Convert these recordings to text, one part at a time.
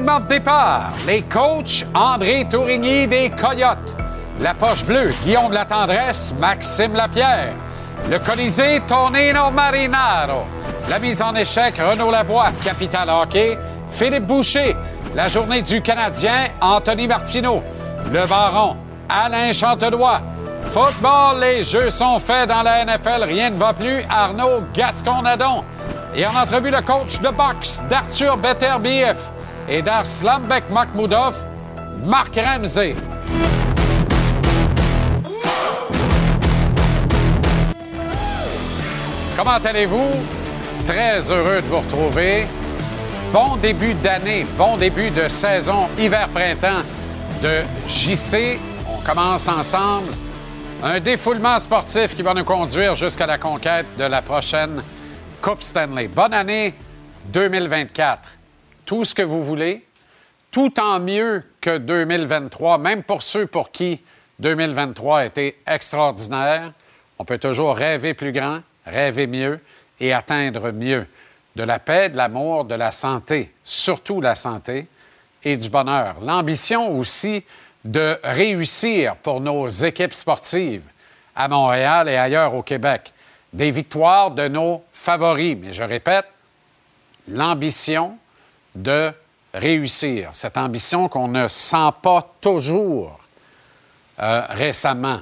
De. Les coachs André Tourigny des Coyotes. La poche bleue, Guillaume La Tendresse, Maxime Lapierre. Le Colisée, Tonino Marinaro. La mise en échec, Renaud Lavoie, Capital Hockey, Philippe Boucher. La journée du Canadien, Anthony Martineau. Le Baron, Alain Chantelois. Football, les jeux sont faits dans la NFL, rien ne va plus, Arnaud Gascon-Nadon. Et en entrevue, le coach de boxe d'Arthur Beterbiev et d'Arslanbek Makhmoudov, Marc Ramsey. Comment allez-vous? Très heureux de vous retrouver. Bon début d'année, bon début de saison hiver-printemps de JC. On commence ensemble un défoulement sportif qui va nous conduire jusqu'à la conquête de la prochaine Coupe Stanley. Bonne année 2024. Tout ce que vous voulez, tout en mieux que 2023, même pour ceux pour qui 2023 a été extraordinaire. On peut toujours rêver plus grand, rêver mieux et atteindre mieux. De la paix, de l'amour, de la santé, surtout la santé et du bonheur. L'ambition aussi de réussir pour nos équipes sportives à Montréal et ailleurs au Québec. Des victoires de nos favoris. Mais je répète, l'ambition de réussir. Cette ambition qu'on ne sent pas toujours euh, récemment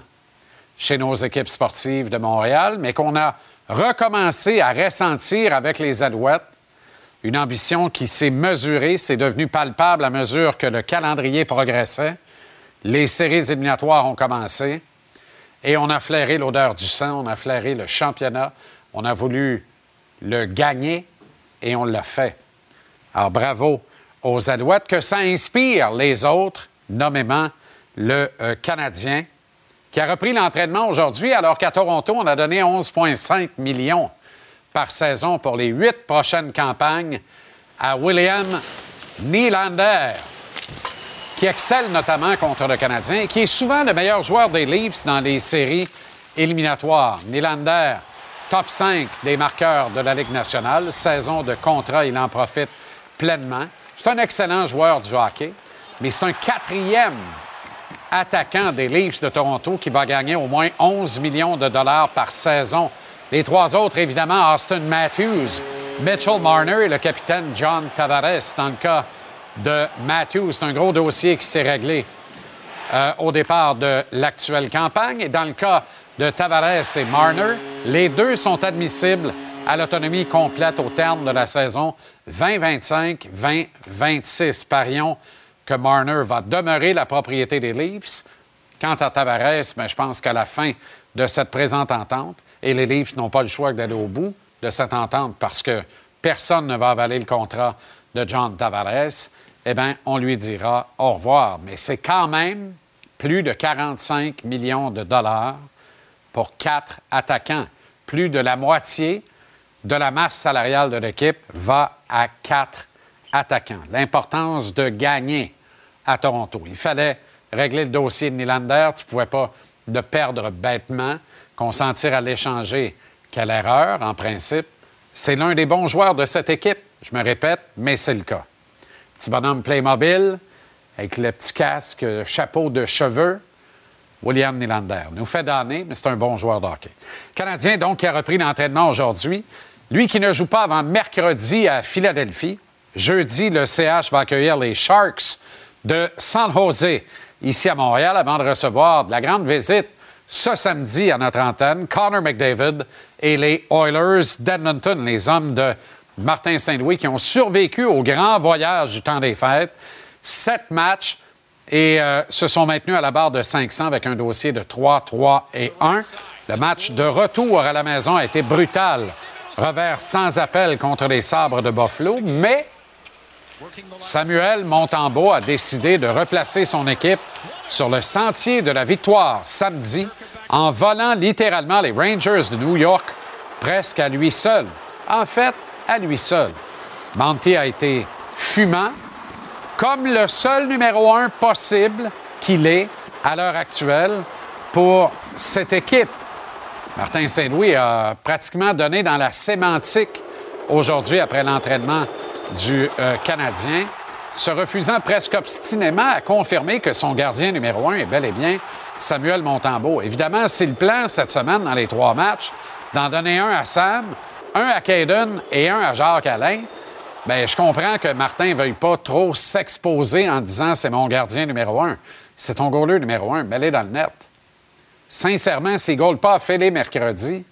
chez nos équipes sportives de Montréal, mais qu'on a recommencé à ressentir avec les Alouettes. Une ambition qui s'est mesurée, c'est devenu palpable à mesure que le calendrier progressait. Les séries éliminatoires ont commencé et on a flairé l'odeur du sang, on a flairé le championnat, on a voulu le gagner et on l'a fait. Alors bravo aux Alouettes, que ça inspire les autres, nommément le euh, Canadien, qui a repris l'entraînement aujourd'hui, alors qu'à Toronto, on a donné 11,5 millions par saison pour les huit prochaines campagnes à William Nylander, qui excelle notamment contre le Canadien et qui est souvent le meilleur joueur des Leafs dans les séries éliminatoires. Nylander, top 5 des marqueurs de la Ligue nationale, saison de contrat, il en profite C'est un excellent joueur du hockey, mais c'est un quatrième attaquant des Leafs de Toronto qui va gagner au moins 11 millions de dollars par saison. Les trois autres, évidemment, Austin Matthews, Mitchell Marner et le capitaine John Tavares. Dans le cas de Matthews, c'est un gros dossier qui s'est réglé euh, au départ de l'actuelle campagne. Et dans le cas de Tavares et Marner, les deux sont admissibles à l'autonomie complète au terme de la saison 2025-2026. Parions que Marner va demeurer la propriété des Leafs. Quant à Tavares, mais je pense qu'à la fin de cette présente entente, et les Leafs n'ont pas le choix d'aller au bout de cette entente parce que personne ne va avaler le contrat de John Tavares, eh bien, on lui dira au revoir. Mais c'est quand même plus de 45 millions de dollars pour quatre attaquants. Plus de la moitié de la masse salariale de l'équipe va à quatre attaquants. L'importance de gagner à Toronto. Il fallait régler le dossier de Nylander. Tu ne pouvais pas le perdre bêtement. Consentir à l'échanger, quelle erreur, en principe. C'est l'un des bons joueurs de cette équipe, je me répète, mais c'est le cas. Petit bonhomme Playmobil, avec le petit casque, chapeau de cheveux. William Nylander. Nous fait donner, mais c'est un bon joueur de hockey. Canadien, donc, qui a repris l'entraînement aujourd'hui. Lui qui ne joue pas avant mercredi à Philadelphie. Jeudi, le CH va accueillir les Sharks de San Jose, ici à Montréal, avant de recevoir de la grande visite ce samedi à notre antenne, Connor McDavid et les Oilers d'Edmonton, les hommes de Martin Saint-Louis qui ont survécu au grand voyage du temps des fêtes. Sept matchs et euh, se sont maintenus à la barre de 500 avec un dossier de 3, 3 et 1. Le match de retour à la maison a été brutal. Revers sans appel contre les sabres de Buffalo, mais Samuel Montembeau a décidé de replacer son équipe sur le sentier de la victoire samedi en volant littéralement les Rangers de New York presque à lui seul. En fait, à lui seul. Monty a été fumant, comme le seul numéro un possible qu'il est à l'heure actuelle pour cette équipe. Martin Saint-Louis a pratiquement donné dans la sémantique aujourd'hui après l'entraînement du euh, Canadien, se refusant presque obstinément à confirmer que son gardien numéro un est bel et bien Samuel Montembeau. Évidemment, c'est le plan cette semaine dans les trois matchs, d'en donner un à Sam, un à Caden et un à Jacques Alain. Bien, je comprends que Martin ne veuille pas trop s'exposer en disant c'est mon gardien numéro un. C'est ton goaler numéro un, mets dans le net. Sincèrement, s'il ne goal pas à Félix mercredi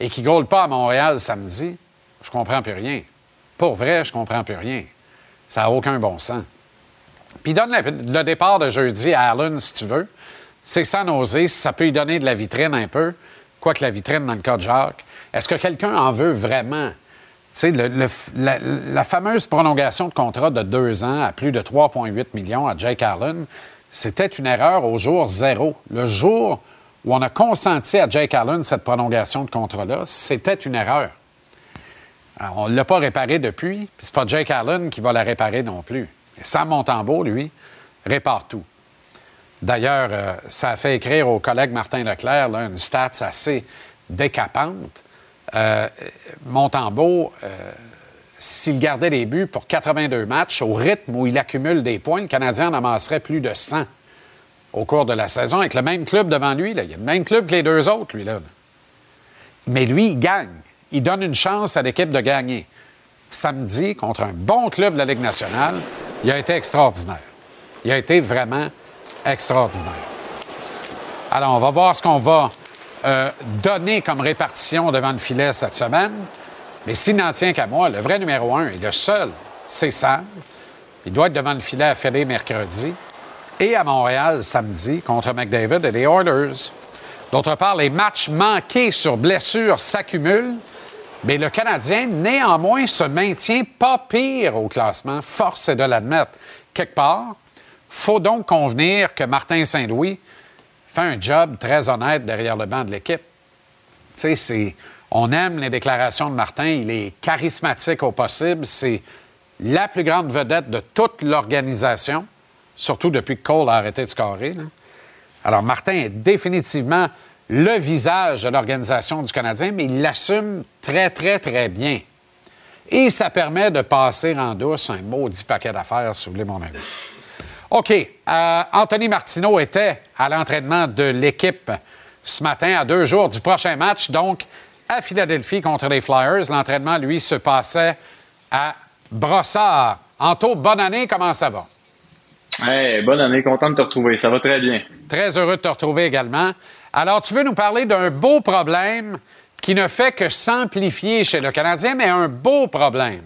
et qu'il ne goal pas à Montréal samedi, je comprends plus rien. Pour vrai, je comprends plus rien. Ça n'a aucun bon sens. Puis donne le, départ de jeudi à Allen, si tu veux. C'est sans oser, ça peut lui donner de la vitrine un peu, quoique la vitrine dans le cas de Jacques. Est-ce que quelqu'un en veut vraiment? Tu sais, la, la, fameuse prolongation de contrat de deux ans à plus de 3,8 millions à Jake Allen, c'était une erreur au jour zéro. Le jour où on a consenti à Jake Allen cette prolongation de contrat-là, c'était une erreur. on ne l'a pas réparé depuis, puis c'est pas Jake Allen qui va la réparer non plus. Sam Montembeau, lui, répare tout. D'ailleurs, euh, ça a fait écrire au collègue Martin Leclerc une stats assez décapante. Euh, Montembeau, euh, s'il gardait les buts pour 82 matchs, au rythme où il accumule des points, le Canadien en amasserait plus de 100 au cours de la saison avec le même club devant lui. Là. Il a le même club que les deux autres, lui. Là. Mais lui, il gagne. Il donne une chance à l'équipe de gagner. Samedi, contre un bon club de la Ligue nationale, il a été extraordinaire. Il a été vraiment extraordinaire. Alors, on va voir ce qu'on va euh, donner comme répartition devant le filet cette semaine. Mais s'il n'en tient qu'à moi, le vrai numéro un et le seul, c'est Sam. Il doit être devant le filet à Félix mercredi et à Montréal samedi contre McDavid et les Oilers. D'autre part, les matchs manqués sur blessure s'accumulent, mais le Canadien, néanmoins, se maintient pas pire au classement, force est de l'admettre. Quelque part, faut donc convenir que Martin Saint-Louis fait un job très honnête derrière le banc de l'équipe. Tu sais. On aime les déclarations de Martin, il est charismatique au possible, c'est la plus grande vedette de toute l'organisation surtout depuis que Cole a arrêté de scorer. Alors, Martin est définitivement le visage de l'organisation du Canadien, mais il l'assume très, très, très bien. Et ça permet de passer en douce un maudit paquet d'affaires, si vous voulez mon avis. OK. Euh, Anthony Martineau était à l'entraînement de l'équipe ce matin, à deux jours du prochain match, donc à Philadelphie contre les Flyers. L'entraînement, lui, se passait à Brossard. Anto, bonne année, comment ça va? Hey, bonne année, content de te retrouver. Ça va très bien. Très heureux de te retrouver également. Alors, tu veux nous parler d'un beau problème qui ne fait que s'amplifier chez le Canadien, mais un beau problème.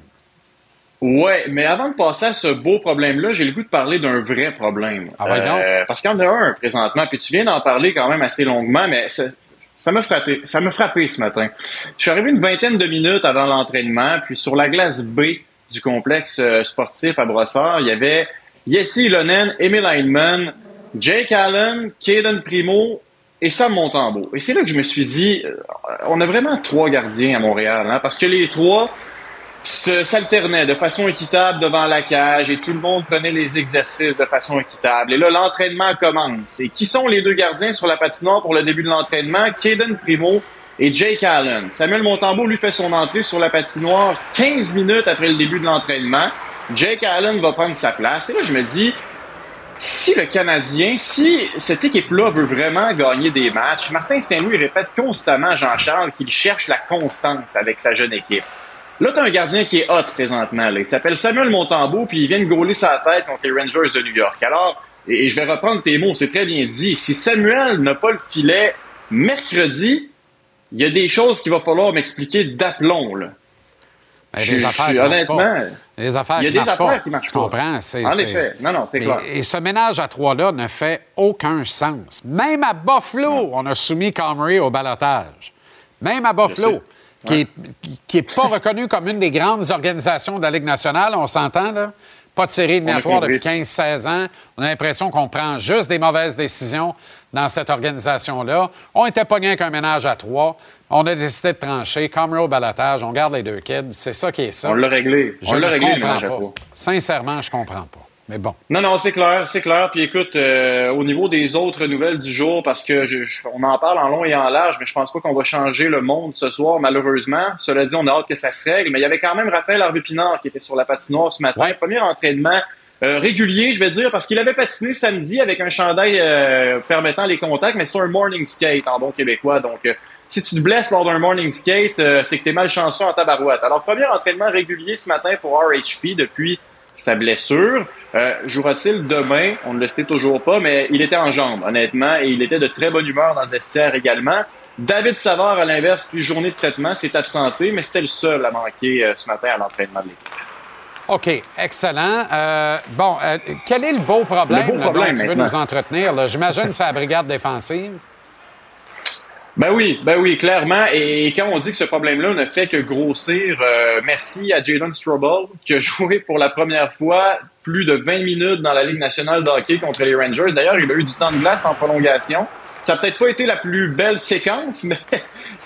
Oui, mais avant de passer à ce beau problème-là, j'ai le goût de parler d'un vrai problème. Ah ouais, donc? Euh, parce qu'il y en a un présentement, puis tu viens d'en parler quand même assez longuement, mais ça m'a frappé, ça m'a frappé ce matin. Je suis arrivé une vingtaine de minutes avant l'entraînement, puis sur la glace B du complexe euh, sportif à Brossard, il y avait Jesse Ilonen, Emil Heinemann, Jake Allen, Caden Primo et Sam Montembeau. Et c'est là que je me suis dit, euh, on a vraiment trois gardiens à Montréal, hein, parce que les trois s'alternaient de façon équitable devant la cage et tout le monde prenait les exercices de façon équitable. Et là, l'entraînement commence. Et qui sont les deux gardiens sur la patinoire pour le début de l'entraînement? Caden Primo et Jake Allen. Samuel Montembeau, lui, fait son entrée sur la patinoire 15 minutes après le début de l'entraînement. Jake Allen va prendre sa place. Et là, je me dis, si le Canadien, si cette équipe-là veut vraiment gagner des matchs, Martin Saint-Louis répète constamment à Jean-Charles qu'il cherche la constance avec sa jeune équipe. Là, tu as un gardien qui est hot présentement. Il s'appelle Samuel Montembeau, puis il vient de gauler sa tête contre les Rangers de New York. Alors, et je vais reprendre tes mots, c'est très bien dit. Si Samuel n'a pas le filet mercredi, il y a des choses qu'il va falloir m'expliquer d'aplomb. Ben, je, affaires honnêtement, les affaires il y a des affaires qui marchent Je comprends. en effet. Non, non, c'est clair. Et ce ménage à trois-là ne fait aucun sens. Même à Buffalo, on a soumis Comrie au balotage. Même à Buffalo, qui n'est pas reconnu comme une des grandes organisations de la Ligue nationale, on s'entend, là? Pas de série éliminatoire depuis 15-16 ans. On a l'impression qu'on prend juste des mauvaises décisions dans cette organisation-là. On était pogné avec un ménage à trois. On a décidé de trancher. Camero au balatage, on garde les deux kids. C'est ça qui est ça. On l'a réglé. Je on l'a réglé, pas. Sincèrement, je comprends pas. Mais bon. Non, non, c'est clair, c'est clair. Puis écoute, euh, au niveau des autres nouvelles du jour, parce que je, on en parle en long et en large, mais je pense pas qu'on va changer le monde ce soir, malheureusement. Cela dit, on a hâte que ça se règle. Mais il y avait quand même Raphaël Harvey-Pinard qui était sur la patinoire ce matin. Premier entraînement euh, régulier, je vais dire, parce qu'il avait patiné samedi avec un chandail euh, permettant les contacts, mais c'est un morning skate en bon québécois. Donc, si tu te blesses lors d'un morning skate, c'est que t'es malchanceux en tabarouette. Alors, premier entraînement régulier ce matin pour RHP depuis sa blessure. Euh, Jouera-t-il demain? On ne le sait toujours pas, mais il était en jambes, honnêtement, et il était de très bonne humeur dans le vestiaire également. David Savard, à l'inverse, plus journée de traitement, s'est absenté, mais c'était le seul à manquer euh, ce matin à l'entraînement de l'équipe. OK, excellent. Euh, bon, quel est le beau problème, le beau problème dont tu veux nous entretenir? J'imagine c'est la brigade défensive. Ben oui, ben oui, clairement. Et, quand on dit que ce problème-là ne fait que grossir, euh, merci à Jaden Strobel qui a joué pour la première fois plus de 20 minutes dans la Ligue nationale de hockey contre les Rangers. D'ailleurs, il a eu du temps de glace en prolongation. Ça n'a peut-être pas été la plus belle séquence, mais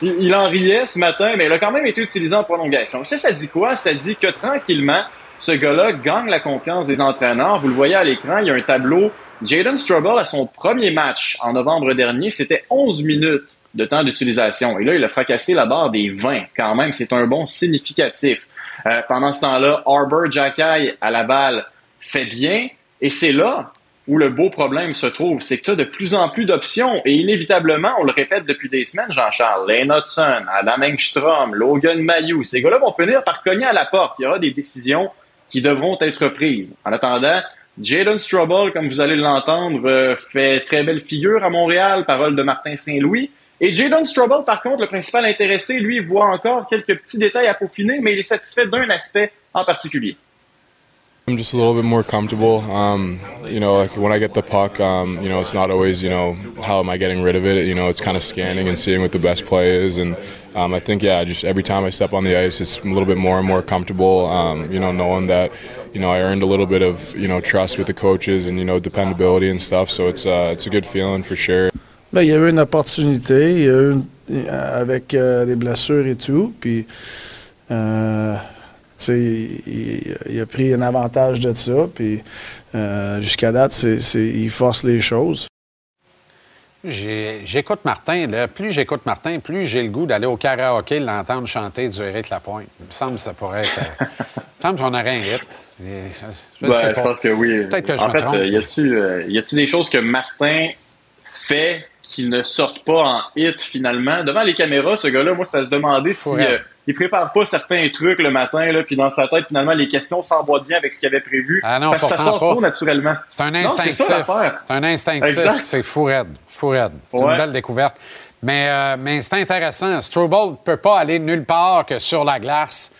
il en riait ce matin, mais il a quand même été utilisé en prolongation. Ça, ça dit quoi? Ça dit que tranquillement, ce gars-là gagne la confiance des entraîneurs. Vous le voyez à l'écran, il y a un tableau. Jaden Strobel, à son premier match en novembre dernier, c'était 11 minutes de temps d'utilisation. Et là, il a fracassé la barre des 20 quand même. C'est un bon significatif. Euh, pendant ce temps-là, Arbor Jacky à la balle fait bien. Et c'est là où le beau problème se trouve. C'est que tu as de plus en plus d'options. Et inévitablement, on le répète depuis des semaines, Jean-Charles, Lane Hudson, Adam Engstrom, Logan Mayou, ces gars-là vont finir par cogner à la porte. Il y aura des décisions qui devront être prises. En attendant, Jaden Strobel, comme vous allez l'entendre, euh, fait très belle figure à Montréal, parole de Martin Saint-Louis. Et Jadon Strobel, par contre, le principal intéressé, lui, voit encore quelques petits détails à peaufiner, mais il est satisfait d'un aspect en particulier. I'm just a little bit more comfortable. Um, you know, like when I get the puck, um, you know, it's not always, you know, how am I getting rid of it? You know, it's kind of scanning and seeing what the best play is. And um, I think, yeah, just every time I step on the ice, it's a little bit more and more comfortable. Um, you know, knowing that, you know, I earned a little bit of, you know, trust with the coaches and you know, dependability and stuff. So it's uh, it's a good feeling for sure. Il y a eu une opportunité, il y a eu avec euh, des blessures et tout, puis euh, il, il, a pris un avantage de ça, puis euh, jusqu'à date, c'est, il force les choses. j'écoute Martin, là, plus j'écoute Martin, plus j'ai le goût d'aller au karaoké l'entendre chanter du Eric Lapointe. Il me semble que ça pourrait être. il me semble qu'on aurait un hit. Je, ben, je pense que oui. Peut-être que je en me fait, trompe. y a-tu des choses que Martin fait qu'il ne sorte pas en hit finalement. Devant les caméras, ce gars-là, moi, à se demander si euh, il prépare pas certains trucs le matin, là, puis dans sa tête, finalement, les questions s'emboîtent bien avec ce qu'il avait prévu. Ah non, parce que ça sort trop naturellement. C'est un instinctif. C'est un instinctif. C'est fou raide. Fou C'est une belle découverte. Mais, euh, mais c'est intéressant. Strobel ne peut pas aller nulle part que sur la glace.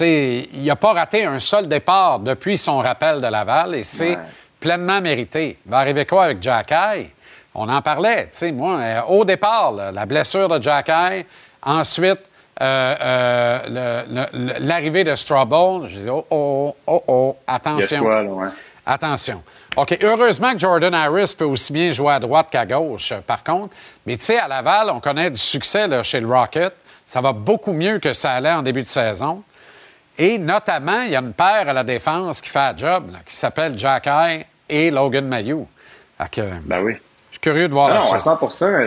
il n'a pas raté un seul départ depuis son rappel de Laval et c'est pleinement mérité. Il va arriver quoi avec Jack on en parlait, tu sais, moi, euh, au départ, la blessure de Jack ensuite, euh, euh, l'arrivée de Strawball, j'ai dit, oh, oh, oh, oh, attention. Attention. OK, heureusement que Jordan Harris peut aussi bien jouer à droite qu'à gauche, par contre. Mais tu sais, à Laval, on connaît du succès chez le Rocket. Ça va beaucoup mieux que ça allait en début de saison. Et notamment, il y a une paire à la défense qui fait un job, qui s'appelle Jack et Logan Mayou. Ben oui curieux de voir non, à 100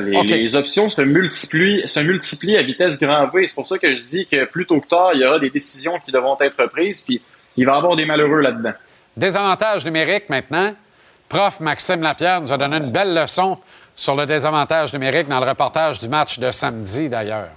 les, options se multiplient, se multiplient à vitesse grand V. C'est pour ça que je dis que plus tôt que tard, il y aura des décisions qui devront être prises, puis il va y avoir des malheureux là-dedans. Désavantage numérique maintenant. Prof Maxime Lapierre nous a donné une belle leçon sur le désavantage numérique dans le reportage du match de samedi, d'ailleurs.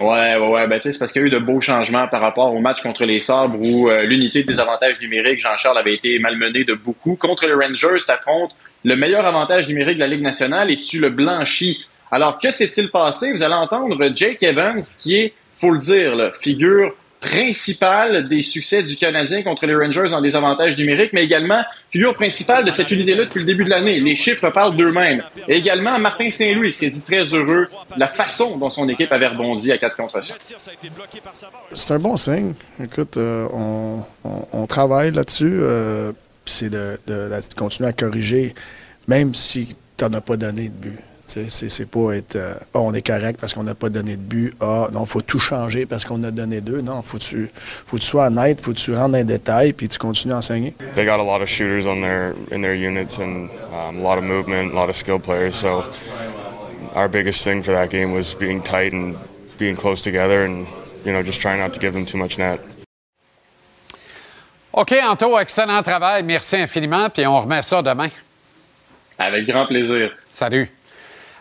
Ouais, ouais, ouais. Ben, c'est parce qu'il y a eu de beaux changements par rapport au match contre les Sabres où euh, l'unité de désavantage numérique, Jean-Charles, avait été malmenée de beaucoup. Contre les Rangers, t'affrontes le meilleur avantage numérique de la Ligue nationale et tu le blanchis. Alors, que s'est-il passé? Vous allez entendre Jake Evans, qui est, faut le dire, la figure principale des succès du Canadien contre les Rangers en désavantage numérique, mais également figure principale de cette unité-là depuis le début de l'année. Les chiffres parlent d'eux-mêmes. Et également, Martin Saint-Louis s'est dit très heureux de la façon dont son équipe avait rebondi à 4 contre 5. C'est un bon signe. Écoute, euh, on, travaille là-dessus. Euh, c'est de, continuer à corriger, même si tu n'en as pas donné de but. C'est pas être euh, Ah, on est correct parce qu'on n'a pas donné de but. Ah, non, faut tout changer parce qu'on a donné deux. Non, faut tu faut que tu sois honnête, faut que tu rentres dans les détails puis tu continues à enseigner. They got a lot of shooters on their in their units and um, a lot of movement, a lot of skill players. So our biggest thing for that game was being tight and being close together and you know just trying not to give them too much net. OK, Anto, excellent travail. Merci infiniment. Puis on remet ça demain. Avec grand plaisir. Salut.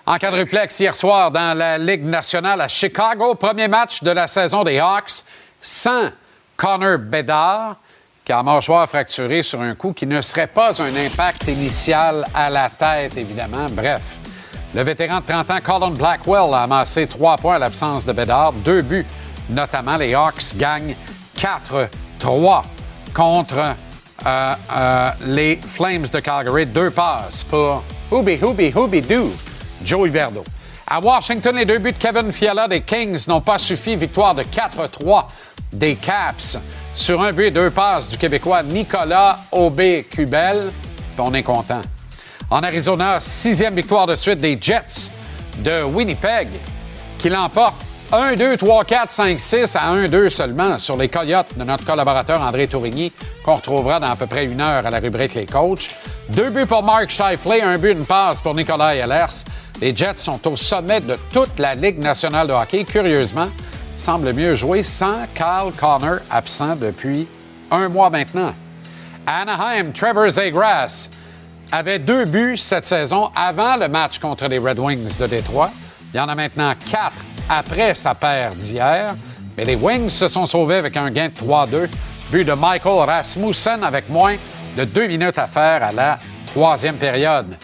En quadruplex hier soir dans la Ligue nationale à Chicago, premier match de la saison des Hawks sans Connor Bedard, qui a un mâchoire fracturé sur un coup qui ne serait pas un impact initial à la tête, évidemment. Bref, le vétéran de 30 ans, Colin Blackwell, a amassé trois points à l'absence de Bedard, deux buts notamment. Les Hawks gagnent 4-3 contre euh, euh, les Flames de Calgary. Deux passes pour Hooby, Hooby, Hooby Doo, Joe Huberdo. À Washington, les deux buts de Kevin Fiala des Kings n'ont pas suffi. Victoire de 4-3 des Caps sur un but et deux passes du Québécois Nicolas Aubé-Cubel. On est content. En Arizona, sixième victoire de suite des Jets de Winnipeg qui l'emportent 1, 2, 3, 4, 5, 6 à 1, 2 seulement sur les Coyotes de notre collaborateur André Tourigny, qu'on retrouvera dans à peu près une heure à la rubrique Les Coachs. Deux buts pour Mark Scheifele, un but, une passe pour Nicolas Ehlers. Les Jets sont au sommet de toute la Ligue nationale de hockey. Curieusement, semble mieux jouer sans Kyle Connor, absent depuis un mois maintenant. Anaheim, Trevor Zegras avait deux buts cette saison avant le match contre les Red Wings de Détroit. Il y en a maintenant quatre après sa paire d'hier. Mais les Wings se sont sauvés avec un gain de 3-2. But de Michael Rasmussen avec moins de deux minutes à faire à la troisième période.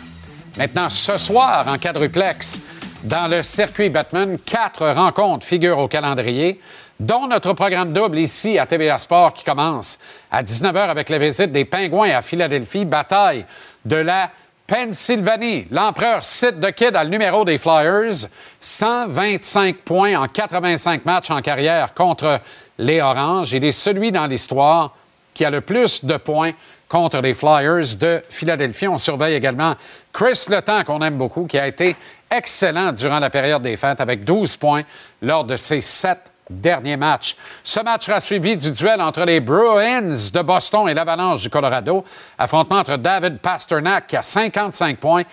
Maintenant, ce soir, en quadruplex, dans le circuit Batman, quatre rencontres figurent au calendrier, dont notre programme double ici à TVA Sport qui commence à 19h avec la visite des Pingouins à Philadelphie, bataille de la Pennsylvanie. L'empereur cite de Kid à le numéro des Flyers. 125 points en 85 matchs en carrière contre les Oranges. Il est celui dans l'histoire qui a le plus de points contre les Flyers de Philadelphie. On surveille également Chris Letang, qu'on aime beaucoup, qui a été excellent durant la période des fêtes avec 12 points lors de ses sept dernier match. Ce match sera suivi du duel entre les Bruins de Boston et l'Avalanche du Colorado. Affrontement entre David Pasternak qui a 55 points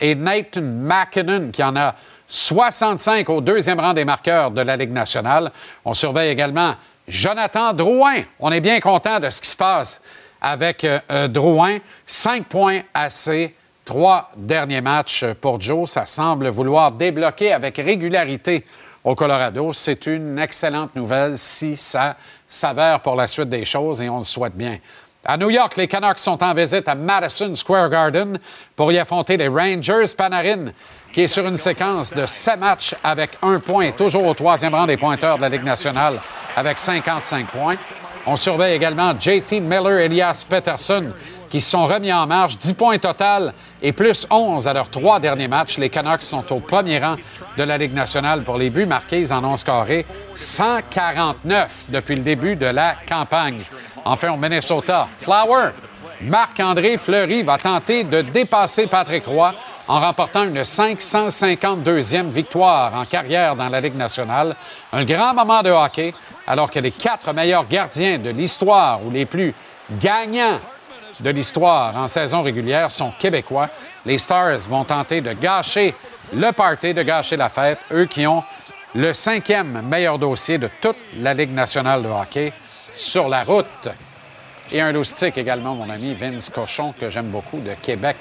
et Nathan McKinnon qui en a 65 au deuxième rang des marqueurs de la Ligue nationale. On surveille également Jonathan Drouin. On est bien content de ce qui se passe avec euh, euh, Drouin. Cinq points à ses trois derniers matchs pour Joe. Ça semble vouloir débloquer avec régularité au Colorado. C'est une excellente nouvelle si ça s'avère pour la suite des choses et on le souhaite bien. À New York, les Canucks sont en visite à Madison Square Garden pour y affronter les Rangers. Panarin, qui est sur une séquence de sept matchs avec un point, toujours au troisième rang des pointeurs de la Ligue nationale avec 55 points. On surveille également JT Miller, Elias Peterson, qui sont remis en marche. 10 points total et plus 11 à leurs trois derniers matchs. Les Canucks sont au premier rang de la Ligue nationale pour les buts marqués. Ils en ont scoré 149 depuis le début de la campagne. Enfin, au Minnesota, Flower, Marc-André Fleury va tenter de dépasser Patrick Roy en remportant une 552e victoire en carrière dans la Ligue nationale. Un grand moment de hockey, alors que les quatre meilleurs gardiens de l'histoire ou les plus gagnants de l'histoire en saison régulière sont québécois. Les Stars vont tenter de gâcher le party, de gâcher la fête, eux qui ont le cinquième meilleur dossier de toute la Ligue nationale de hockey sur la route. Et un loustique également, mon ami Vince Cochon, que j'aime beaucoup, de Québec,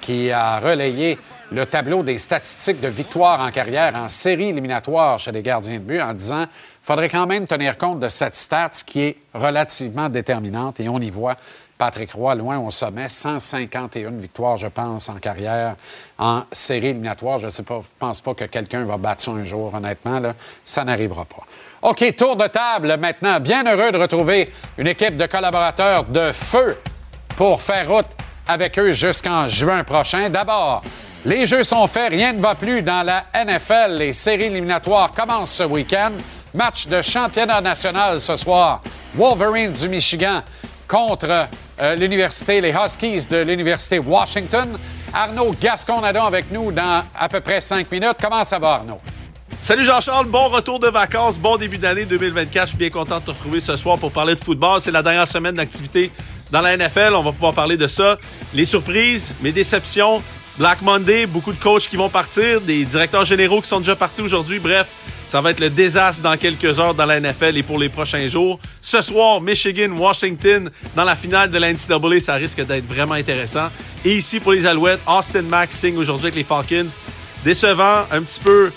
qui a relayé le tableau des statistiques de victoire en carrière en série éliminatoire chez les gardiens de but en disant faudrait quand même tenir compte de cette stat qui est relativement déterminante et on y voit Patrick Roy loin au sommet, 151 victoires, je pense, en carrière en série éliminatoire. Je ne pense pas que quelqu'un va battre ça un jour, honnêtement. Ça n'arrivera pas. OK, tour de table maintenant. Bien heureux de retrouver une équipe de collaborateurs de feu pour faire route avec eux jusqu'en juin prochain. D'abord, les jeux sont faits, rien ne va plus dans la NFL. Les séries éliminatoires commencent ce week-end. Match de championnat national ce soir. Wolverines du Michigan contre euh, l'université, les Huskies de l'Université Washington. Arnaud Gasconadon avec nous dans à peu près cinq minutes. Comment ça va, Arnaud? Salut Jean-Charles, bon retour de vacances, bon début d'année 2024. Je suis bien content de te retrouver ce soir pour parler de football. C'est la dernière semaine d'activité dans la NFL. On va pouvoir parler de ça. Les surprises, mes déceptions, Black Monday, beaucoup de coachs qui vont partir, des directeurs généraux qui sont déjà partis aujourd'hui. Bref, ça va être le désastre dans quelques heures dans la NFL et pour les prochains jours. Ce soir, Michigan, Washington, dans la finale de la NCAA, ça risque d'être vraiment intéressant. Et ici, pour les Alouettes, Austin Max signe aujourd'hui avec les Falcons. Décevant, un petit peu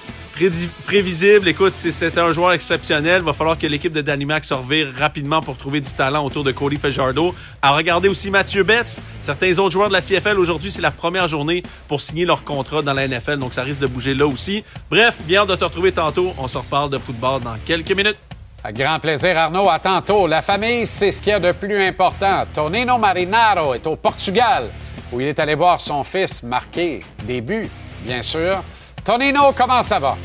prévisible. Écoute, c'était un joueur exceptionnel. Il va falloir que l'équipe de Danny Mac se revire rapidement pour trouver du talent autour de Cody Fajardo. À regarder aussi Mathieu Betts. Certains autres joueurs de la CFL, aujourd'hui, c'est la première journée pour signer leur contrat dans la NFL, donc ça risque de bouger là aussi. Bref, bien de te retrouver tantôt. On se reparle de football dans quelques minutes. À grand plaisir, Arnaud. À tantôt. La famille, c'est ce qu'il y a de plus important. Tonino Marinaro est au Portugal, où il est allé voir son fils marquer des buts, bien sûr. Tonino, comment ça va?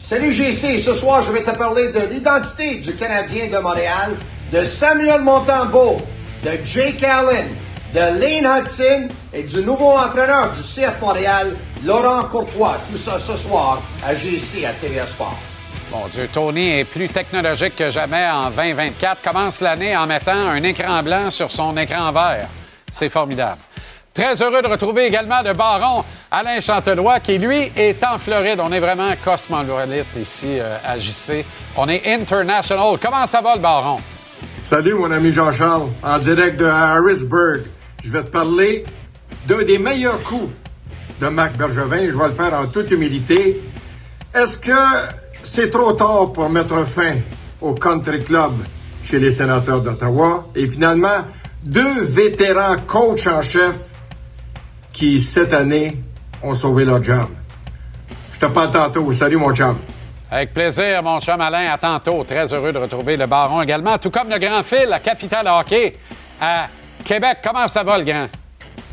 Salut GC, ce soir je vais te parler de l'identité du Canadien de Montréal, de Samuel Montembeau, de Jake Allen, de Lane Hudson et du nouveau entraîneur du CF Montréal, Laurent Courtois. Tout ça ce soir à GC à TVA Sport. Mon Dieu, Tony est plus technologique que jamais en 2024. Commence l'année en mettant un écran blanc sur son écran vert. C'est formidable. Très heureux de retrouver également le baron Alain Chantelois, qui lui est en Floride. On est vraiment cosmopolite ici euh, à JC. On est international. Comment ça va, le baron? Salut, mon ami Jean-Charles, en direct de Harrisburg. Je vais te parler d'un des meilleurs coups de Marc Bergevin. Je vais le faire en toute humilité. Est-ce que c'est trop tard pour mettre fin au country club chez les sénateurs d'Ottawa? Et finalement, deux vétérans coachs en chef qui, cette année, ont sauvé leur job. Je te parle tantôt. Salut, mon chum. Avec plaisir, mon chum Alain. À tantôt. Très heureux de retrouver le baron également, tout comme le grand fil, la capitale hockey à Québec. Comment ça va, le grand?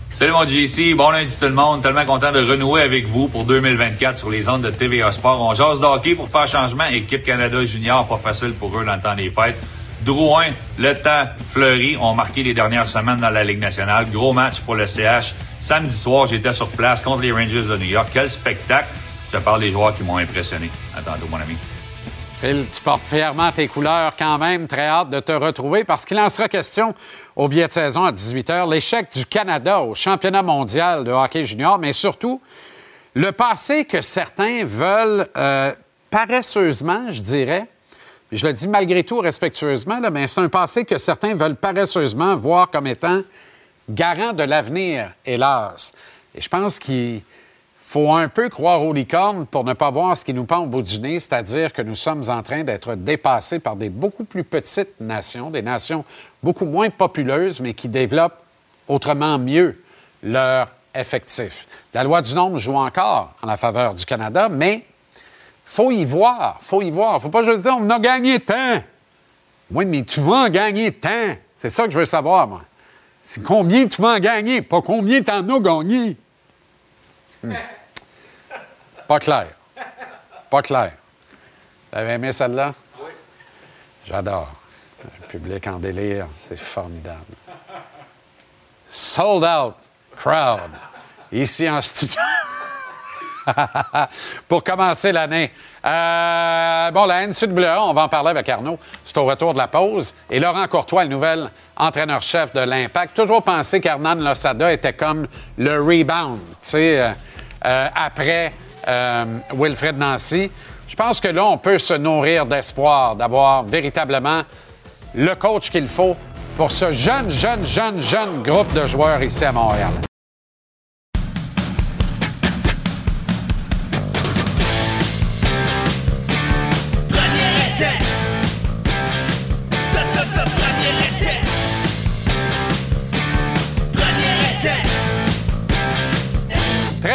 Salut mon JC, bon lundi tout le monde, tellement content de renouer avec vous pour 2024 sur les ondes de TVA Sport. On jase de hockey pour faire changement, équipe Canada Junior, pas facile pour eux dans le temps des fêtes. Drouin, le temps fleuri, ont marqué les dernières semaines dans la Ligue nationale. Gros match pour le CH. Samedi soir, j'étais sur place contre les Rangers de New York. Quel spectacle! Je parle des joueurs qui m'ont impressionné. À tantôt, mon ami. Phil, tu portes fièrement tes couleurs quand même. Très hâte de te retrouver parce qu'il en sera question au billet de saison à 18h. L'échec du Canada au championnat mondial de hockey junior, mais surtout le passé que certains veulent euh, paresseusement, je dirais, je le dis malgré tout respectueusement, mais c'est un passé que certains veulent paresseusement voir comme étant garant de l'avenir, hélas. Et je pense qu'il faut un peu croire aux licornes pour ne pas voir ce qui nous pend au bout du nez, c'est-à-dire que nous sommes en train d'être dépassés par des beaucoup plus petites nations, des nations beaucoup moins populeuses, mais qui développent autrement mieux leur effectif. La loi du nombre joue encore en la faveur du Canada, mais faut y voir, faut y voir. Faut pas juste dire on a gagné tant. Oui, mais tu vas en gagner tant. C'est ça que je veux savoir, moi. C'est combien tu vas en gagner, pas combien tu en as gagné. Hmm. Pas clair. Pas clair. Vous avez aimé celle-là? Oui. J'adore. Le public en délire, c'est formidable. Sold out crowd. Ici en studio. pour commencer l'année. Euh, bon, la NCAA, on va en parler avec Arnaud. C'est au retour de la pause. Et Laurent Courtois, le nouvel entraîneur-chef de l'Impact, toujours pensé qu'Hernan Losada était comme le rebound, tu sais, euh, euh, après Wilfred Nancy. Je pense que là, on peut se nourrir d'espoir d'avoir véritablement le coach qu'il faut pour ce jeune, jeune, jeune, jeune groupe de joueurs ici à Montréal.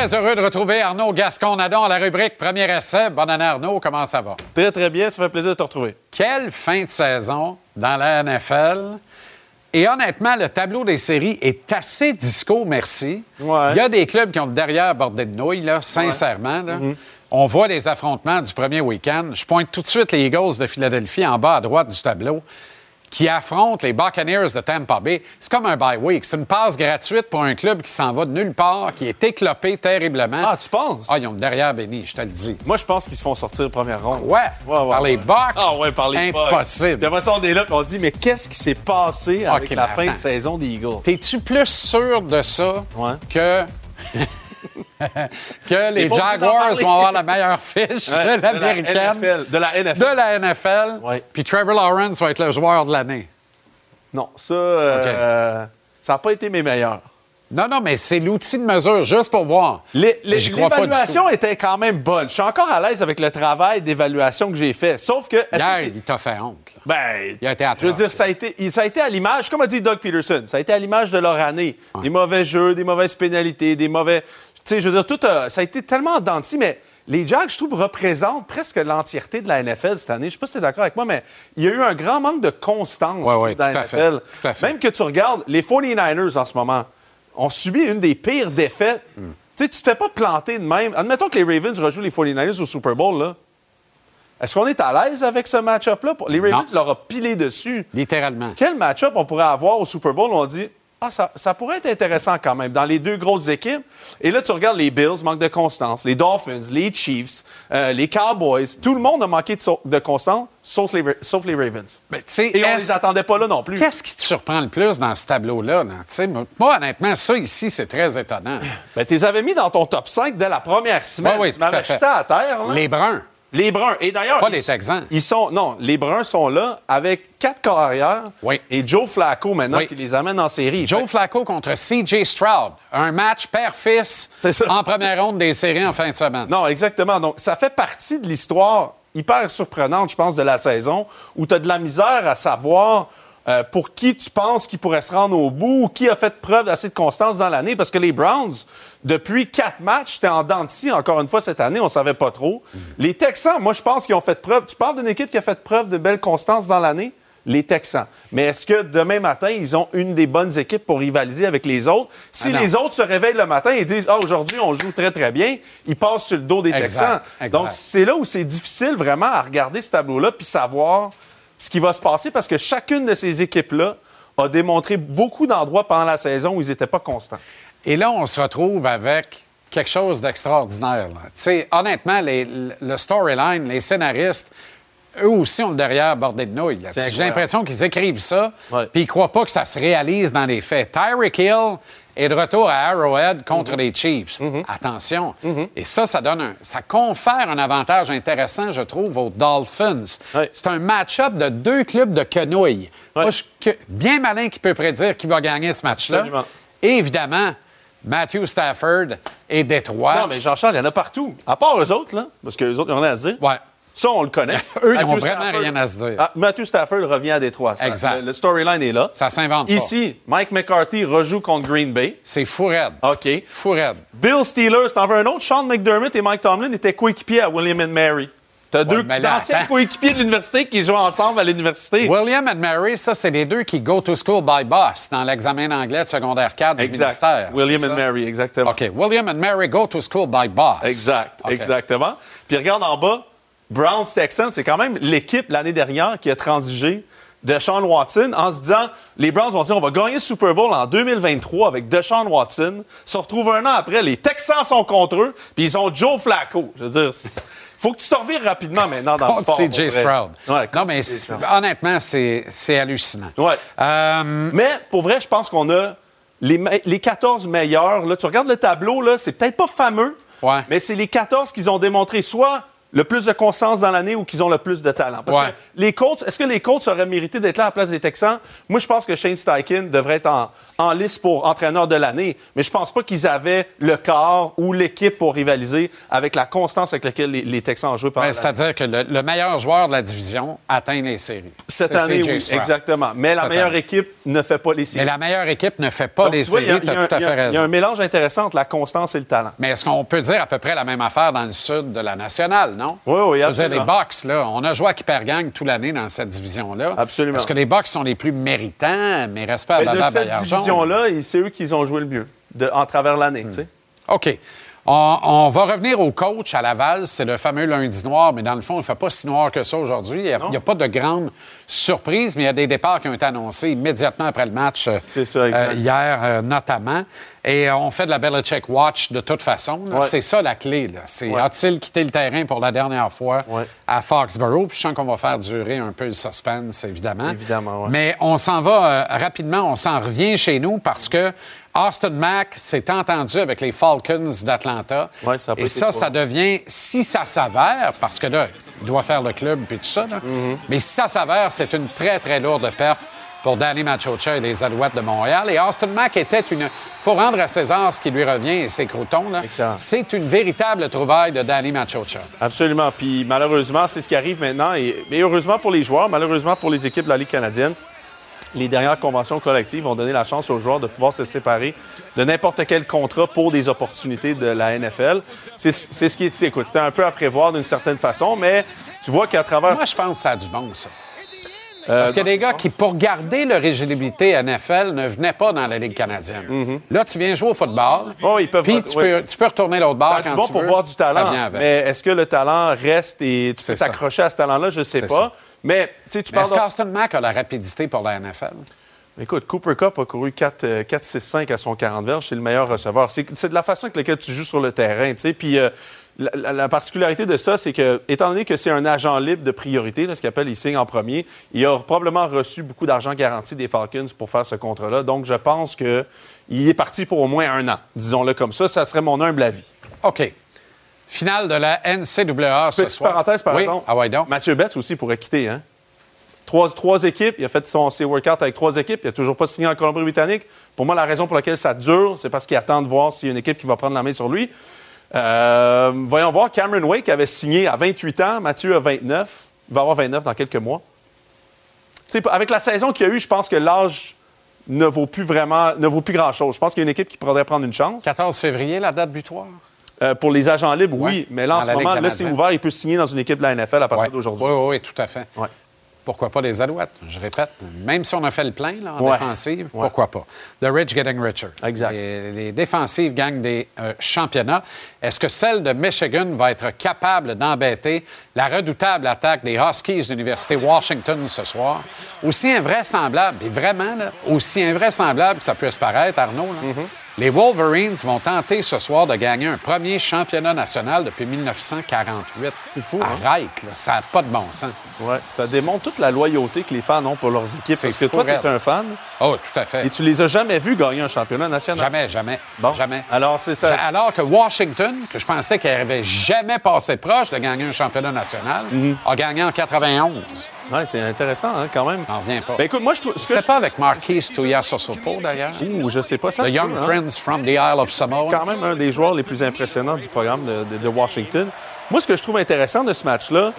Très heureux de retrouver Arnaud Gascon-Nadon à la rubrique Premier essai. Bonne année, Arnaud. Comment ça va? Très, très bien. Ça fait plaisir de te retrouver. Quelle fin de saison dans la NFL. Et honnêtement, le tableau des séries est assez disco, merci. Il y a des clubs qui ont derrière bordé de nouilles, là, sincèrement. Mm-hmm. On voit les affrontements du premier week-end. Je pointe tout de suite les Eagles de Philadelphie en bas à droite du tableau. Qui affrontent les Buccaneers de Tampa Bay. C'est comme un bye week. C'est une passe gratuite pour un club qui s'en va de nulle part, qui est éclopé terriblement. Ah, tu penses? Ah, ils ont derrière béni, je te le dis. Moi, je pense qu'ils se font sortir première ronde. Ouais, Ouais, ouais, par ouais. les Bucks. Ah ouais, par les Bucks. Impossible. Puis après ça, on est là on dit, mais qu'est-ce qui s'est passé avec la fin de saison des Eagles? T'es-tu plus sûr de ça que. que les Jaguars vont avoir la meilleure fiche Ouais, de l'américaine, De la NFL. De la NFL. Ouais. puis Trevor Lawrence va être le joueur de l'année. Non, ça, euh, ça n'a pas été mes meilleurs. Non, non, mais c'est l'outil de mesure, juste pour voir. L'évaluation était quand même bonne. Je suis encore à l'aise avec le travail d'évaluation que j'ai fait. Sauf que. que Hier, c'est- il t'a fait honte. là. Ben, Il a été je veux atroce. dire, ça a été, ça a été à l'image, comme a dit Doug Peterson, ça a été à l'image de leur année. Des mauvais jeux, des mauvaises pénalités, des mauvais. Sais, je veux dire, tout a- ça a été tellement en dents de scie, mais les Jags, je trouve, représentent presque l'entièreté de la NFL cette année. Je sais pas si tu es d'accord avec moi, mais il y a eu un grand manque de constance Ouais, ouais, dans la. NFL. Fait. Même que tu regardes les 49ers en ce moment, ont subi une des pires défaites. Hmm. Tu sais, tu te fais pas planter de même. Admettons que les Ravens rejouent les 49ers au Super Bowl, là. Est-ce qu'on est à l'aise avec ce match-up-là? Les Ravens leur ont pilé dessus. Littéralement. Quel match-up on pourrait avoir au Super Bowl où on dit Ah, ça, ça pourrait être intéressant quand même dans les deux grosses équipes. Et là, tu regardes les Bills, manque de constance, les Dolphins, les Chiefs, euh, les Cowboys. Tout le monde a manqué de, so- de constance, sauf les, Ra- sauf les Ravens. Ben, sais, Et on les attendait pas là non plus. Qu'est-ce qui te surprend le plus dans ce tableau-là? là? Tu sais, Moi, honnêtement, ça ici, c'est très étonnant. Ben, tu les avais mis dans ton top 5 dès la première semaine. Ouais, oui, tu m'avais jeté à terre. là. Les Bruns. Les Bruns. Et d'ailleurs. Pas ils- les Texans. Ils sont. Non, les Bruns sont là avec quatre carrières. Oui. Et Joe Flacco maintenant Oui. qui les amène en série. Joe Fait- Flacco contre C.J. Stroud. Un match père-fils en première ronde des séries en fin de semaine. Non, exactement. Donc, ça fait partie de l'histoire hyper surprenante, je pense, de la saison, où tu as de la misère à savoir euh, pour qui tu penses qu'il pourrait se rendre au bout ou qui a fait preuve d'assez de constance dans l'année? Parce que les Browns, depuis quatre matchs, c'était en dents de scie, encore une fois, cette année, on savait pas trop. Les Texans, moi, je pense qu'ils ont fait preuve. Tu parles d'une équipe qui a fait preuve de belle constance dans l'année? Les Texans. Mais est-ce que demain matin, ils ont une des bonnes équipes pour rivaliser avec les autres? Si Ah les autres se réveillent le matin et disent Ah, aujourd'hui, on joue très, très bien, ils passent sur le dos des Exact, Texans. exact. Donc, c'est là où c'est difficile vraiment à regarder ce tableau-là puis savoir ce qui va se passer parce que chacune de ces équipes-là a démontré beaucoup d'endroits pendant la saison où ils n'étaient pas constants. Et là, on se retrouve avec quelque chose d'extraordinaire. là. Tu sais, honnêtement, les- le storyline, les scénaristes, eux aussi ont le derrière bordé de nouilles. J'ai l'impression qu'ils écrivent ça, puis ils croient pas que ça se réalise dans les faits. Tyreek Hill est de retour à Arrowhead contre Mm-hmm. les Chiefs. Attention. Et ça, ça donne un, ça confère un avantage intéressant, je trouve, aux Dolphins. C'est un match-up de deux clubs de quenouilles. Ouais. Moi, je suis que- bien malin qui peut prédire qui va gagner ce match-là. Et évidemment, Matthew Stafford et Détroit. Non, mais Jean-Charles, il y en a partout. À part eux autres, là, parce que les autres, ils ont rien à se dire. Ouais. Ça, on le connaît. Eux, ils Matthew ont vraiment Stafford- rien à se dire. Ah, Matthew Stafford revient à Détroit. Ça, Exact. Le, le storyline est là. Ça s'invente pas. Ici, Mike McCarthy rejoue contre Green Bay. C'est fou raide. OK. Fou raide. Bill Steelers, t'en veux un autre? Sean McDermott et Mike Tomlin étaient coéquipiers à William and Mary. T'as deux là, anciens coéquipiers de l'université qui jouent ensemble à l'université. William and Mary, ça, c'est les deux qui go to school by bus dans l'examen d'anglais de secondaire 4 du Exact. ministère. William and ça? Mary, exactement. OK. William and Mary go to school by bus. Exact, exactement. Puis regarde en bas, Browns Texans, c'est quand même l'équipe l'année dernière qui a transigé de Sean Watson en se disant les Browns vont dire on va gagner le Super Bowl en 2023 avec Deshaun Watson. Se retrouve un an après, les Texans sont contre eux, puis ils ont Joe Flacco. Je veux dire, c'est- faut que tu te revires rapidement maintenant dans le Contre sport. Pour vrai. Stroud. Ouais, contre non, mais c'est- honnêtement, c'est c'est hallucinant. Ouais. Euh, Mais pour vrai, je pense qu'on a les, les 14 meilleurs. Là, tu regardes le tableau, là, c'est peut-être pas fameux, Ouais. mais c'est les 14 qu'ils ont démontré soit le plus de constance dans l'année ou qu'ils ont le plus de talent. Parce Ouais. que les Colts, est-ce que les Colts auraient mérité d'être là à la place des Texans? Moi, je pense que Shane Steichen devrait être en, en liste pour entraîneur de l'année, mais je pense pas qu'ils avaient le corps ou l'équipe pour rivaliser avec la constance avec laquelle les, les Texans ont joué pendant l'année. C'est-à-dire que le, le meilleur joueur de la division atteint les séries. Cette année, oui, exactement. Mais la meilleure année. équipe ne fait pas les séries. Mais la meilleure équipe ne fait pas Donc, les tu vois, séries. il y Tu a as tout à fait un- Il y a raison. un mélange intéressant entre la constance et le talent. Mais est-ce qu'on peut dire à peu près la même affaire dans le sud de la nationale, non? Oui, oui, les absolument. Bucks, là, on a joué à Gang toute l'année dans cette division-là. Absolument. Est-ce que les Bucks sont les plus méritants? Mais respect à Mais de cette division-là, c'est eux qui ont joué le mieux de- en travers l'année. tu sais. OK. On, on va revenir au coach à Laval. C'est le fameux lundi noir, mais dans le fond, il ne fait pas si noir que ça aujourd'hui. Il n'y a, pas de grande surprise, mais il y a des départs qui ont été annoncés immédiatement après le match euh, ça, euh, hier, euh, notamment. Et on fait de la Belichick Watch de toute façon. Ouais. C'est ça la clé. C'est Ouais. a-t-il quitté le terrain pour la dernière fois Ouais. à Foxborough? Puis je sens qu'on va faire durer un peu le suspense, évidemment. Évidemment. Mais on s'en va euh, rapidement, on s'en revient chez nous parce que Austin Mack s'est entendu avec les Falcons d'Atlanta. Ouais, Et ça, ça devient, si ça s'avère, parce que là, il doit faire le club puis tout ça, là, Mm-hmm. mais si ça s'avère, c'est une très, très lourde perte pour Danny Machocha et les Alouettes de Montréal. Et Austin Mack était une... faut rendre à César ce qui lui revient et ses croutons. là. Excellent. C'est une véritable trouvaille de Danny Machocha. Absolument. Puis malheureusement, c'est ce qui arrive maintenant. Et, mais heureusement pour les joueurs, malheureusement pour les équipes de la Ligue canadienne, les dernières conventions collectives vont donner la chance aux joueurs de pouvoir se séparer de n'importe quel contrat pour des opportunités de la NFL. C'est ce qui est. Écoute, c'était un peu à prévoir d'une certaine façon, mais tu vois qu'à travers. Moi, je pense que ça a du bon, ça. Euh, Parce qu'il y a des gars qui, pour garder leur éligibilité NFL, ne venaient pas dans la Ligue canadienne. Là, tu viens jouer au football. Oh, ils peuvent- Puis tu, oui. peux, tu peux retourner l'autre bord du bon tu pour veux. voir du talent, mais est-ce que le talent reste et tu peux C'est t'accrocher à ce talent-là? Je sais C'est pas. ça. Mais tu sais, parles est-ce qu'Austin Mack a la rapidité pour la NFL? Écoute, Cooper Cup a couru 4, 4-6-5 à son 40 verges. C'est le meilleur receveur. C'est c'est de la façon avec laquelle tu joues sur le terrain. tu sais. Puis euh, la, la- la particularité de ça, c'est que, étant donné que c'est un agent libre de priorité, là, ce qu'il appelle, il signe en premier, il a probablement reçu beaucoup d'argent garanti des Falcons pour faire ce contrat-là. Donc, je pense qu'il est parti pour au moins un an. Disons-le comme ça. Ça serait mon humble avis. OK. Finale de la NCAA ce Petite soir. parenthèse, par oui? exemple. Ah ouais, donc. Mathieu Betts aussi pourrait quitter. Hein? Trois, trois équipes. Il a fait son, ses workouts avec trois équipes. Il n'a toujours pas signé en Colombie-Britannique. Pour moi, la raison pour laquelle ça dure, c'est parce qu'il attend de voir s'il y a une équipe qui va prendre la main sur lui. Euh, voyons voir. Cameron Wake avait signé à 28 ans. Mathieu a 29. Il va avoir 29 dans quelques mois. Avec la saison qu'il y a eu, je pense que l'âge ne vaut plus vraiment, ne vaut plus grand-chose. Je pense qu'il y a une équipe qui pourrait prendre une chance. 14 février, la date butoir? Euh, pour les agents libres, oui. Ouais. Mais là, en ce moment, là, c'est ouvert. Il peut signer dans une équipe de la NFL à partir Ouais. d'aujourd'hui. Oui, oui, oui, tout à fait. Ouais. Pourquoi pas les Alouettes? Je répète, même si on a fait le plein là, en défensive, pourquoi pas? The rich getting richer. Exact. Les, les défensives gagnent des euh, championnats. Est-ce que celle de Michigan va être capable d'embêter la redoutable attaque des Huskies de l'Université Washington ce soir? Aussi invraisemblable, et vraiment, là, aussi invraisemblable que ça puisse paraître, Arnaud, là, Mm-hmm. les Wolverines vont tenter ce soir de gagner un premier championnat national depuis 1948. C'est fou, hein? Arrête, là, ça n'a pas de bon sens. Ouais, ça démontre toute la loyauté que les fans ont pour leurs équipes. Parce que toi, tu es un fan Oh, tout à fait. et tu les as jamais vus gagner un championnat national. Jamais, jamais. Bon. Jamais. Alors, c'est ça. Alors que Washington, que je pensais qu'elle n'avait jamais passé proche de gagner un championnat national, Mhm. a gagné en 91. Ouais, c'est intéressant, hein, quand même. J'en reviens pas. Ben, écoute, moi, je trouve. C'était je- pas avec Marquis Tuiasosopo, d'ailleurs? Ouh, je sais pas. Ça The Young peut, hein. Prince from the Isle of Samoa. quand même un des joueurs les plus impressionnants du programme de, de- de Washington. Moi, ce que je trouve intéressant de ce match-là,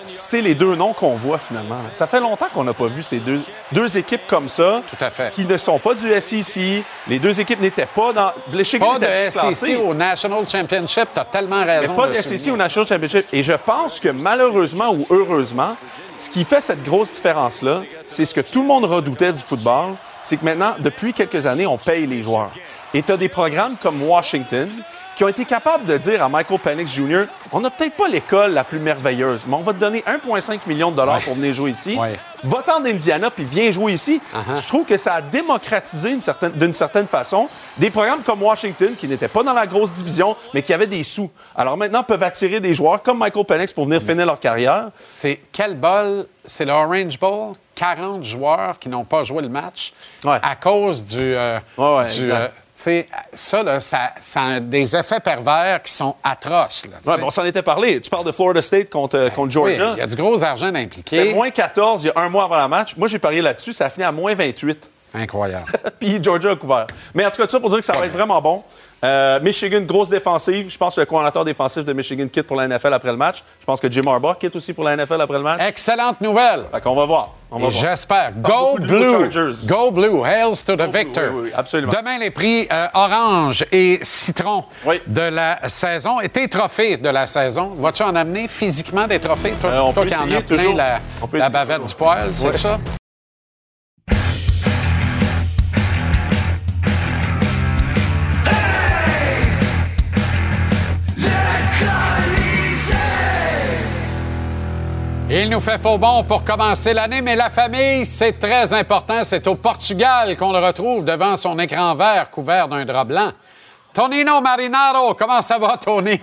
c'est les deux noms qu'on voit finalement. Ça fait longtemps qu'on n'a pas vu ces deux, deux équipes comme ça. Tout à fait. Qui ne sont pas du SEC. Les deux équipes n'étaient pas dans. Pas de. SEC au National Championship, t'as tellement Mais raison. pas de de SEC au National Championship. Et je pense que malheureusement ou heureusement, ce qui fait cette grosse différence-là, c'est ce que tout le monde redoutait du football, c'est que maintenant, depuis quelques années, on paye les joueurs. Et tu as des programmes comme Washington qui ont été capables de dire à Michael Penix Jr., on n'a peut-être pas l'école la plus merveilleuse, mais on va te donner 1,5 million de dollars pour venir jouer ici. Ouais. Va-t'en d'Indiana puis viens jouer ici. Uh-huh. Je trouve que ça a démocratisé certaine- d'une certaine façon des programmes comme Washington qui n'étaient pas dans la grosse division mais qui avaient des sous. Alors maintenant peuvent attirer des joueurs comme Michael Penix pour venir finir leur carrière. C'est quel bol? C'est le Orange Bowl? 40 joueurs qui n'ont pas joué le match Ouais. à cause du. euh, euh, ça, là, ça, ça a des effets pervers qui sont atroces. Là, Ouais, on s'en était parlé. Tu parles de Florida State contre, euh, contre Georgia. il y a du gros argent C'était impliqué. moins 14 il y a un mois avant la match. Moi, j'ai parié là-dessus. Ça a fini à moins 28. Incroyable. Puis Georgia a couvert. Mais en tout cas, tout ça pour dire que ça va être vraiment bon. Euh, Michigan, grosse défensive. Je pense que le coordinateur défensif de Michigan quitte pour la NFL après le match. Je pense que Jim Harbaugh quitte aussi pour la NFL après le match. Excellente nouvelle. Fait qu'on va voir. On Et. J'espère. Go Blue! Chargers. Go Blue! Hails to the victor! oui, oui, absolument. Demain, les prix euh, orange et citron Oui. de la saison. Et tes trophées de la saison, vas-tu en amener physiquement des trophées? Toi, Euh, on toi peut qui en as plein la, la bavette toujours. du poil, c'est ça? Il nous fait faux bon pour commencer l'année, mais la famille, c'est très important. C'est au Portugal qu'on le retrouve devant son écran vert couvert d'un drap blanc. Tonino Marinaro, comment ça va, Tony?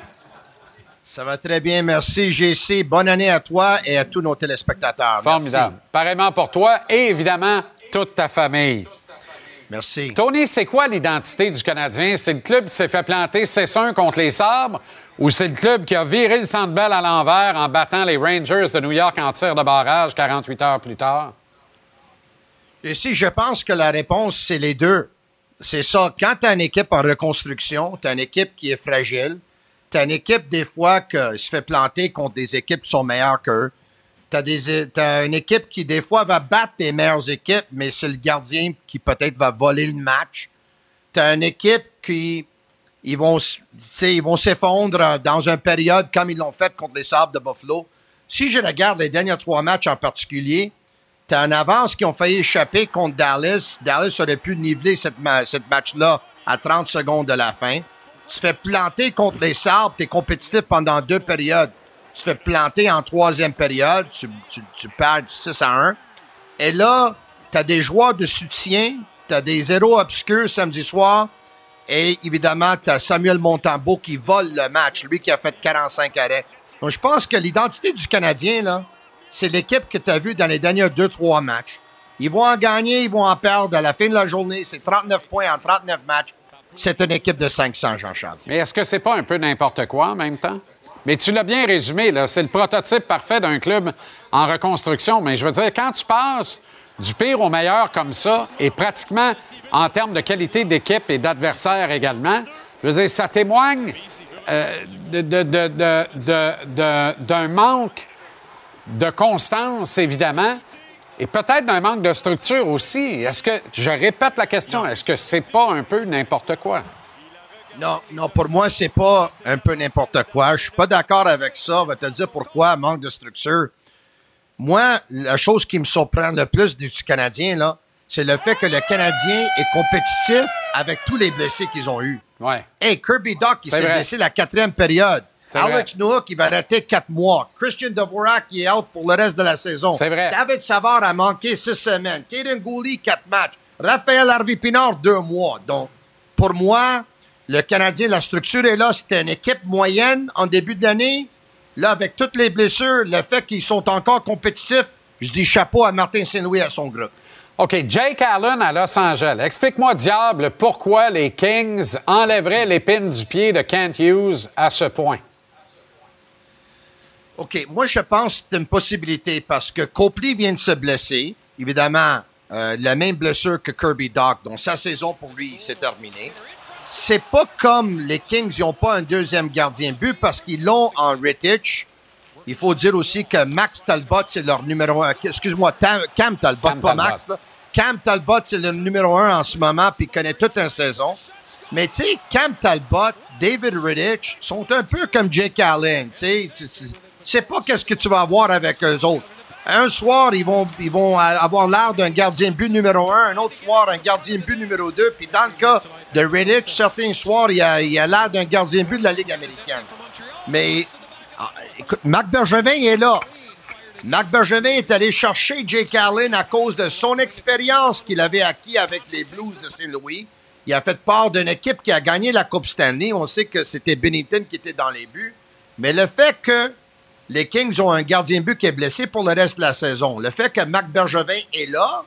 Ça va très bien, merci, GC. Bonne année à toi et à tous nos téléspectateurs. Formidable. Pareillement pour toi et évidemment toute ta famille. Merci. Tony, c'est quoi l'identité du Canadien? C'est le club qui s'est fait planter 6-1 contre les Sabres ou c'est le club qui a viré le centre à l'envers en battant les Rangers de New York en tir de barrage 48 heures plus tard? Ici, je pense que la réponse, c'est les deux. C'est ça. Quand tu as une équipe en reconstruction, tu as une équipe qui est fragile, tu as une équipe, des fois, qui se fait planter contre des équipes qui sont meilleures qu'eux. Tu as, une équipe qui, des fois, va battre tes meilleures équipes, mais c'est le gardien qui peut-être va voler le match. Tu as une équipe qui, ils vont, ils vont s'effondrer dans une période comme ils l'ont fait contre les Sabres de Buffalo. Si je regarde les derniers trois matchs en particulier, tu as avance qui ont failli échapper contre Dallas. Dallas aurait pu niveler cette, cette match-là à 30 secondes de la fin. Tu fais planter contre les Sabres, tu es compétitif pendant deux périodes tu fais planter en troisième période, tu, tu, perds 6 à 1. Et là, tu as des joueurs de soutien, tu as des héros obscurs samedi soir, et évidemment, tu as Samuel Montambeau qui vole le match, lui qui a fait 45 arrêts. Donc, je pense que l'identité du Canadien, là, c'est l'équipe que tu as vue dans les derniers 2-3 matchs. Ils vont en gagner, ils vont en perdre. À la fin de la journée, c'est 39 points en 39 matchs. C'est une équipe de 500, Jean-Charles. Mais est-ce que c'est pas un peu n'importe quoi en même temps? Mais tu l'as bien résumé, là. C'est le prototype parfait d'un club en reconstruction. Mais je veux dire, quand tu passes du pire au meilleur comme ça, et pratiquement en termes de qualité d'équipe et d'adversaire également, je veux ça témoigne euh, d'un manque de constance, évidemment, et peut-être d'un manque de structure aussi. Est-ce que, je répète la question, est-ce que c'est pas un peu n'importe quoi? Non, non, pour moi, c'est pas un peu n'importe quoi. Je suis pas d'accord avec ça. On va te dire pourquoi, manque de structure. Moi, la chose qui me surprend le plus du Canadien, là, c'est le fait que le Canadien est compétitif avec tous les blessés qu'ils ont eus. Ouais. Hey, Kirby Doc, il s'est blessé la quatrième période. Alex Noah qui va arrêter quatre mois. Christian Dvorak qui est out pour le reste de la saison. C'est vrai. David Savard a manqué six semaines. Kaden Gouli, quatre matchs. Raphaël Harvey-Pinard, deux mois. Donc, pour moi, le Canadien, la structure est là. C'était une équipe moyenne en début d'année. Là, avec toutes les blessures, le fait qu'ils sont encore compétitifs, je dis chapeau à Martin Saint-Louis et à son groupe. OK, Jake Allen à Los Angeles. Explique-moi, diable, pourquoi les Kings enlèveraient l'épine du pied de Kent Hughes à ce point? OK, moi, je pense que c'est une possibilité parce que Copley vient de se blesser. Évidemment, euh, la même blessure que Kirby Doc, donc sa saison pour lui, s'est terminée c'est pas comme les Kings, ils n'ont pas un deuxième gardien but parce qu'ils l'ont en Rittich. Il faut dire aussi que Max Talbot, c'est leur numéro un. Excuse-moi, Cam Talbot, pas Max. Cam Talbot, c'est le numéro un en ce moment, puis il connaît toute une saison. Mais tu sais, Cam Talbot, David Rittich sont un peu comme Jake Allen. Tu sais pas qu'est-ce que tu vas avoir avec eux autres. Un soir, ils vont, ils vont avoir l'air d'un gardien but numéro un, un autre soir, un gardien but numéro deux. Puis dans le cas de Redditch, certains soirs, il a, a l'air d'un gardien but de la Ligue américaine. Mais, ah, écoute, Marc Bergevin est là. Marc Bergevin est allé chercher Jake Allen à cause de son expérience qu'il avait acquis avec les Blues de Saint-Louis. Il a fait part d'une équipe qui a gagné la Coupe Stanley. On sait que c'était Bennington qui était dans les buts. Mais le fait que les Kings ont un gardien but qui est blessé pour le reste de la saison. Le fait que Marc Bergevin est là,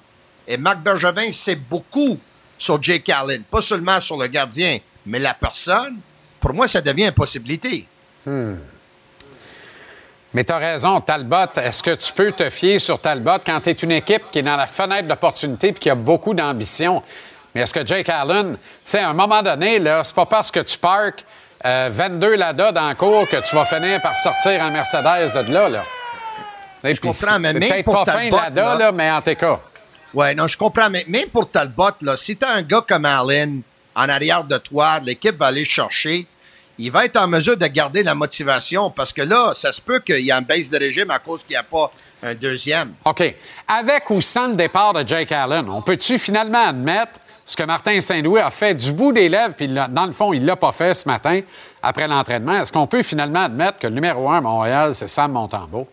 et Marc Bergevin sait beaucoup sur Jake Allen, pas seulement sur le gardien, mais la personne, pour moi, ça devient une possibilité. Hmm. Mais tu as raison, Talbot. Est-ce que tu peux te fier sur Talbot quand tu es une équipe qui est dans la fenêtre d'opportunité et qui a beaucoup d'ambition? Mais est-ce que Jake Allen, tu sais, à un moment donné, c'est pas parce que tu parques 22 euh, Lada dans le cours que tu vas finir par sortir en Mercedes de là. là. Je comprends, mais même pour pas fin Lada, là, mais en tes cas. Oui, non, je comprends, mais même pour Talbot, là, si tu as un gars comme Allen en arrière de toi, l'équipe va aller chercher, il va être en mesure de garder la motivation parce que là, ça se peut qu'il y ait un baisse de régime à cause qu'il n'y a pas un deuxième. OK. Avec ou sans le départ de Jake Allen, on peut-tu finalement admettre ce que Martin Saint-Louis a fait du bout des lèvres, puis dans le fond, il ne l'a pas fait ce matin après l'entraînement. Est-ce qu'on peut finalement admettre que le numéro un à Montréal, c'est Sam Montembeau?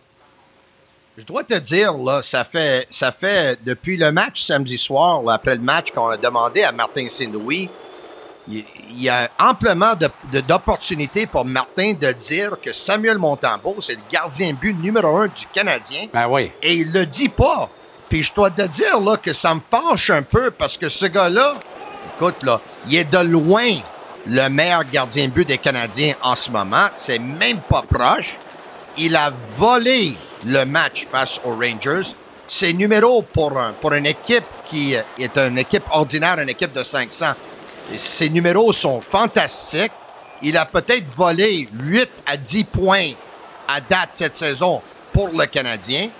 Je dois te dire, là, ça fait, ça fait depuis le match samedi soir, là, après le match qu'on a demandé à Martin Saint-Louis, il, il y a amplement d'opportunités pour Martin de dire que Samuel Montembeau, c'est le gardien but numéro un du Canadien. Ben oui. Et il le dit pas. Puis je dois te dire que ça me fâche un peu parce que ce gars-là, écoute, là, il est de loin le meilleur gardien de but des Canadiens en ce moment. C'est même pas proche. Il a volé le match face aux Rangers. Ses numéros pour, un- pour une équipe qui est une équipe ordinaire, une équipe de 500, et ses numéros sont fantastiques. Il a peut-être volé 8 à 10 points à date cette saison pour le Canadien.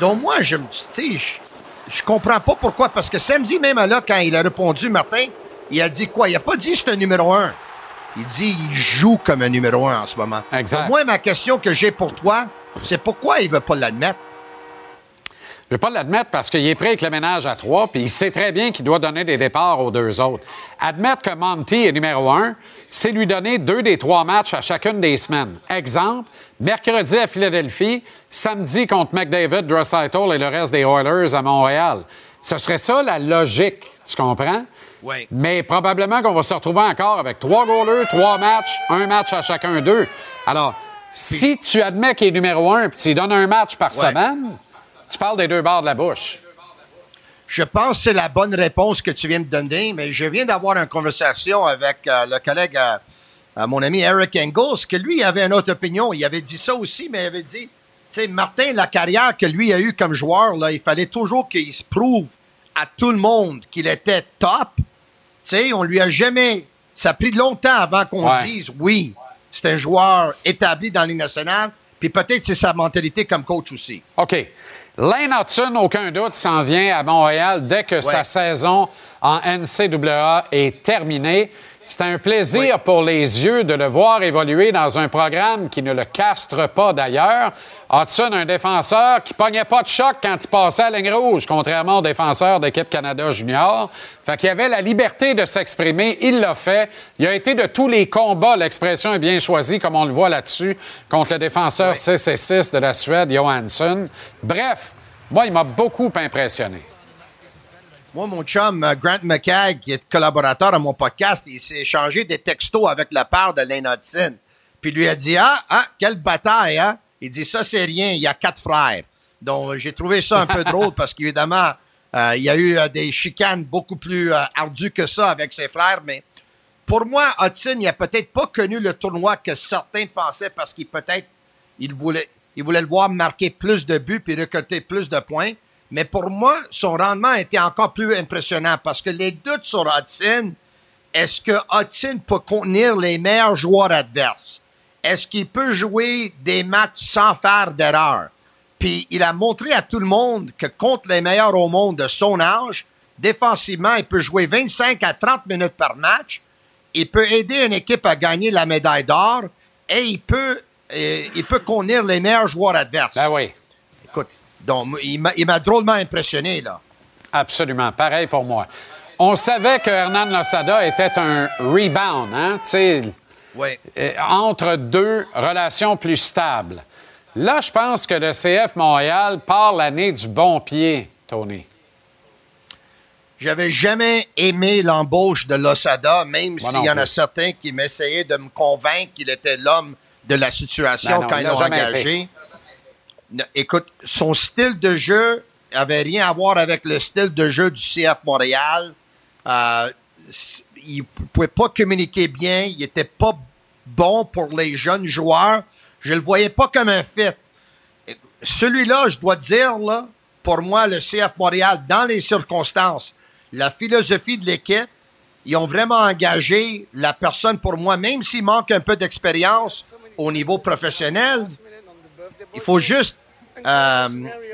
Donc moi, je me tu sais, je, je comprends pas pourquoi. Parce que samedi, même là, quand il a répondu, Martin, il a dit quoi? Il a pas dit c'est un numéro un. Il dit il joue comme un numéro un en ce moment. Exact. Donc, moi, ma question que j'ai pour toi, c'est pourquoi il veut pas l'admettre? Je ne veux pas l'admettre parce qu'il est prêt avec le ménage à trois, puis il sait très bien qu'il doit donner des départs aux deux autres. Admettre que Monty est numéro un, c'est lui donner deux des trois matchs à chacune des semaines. Exemple, mercredi à Philadelphie, samedi contre McDavid, Draisaitl et le reste des Oilers à Montréal. Ce serait ça la logique, tu comprends? Oui. Mais probablement qu'on va se retrouver encore avec trois goalers, trois matchs, un match à chacun d'eux. Alors, si tu admets qu'il est numéro un puis tu lui donnes un match par Ouais. semaine, tu parles des deux bords de la bouche. Je pense que c'est la bonne réponse que tu viens de donner, mais je viens d'avoir une conversation avec euh, le collègue, euh, euh, mon ami Eric Engels, que lui avait une autre opinion. Il avait dit ça aussi, mais il avait dit, tu sais, Martin, la carrière que lui a eue comme joueur, là, il fallait toujours qu'il se prouve à tout le monde qu'il était top. Tu sais, on lui a jamais... Ça a pris longtemps avant qu'on Ouais. dise, oui, c'est un joueur établi dans la Ligue nationale, puis peut-être c'est sa mentalité comme coach aussi. OK. Lane Hudson, aucun doute, s'en vient à Montréal dès que sa saison en NCAA est terminée. C'est un plaisir pour les yeux de le voir évoluer dans un programme qui ne le castre pas d'ailleurs. Hudson, un défenseur qui pognait pas de choc quand il passait à la ligne rouge, contrairement aux défenseurs d'équipe Canada Junior. Fait qu'il avait la liberté de s'exprimer. Il l'a fait. Il a été de tous les combats. L'expression est bien choisie, comme on le voit là-dessus, contre le défenseur CC6 de la Suède, Johansson. Bref, moi, il m'a beaucoup impressionné. Moi, mon chum euh, Grant McCagg, qui est collaborateur à mon podcast, il s'est échangé des textos avec le père de Lane Hudson. Puis il lui a dit Ah, ah, quelle bataille, hein? Il dit Ça, c'est rien, il y a quatre frères. Donc, j'ai trouvé ça un peu drôle parce qu'évidemment, euh, il y a eu euh, des chicanes beaucoup plus euh, ardues que ça avec ses frères, mais pour moi, Hudson, il a peut-être pas connu le tournoi que certains pensaient parce qu'il peut-être il voulait, il voulait le voir marquer plus de buts puis récolter plus de points. Mais pour moi, son rendement était encore plus impressionnant parce que les doutes sur Hudson, est-ce que Hudson peut contenir les meilleurs joueurs adverses? Est-ce qu'il peut jouer des matchs sans faire d'erreur? Puis il a montré à tout le monde que contre les meilleurs au monde de son âge, défensivement, il peut jouer 25 à 30 minutes par match. Il peut aider une équipe à gagner la médaille d'or et il peut, euh, il peut contenir les meilleurs joueurs adverses. Ben oui, Écoute, donc, il m'a- il m'a drôlement impressionné, là. absolument. Pareil pour moi. On savait que Hernan Losada était un rebound, hein? Tu entre deux relations plus stables. Là, je pense que le CF Montréal part l'année du bon pied, Tony. J'avais jamais aimé l'embauche de Losada, même s'il y en a certains qui m'essayaient de me convaincre qu'il était l'homme de la situation Ben non, quand il ils l'ont engagé. Écoute, son style de jeu avait rien à voir avec le style de jeu du CF Montréal. Euh, il pouvait pas communiquer bien. Il était pas bon pour les jeunes joueurs. Je le voyais pas comme un fit. Celui-là, je dois dire, là, pour moi, le CF Montréal, dans les circonstances, la philosophie de l'équipe, ils ont vraiment engagé la personne pour moi, même s'il manque un peu d'expérience au niveau professionnel. Il faut juste, euh,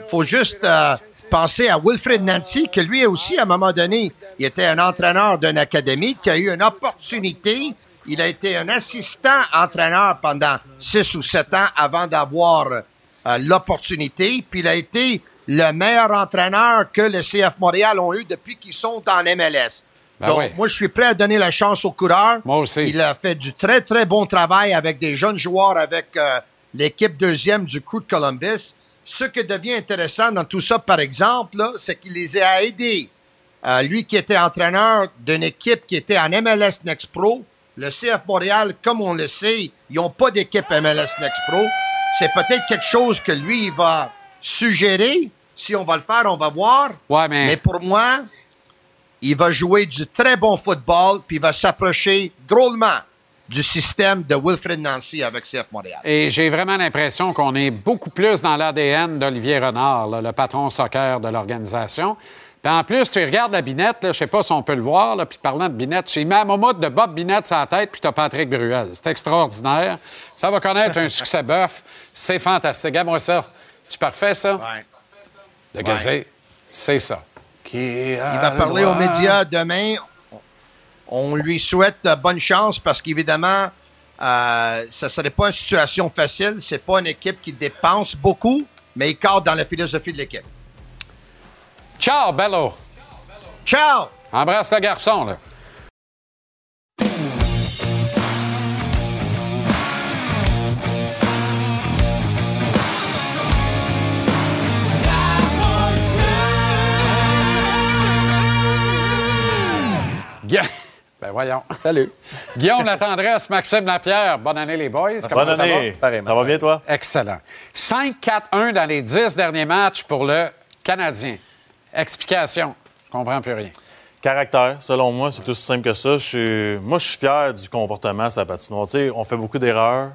faut juste euh, penser à Wilfred Nancy, que lui aussi, à un moment donné, il était un entraîneur d'une académie qui a eu une opportunité. Il a été un assistant entraîneur pendant six ou sept ans avant d'avoir euh, l'opportunité. Puis il a été le meilleur entraîneur que le CF Montréal ont eu depuis qu'ils sont en MLS. Ben Donc, moi, je suis prêt à donner la chance au coureur. Moi aussi. Il a fait du très, très bon travail avec des jeunes joueurs, avec euh, l'équipe deuxième du Crew de Columbus. Ce qui devient intéressant dans tout ça, par exemple, c'est qu'il les a aidés. Euh, lui qui était entraîneur d'une équipe qui était en MLS Next Pro, le CF Montréal, comme on le sait, ils n'ont pas d'équipe MLS Next Pro. C'est peut-être quelque chose que lui, il va suggérer. Si on va le faire, on va voir. Ouais, mais- mais pour moi, il va jouer du très bon football, puis il va s'approcher drôlement du système de Wilfred Nancy avec CF Montréal. Et j'ai vraiment l'impression qu'on est beaucoup plus dans l'ADN d'Olivier Renard, là, le patron soccer de l'organisation. Puis en plus, tu regardes la binette, là, je sais pas si on peut le voir, là, puis parlant de binette, tu y mets un moment de Bob Binette sur la tête, puis tu as Patrick Bruel. C'est extraordinaire. Ça va connaître un succès bœuf. C'est fantastique. Regarde-moi ça. Tu parfait, ça? Ouais. Le gazé, c'est ça. Qui Il va parler aux médias demain. On lui souhaite bonne chance parce qu'évidemment, euh, ça ne serait pas une situation facile. C'est pas une équipe qui dépense beaucoup, mais il cadre dans la philosophie de l'équipe. Ciao, Bello. Ciao! Embrasse le garçon, là. Ben voyons. Salut. Guillaume Latendresse, Maxime Lapierre. Bonne année, les boys. Comment Bonne ça année. va? Pareillement. Ça va bien, toi? Excellent. 5-4-1 dans les 10 derniers matchs pour le Canadien. Explication. Je comprends plus rien. Caractère, selon moi, c'est aussi simple que ça. Je suis- Moi, je suis fier du comportement sur la patinoire. Tu sais, on fait beaucoup d'erreurs.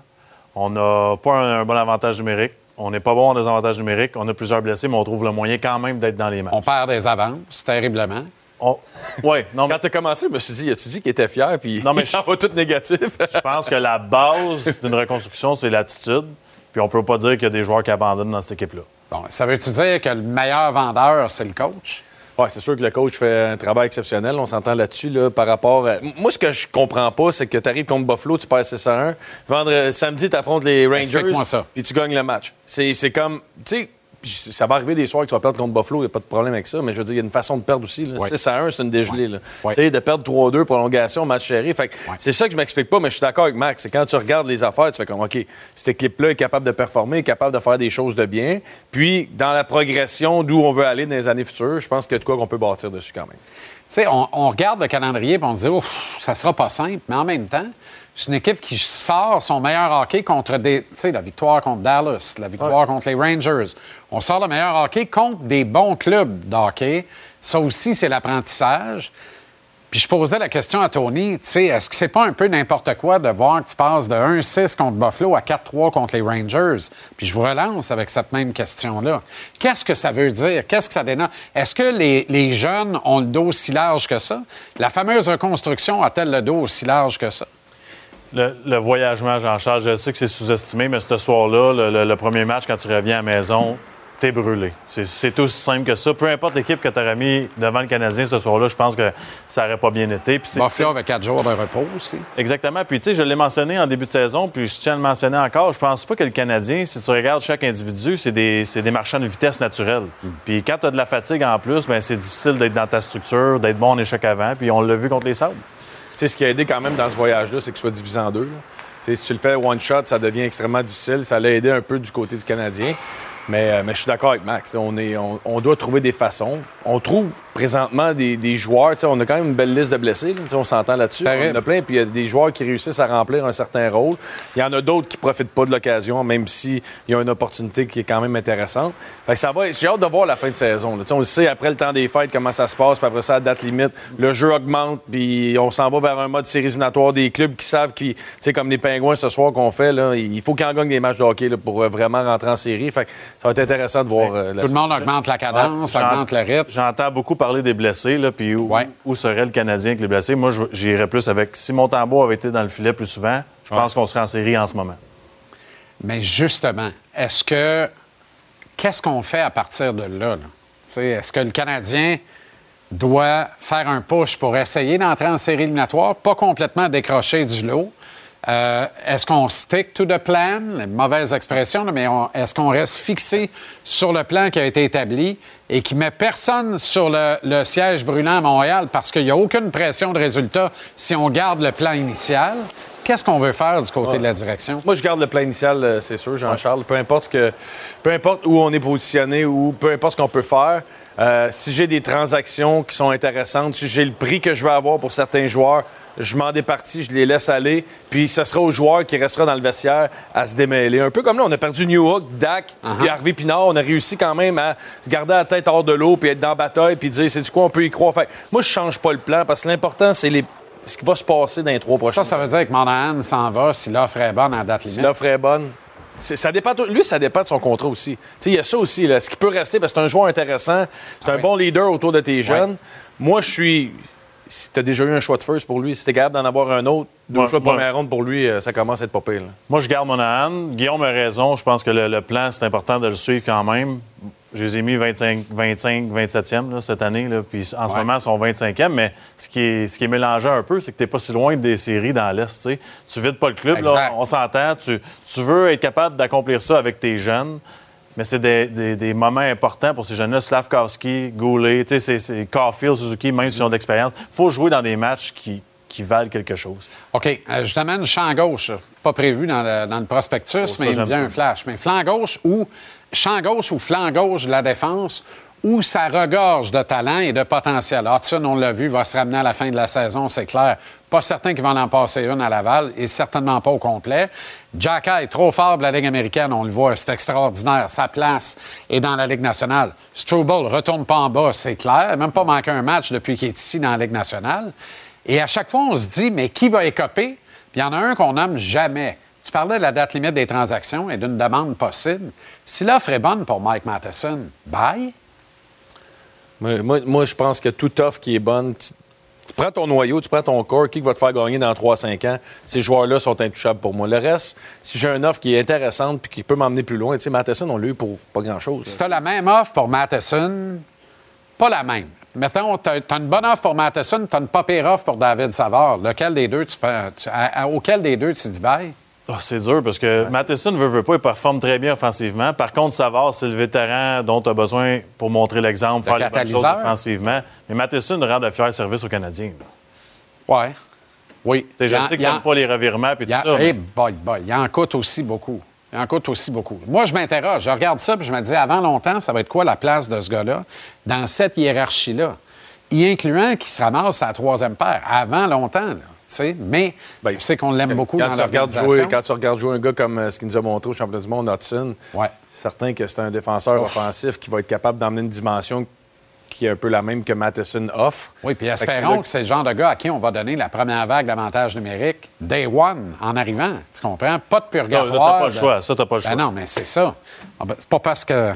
On n'a pas un, un bon avantage numérique. On n'est pas bon en désavantage numérique. On a plusieurs blessés, mais on trouve le moyen quand même d'être dans les matchs. On perd des avances terriblement. On- Ouais, non, mais Quand t'as commencé, je me suis dit, as-tu dit qu'il était fier, puis Non, mais il s'en je- va tout négatif? je pense que la base d'une reconstruction, c'est l'attitude. Puis on peut pas dire qu'il y a des joueurs qui abandonnent dans cette équipe-là. Bon, ça veut-tu dire que le meilleur vendeur, c'est le coach? Oui, c'est sûr que le coach fait un travail exceptionnel. On s'entend là-dessus là, par rapport à... Moi, ce que je comprends pas, c'est que tu arrives contre Buffalo, tu perds 6 à 1. Vendre... Samedi, tu affrontes les Rangers, Explique-moi ça. puis tu gagnes le match. C'est c'est comme... Tu sais, puis ça va arriver des soirs que tu vas perdre contre Buffalo, il n'y a pas de problème avec ça, mais je veux dire, il y a une façon de perdre aussi. Là. Ouais. 6 à 1, c'est une dégelée. Ouais. Tu sais, de perdre 3-2, prolongation, match serré. Fait c'est ça que je m'explique pas, mais je suis d'accord avec Max. C'est quand tu regardes les affaires, tu fais comme, OK, cette équipe-là est capable de performer, est capable de faire des choses de bien. Puis, dans la progression d'où on veut aller dans les années futures, je pense qu'il y a de quoi qu'on peut bâtir dessus quand même. Tu sais, on, on regarde le calendrier et on se dit, Ouf, ça sera pas simple, mais en même temps, c'est une équipe qui sort son meilleur hockey contre des. Tu sais, la victoire contre Dallas, la victoire contre les Rangers. On sort le meilleur hockey contre des bons clubs de hockey. Ça aussi, c'est l'apprentissage. Puis je posais la question à Tony, tu sais, est-ce que c'est pas un peu n'importe quoi de voir que tu passes de 1-6 contre Buffalo à 4-3 contre les Rangers? Puis je vous relance avec cette même question-là. Qu'est-ce que ça veut dire? Qu'est-ce que ça dénote? Est-ce que les, les jeunes ont le dos aussi large que ça? La fameuse reconstruction a-t-elle le dos aussi large que ça? Le, le voyagement, j'en charge. Je sais que c'est sous-estimé, mais ce soir-là, le, le- le premier match, quand tu reviens à la maison, t'es brûlé. C'est- aussi simple que ça. Peu importe l'équipe que tu aurais mis devant le Canadien ce soir-là, je pense que ça n'aurait pas bien été. Puis Buffalo avec quatre jours de repos aussi. Exactement. Puis, tu sais, je l'ai mentionné en début de saison, puis je tiens à le mentionner encore. Je pense pas que le Canadien, si tu regardes chaque individu, c'est des, marchands de vitesse naturelle. Puis, quand tu as de la fatigue en plus, ben c'est difficile d'être dans ta structure, d'être bon en échec avant. Puis, on l'a vu contre les Sables. Sais, ce qui a aidé quand même dans ce voyage-là, c'est qu'il soit divisé en deux. si tu le fais one shot, ça devient extrêmement difficile. Ça l'a aidé un peu du côté du Canadien. Mais, euh, mais je suis d'accord avec Max. On, on doit trouver des façons. On trouve présentement des, des joueurs. tu sais, On a quand même une belle liste de blessés. là. Tu sais, On s'entend là-dessus. On en a plein. Puis il y a des joueurs qui réussissent à remplir un certain rôle. Il y en a d'autres qui profitent pas de l'occasion, même s'il y a une opportunité qui est quand même intéressante. Fait que ça va. J'ai hâte de voir la fin de saison. là. Tu sais, On le sait après le temps des fêtes comment ça se passe. Puis après ça, à date limite, le jeu augmente. Puis on s'en va vers un mode séries éliminatoires. Des clubs qui savent qui, tu sais, comme les Pingouins ce soir qu'on fait, là, il faut qu'ils en gagnent des matchs de hockey là, pour euh, vraiment rentrer en série. Fait que ça va être intéressant de voir. euh, la Tout le monde augmente la cadence, Ouais, augmente le rythme. J'entends beaucoup parler des blessés, là, puis où, Ouais. où serait le Canadien avec les blessés? Moi, j'irais plus avec si Montembeau avait été dans le filet plus souvent, je pense qu'on serait en série en ce moment. Mais justement, est-ce que. Qu'est-ce qu'on fait à partir de là? là? Est-ce que le Canadien doit faire un push pour essayer d'entrer en série éliminatoire, pas complètement décrocher du lot? Euh, est-ce qu'on stick to the plan? Mauvaise expression, mais on- est-ce qu'on reste fixé sur le plan qui a été établi et qui met personne sur le, le siège brûlant à Montréal parce qu'il n'y a aucune pression de résultat si on garde le plan initial? Qu'est-ce qu'on veut faire du côté de la direction? Moi, je garde le plan initial, euh, c'est sûr, Jean-Charles. Peu importe ce que, peu importe où on est positionné ou peu importe ce qu'on peut faire. euh, si j'ai des transactions qui sont intéressantes, si j'ai le prix que je veux avoir pour certains joueurs, je m'en départis, je les laisse aller, puis ce sera aux joueurs qui restera dans le vestiaire à se démêler. Un peu comme là, on a perdu New Hook, Dak, puis Harvey Pinard, on a réussi quand même à se garder la tête hors de l'eau, puis être dans la bataille, puis dire, c'est du quoi, on peut y croire. Fait, moi, je change pas le plan, parce que l'important, c'est les- ce qui va se passer dans les trois prochains Ça, ça veut dire que Monahan s'en va si l'offre est bonne à date si limite. l'offre est bonne. Ça dépend, lui, ça dépend de son contrat aussi. Tu sais, Il y a ça aussi, là, ce qui peut rester, parce que c'est un joueur intéressant, c'est un oui. bon leader autour de tes jeunes. Moi, je suis. Si tu as déjà eu un choix de first pour lui, si tu es capable d'en avoir un autre, deux Moi- choix de moi- première ronde pour lui, euh, ça commence à être pas pire. là. Moi, je garde Monahan. Guillaume a raison. Je pense que le, le plan, c'est important de le suivre quand même. Je les ai mis 25, 25 27e là, cette année. Là. Puis en ce moment, ils sont 25e. Mais ce qui est, ce qui est mélangé un peu, c'est que tu n'es pas si loin des séries dans l'Est. tu vides pas le club. là. On s'entend. Tu, tu veux être capable d'accomplir ça avec tes jeunes. Mais c'est des, des- des moments importants pour ces jeunes-là. Slavkowski, Goulet, tu sais, c'est- Caulfield, Suzuki, même s'ils ont de l'expérience. Il faut jouer dans des matchs qui, qui valent quelque chose. OK. euh, je t'amène champ gauche. Pas prévu dans le, dans le prospectus, Oh, ça, mais ça. un flash. Mais flanc gauche ou champ gauche ou flanc gauche de la défense où ça regorge de talent et de potentiel. Hudson, on l'a vu, va se ramener à la fin de la saison, c'est clair. Pas certain qu'il va en passer une à Laval et certainement pas au complet. Jacka est trop fort pour la Ligue américaine, on le voit, c'est extraordinaire. Sa place est dans la Ligue nationale. Struble retourne pas en bas, c'est clair. Il Même pas manqué un match depuis qu'il est ici dans la Ligue nationale. Et à chaque fois, on se dit, mais qui va écoper? Puis il y en a un qu'on nomme jamais. Tu parlais de la date limite des transactions et d'une demande possible. Si l'offre est bonne pour Mike Matheson, bye. Moi, je pense que toute offre qui est bonne, tu, tu prends ton noyau, tu prends ton corps, qui va te faire gagner dans 3-5 ans, ces joueurs-là sont intouchables pour moi. Le reste, si j'ai une offre qui est intéressante puis qui peut m'emmener plus loin, tu sais, Matheson, on l'a eu pour pas grand-chose. Si tu as la même offre pour Matheson, pas la même. Mettons, tu une bonne offre pour Matheson, tu une pas pire offre pour David Savard. Lequel des deux tu peux, auquel des deux tu dis bye? Oh, c'est dur parce que Matheson veut, veut pas, il performe très bien offensivement. Par contre, Savard, c'est le vétéran dont tu as besoin pour montrer l'exemple, faire les bonnes choses offensivement. Mais Matheson rend de fiers service aux Canadiens. Ouais. Oui. Tu sais, Je en- sais que il en- t'aimes pas les revirements et tout ça. mais- eh boy, boy, il en coûte aussi beaucoup. Il en coûte aussi beaucoup. Moi, je m'interroge. Je regarde ça puis je me dis, avant longtemps, ça va être quoi la place de ce gars-là dans cette hiérarchie-là? Y incluant qui se ramasse à la troisième paire. Avant longtemps, là. Tu sais. Mais Ben, je sais qu'on l'aime beaucoup quand dans tu, regardes l'organisation. jouer, quand tu regardes jouer un gars comme euh, ce qu'il nous a montré au championnat du monde, Hudson, Ouais. certain que c'est un défenseur offensif qui va être capable d'emmener une dimension qui est un peu la même que Matheson offre. Oui, puis que espérons que c'est le genre de gars à qui on va donner la première vague d'avantages numériques day one en arrivant. Tu comprends? Pas de Non, purgatoire. là, t'as pas le de- choix. Ça, t'as pas le Ben choix. non, mais c'est ça. Ah ben, c'est pas parce que.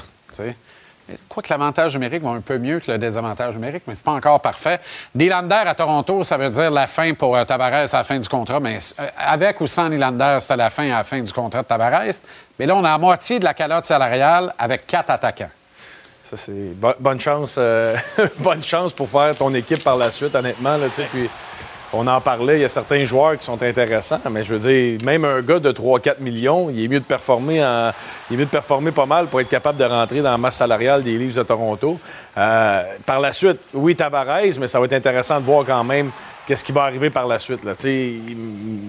Sais. Quoi que l'avantage numérique va un peu mieux que le désavantage numérique, mais c'est pas encore parfait. Nylander à Toronto, ça veut dire la fin pour euh, Tavares à la fin du contrat, mais euh, avec ou sans Nylander, c'était la fin à la fin du contrat de Tavares. Mais là, on a la moitié de la calotte salariale avec quatre attaquants. Ça, c'est bo- bonne chance. euh, bonne chance pour faire ton équipe par la suite, honnêtement. Là, puis on en parlait, il y a certains joueurs qui sont intéressants, mais je veux dire, même un gars de 3-4 millions, il est mieux de performer en- il est mieux de performer pas mal pour être capable de rentrer dans la masse salariale des Leafs de Toronto. Euh, par la suite, oui, Tavares, mais ça va être intéressant de voir quand même qu'est-ce qui va arriver par la suite. Là, tu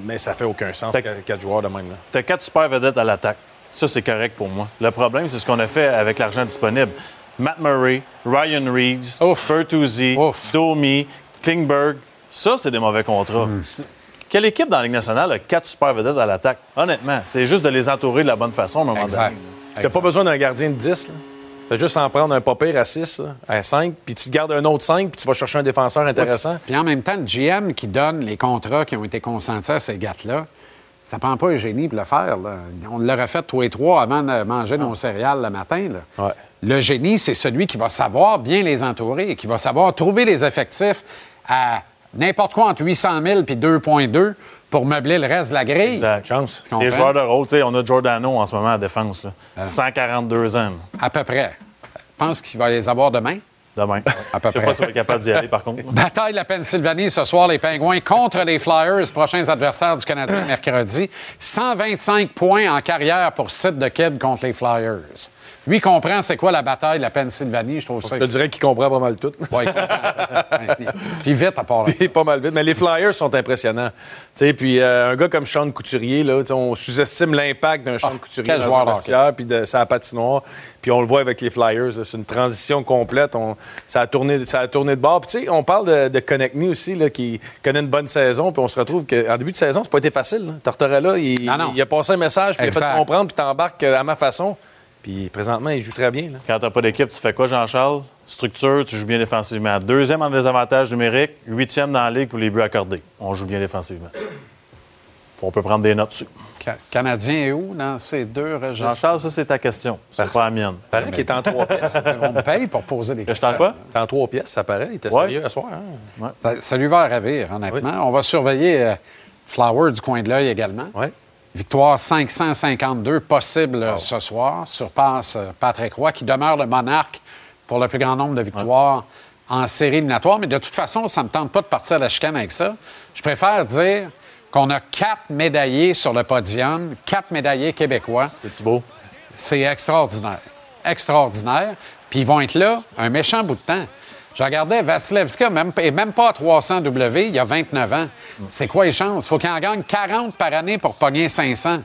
mais ça fait aucun sens, quatre joueurs de même. là. T'as quatre super vedettes à l'attaque. Ça, c'est correct pour moi. Le problème, c'est ce qu'on a fait avec l'argent disponible. Matt Murray, Ryan Reeves. Bertuzzi. Domi, Klingberg. Ça, c'est des mauvais contrats. C'est- Quelle équipe dans la Ligue nationale a quatre super vedettes à l'attaque? Honnêtement, c'est juste de les entourer de la bonne façon à un moment Exact. donné. T'as pas besoin d'un gardien de 10. Là. Fais juste en prendre un pas pire à 6, là, à 5, puis tu te gardes un autre 5, puis tu vas chercher un défenseur intéressant. Puis en même temps, le GM qui donne les contrats qui ont été consentis à ces gars-là, ça prend pas un génie pour le faire. là. On l'aurait fait tous les trois avant de manger nos céréales le matin. là. Ouais. Le génie, c'est celui qui va savoir bien les entourer, qui va savoir trouver les effectifs à n'importe quoi entre 800 000 puis 2,2 pour meubler le reste de la grille. Exact. Chance. Les joueurs de rôle, tu sais, on a Giordano en ce moment à défense. là. 142 ans. À peu près. Je pense qu'il va les avoir demain. Demain. À peu Je sais près. pas si on être capable d'y aller, par contre. Bataille de la Pennsylvanie ce soir, les Pingouins contre les Flyers, prochains adversaires du Canadien mercredi. 125 points en carrière pour Sid de Kid contre les Flyers. Lui comprend c'est quoi la bataille de la Pennsylvanie, je trouve ça. Je dirais qu'il comprend pas mal tout. Ouais, il comprend. Puis vite à part Il est pas mal vite. Mais les Flyers sont impressionnants. Tu sais, puis euh, un gars comme Sean Couturier, là, on sous-estime l'impact d'un Sean Couturier Ah, quel dans joueur vestiaire, puis de sa patinoire. Puis on le voit avec les Flyers. là, C'est une transition complète. On- ça, a tourné, ça a tourné de bord. Puis tu sais, on parle de, de Konechny aussi, là, qui connaît une bonne saison. Puis on se retrouve qu'en début de saison, c'est pas été facile. là. Tortorella, il, Non, non. il a passé un message, puis il a fait comprendre, puis t'embarques euh, à ma façon. Puis présentement, il joue très bien. là. Quand t'as pas d'équipe, tu fais quoi, Jean-Charles? Structure, tu joues bien défensivement. Deuxième en désavantage numérique, huitième dans la ligue pour les buts accordés. On joue bien défensivement. On peut prendre des notes dessus. Ca- Canadien est où dans ces deux registres? Jean-Charles, ça, c'est ta question. C'est pas la mienne. Il paraît qu'il est en trois pièces. On me paye pour poser des Que je questions. t'en quoi? Il est en trois pièces, ça paraît. Il était Ouais. sérieux à soir. hein? Ça, ça lui va ravir, honnêtement. On va surveiller euh, Flower du coin de l'œil également. Ouais. Victoire 552 possible ce soir. Surpasse euh, Patrick Roy, qui demeure le monarque pour le plus grand nombre de victoires en série éliminatoire. Mais de toute façon, ça ne me tente pas de partir à la chicane avec ça. Je préfère dire qu'on a quatre médaillés sur le podium, quatre médaillés québécois. C'est beau? C'est extraordinaire. Extraordinaire. Puis ils vont être là un méchant bout de temps. Je regardais Vasilevski, même, et même pas à 300 W, il y a 29 ans. C'est quoi les chances? Il faut qu'il en gagne 40 par année pour pogner 500.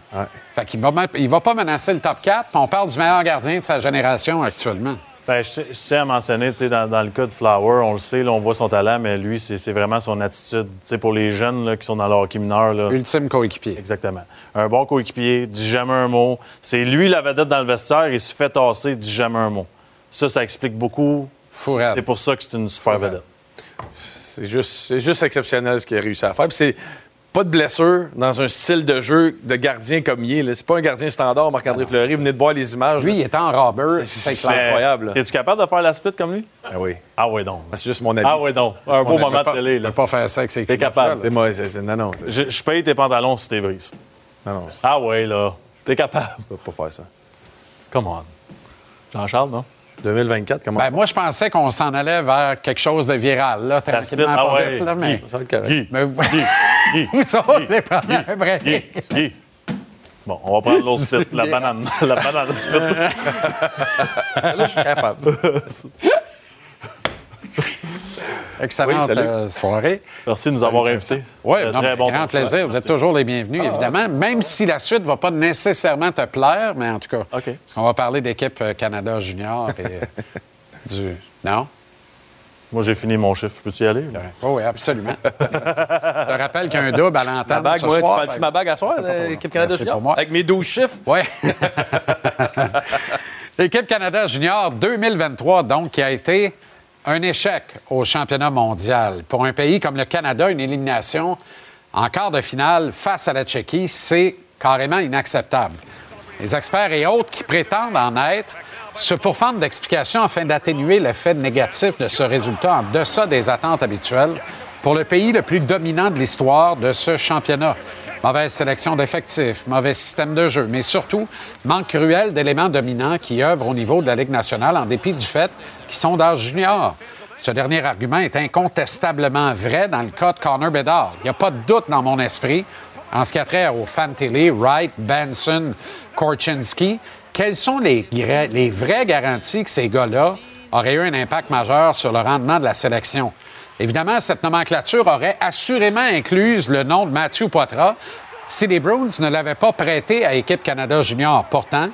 Fait qu'il va, il va pas menacer le top 4. puis on parle du meilleur gardien de sa génération actuellement. Ben, je, je tiens à mentionner, dans, dans le cas de Flower, on le sait, là, on voit son talent, mais lui, c'est vraiment son attitude. Pour les jeunes là, qui sont dans leur hockey mineur. Là, Ultime coéquipier. Exactement. Un bon coéquipier, dit jamais un mot. C'est lui la vedette dans le vestiaire, il se fait tasser, dit jamais un mot. Ça, ça explique beaucoup. C'est pour ça que c'est une super vedette. C'est juste, c'est juste exceptionnel ce qu'il a réussi à faire. C'est pas de blessure dans un style de jeu de gardien comme il est. C'est pas un gardien standard, Marc-André Fleury. Venez de voir les images. Lui, il est en robber. c'est incroyable. Es-tu capable de faire la split comme lui? Ah oui. Ah oui, donc. C'est juste mon avis. Ah oui, donc. Un beau moment de télé. peut Là. pas faire ça avec ses T'es capable. C'est moi, non, non, Je, je paye tes pantalons si t'es brises. non, non, Ah oui, là. T'es capable. je peux pas faire ça. Come on. Jean-Charles, non? 2024, comment Ben, moi, je pensais qu'on s'en allait vers quelque chose de viral, là, tranquillement, ah pas ouais. vite, là, mais... Guy. ça va être correct. Guy. mais vous, Guy. Guy. vous autres, les premières breaks. Guy. Guy. Bon, on va prendre l'autre split, la banane. La banane split. Là, je suis capable. Excellente Oui, euh, soirée. Merci de nous avoir invités. Oui, C'était très bon grand plaisir. Vous êtes toujours les bienvenus, évidemment. Même si la suite ne va pas nécessairement te plaire, mais en tout cas, OK. parce qu'on va parler d'équipe euh, Canada Junior et euh, du... Non? Moi, j'ai fini mon chiffre. Peux-tu y aller? Oui, oui, absolument. Je te rappelle qu'il y a un double à Ma l'entente bague, ce moi, tu parles-tu de ma bague à soir, euh, équipe Canada C'est Junior? pour moi. Avec mes 12 chiffres? Oui. L'équipe Canada Junior 2023, donc, qui a été un échec au championnat mondial. Pour un pays comme le Canada, une élimination en quart de finale face à la Tchéquie, c'est carrément inacceptable. Les experts et autres qui prétendent en être se pourfendent d'explications afin d'atténuer l'effet négatif de ce résultat en deçà des attentes habituelles pour le pays le plus dominant de l'histoire de ce championnat. Mauvaise sélection d'effectifs, mauvais système de jeu, mais surtout manque cruel d'éléments dominants qui œuvrent au niveau de la Ligue nationale en dépit du fait qu'ils sont d'âge junior. Ce dernier argument est incontestablement vrai dans le cas de Connor Bedard. Il n'y a pas de doute dans mon esprit en ce qui a trait aux Fantilli, Wright, Benson, Korchinski. Quelles sont les, les vraies garanties que ces gars-là auraient eu un impact majeur sur le rendement de la sélection? Évidemment, cette nomenclature aurait assurément inclus le nom de Matthew Poitras si les Bruins ne l'avaient pas prêté à Équipe Canada Junior. Pourtant,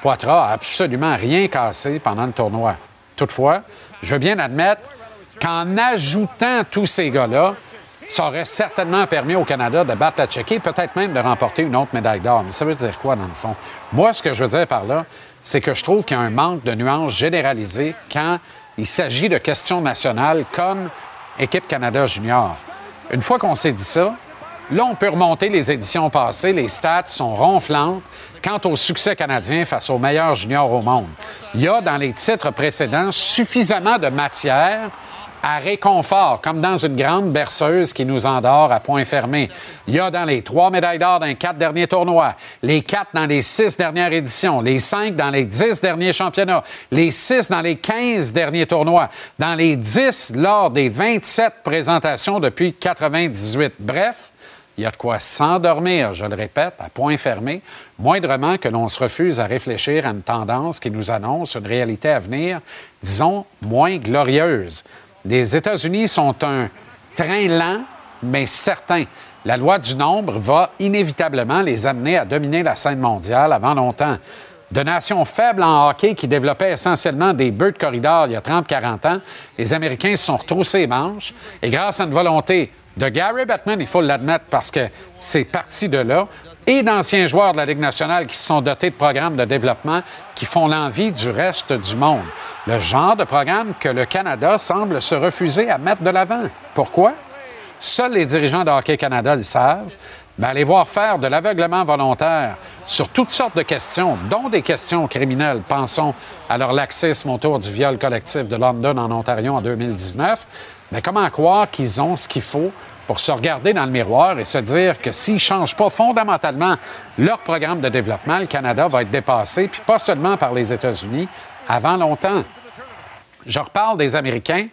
Poitras a absolument rien cassé pendant le tournoi. Toutefois, je veux bien admettre qu'en ajoutant tous ces gars-là, ça aurait certainement permis au Canada de battre la Tchéquie, peut-être même de remporter une autre médaille d'or. Mais ça veut dire quoi, dans le fond? Moi, ce que je veux dire par là, c'est que je trouve qu'il y a un manque de nuances généralisées quand il s'agit de questions nationales comme Équipe Canada Junior. Une fois qu'on s'est dit ça, là, on peut remonter les éditions passées. Les stats sont ronflantes quant au succès canadien face aux meilleurs juniors au monde. Il y a dans les titres précédents suffisamment de matière à réconfort, comme dans une grande berceuse qui nous endort à point fermé. Il y a dans les trois médailles d'or dans les quatre derniers tournois, les quatre dans les six dernières éditions, les cinq dans les dix derniers championnats, les six dans les quinze derniers tournois, dans les dix lors des 27 présentations depuis 98. Bref, il y a de quoi s'endormir, je le répète, à point fermé, moindrement que l'on se refuse à réfléchir à une tendance qui nous annonce une réalité à venir, disons, moins glorieuse. Les États-Unis sont un train lent, mais certain. La loi du nombre va inévitablement les amener à dominer la scène mondiale avant longtemps. De nations faibles en hockey qui développaient essentiellement des bœufs de corridor il y a 30-40 ans, les Américains se sont retroussés les manches et grâce à une volonté de Gary Bettman, il faut l'admettre parce que c'est parti de là, et d'anciens joueurs de la Ligue nationale qui se sont dotés de programmes de développement qui font l'envie du reste du monde. Le genre de programme que le Canada semble se refuser à mettre de l'avant. Pourquoi? Seuls les dirigeants de Hockey Canada le savent. Mais allez voir faire de l'aveuglement volontaire sur toutes sortes de questions, dont des questions criminelles. Pensons à leur laxisme autour du viol collectif de London en Ontario en 2019. Mais comment croire qu'ils ont ce qu'il faut pour se regarder dans le miroir et se dire que s'ils ne changent pas fondamentalement leur programme de développement, le Canada va être dépassé, puis pas seulement par les États-Unis, avant longtemps. Je reparle des Américains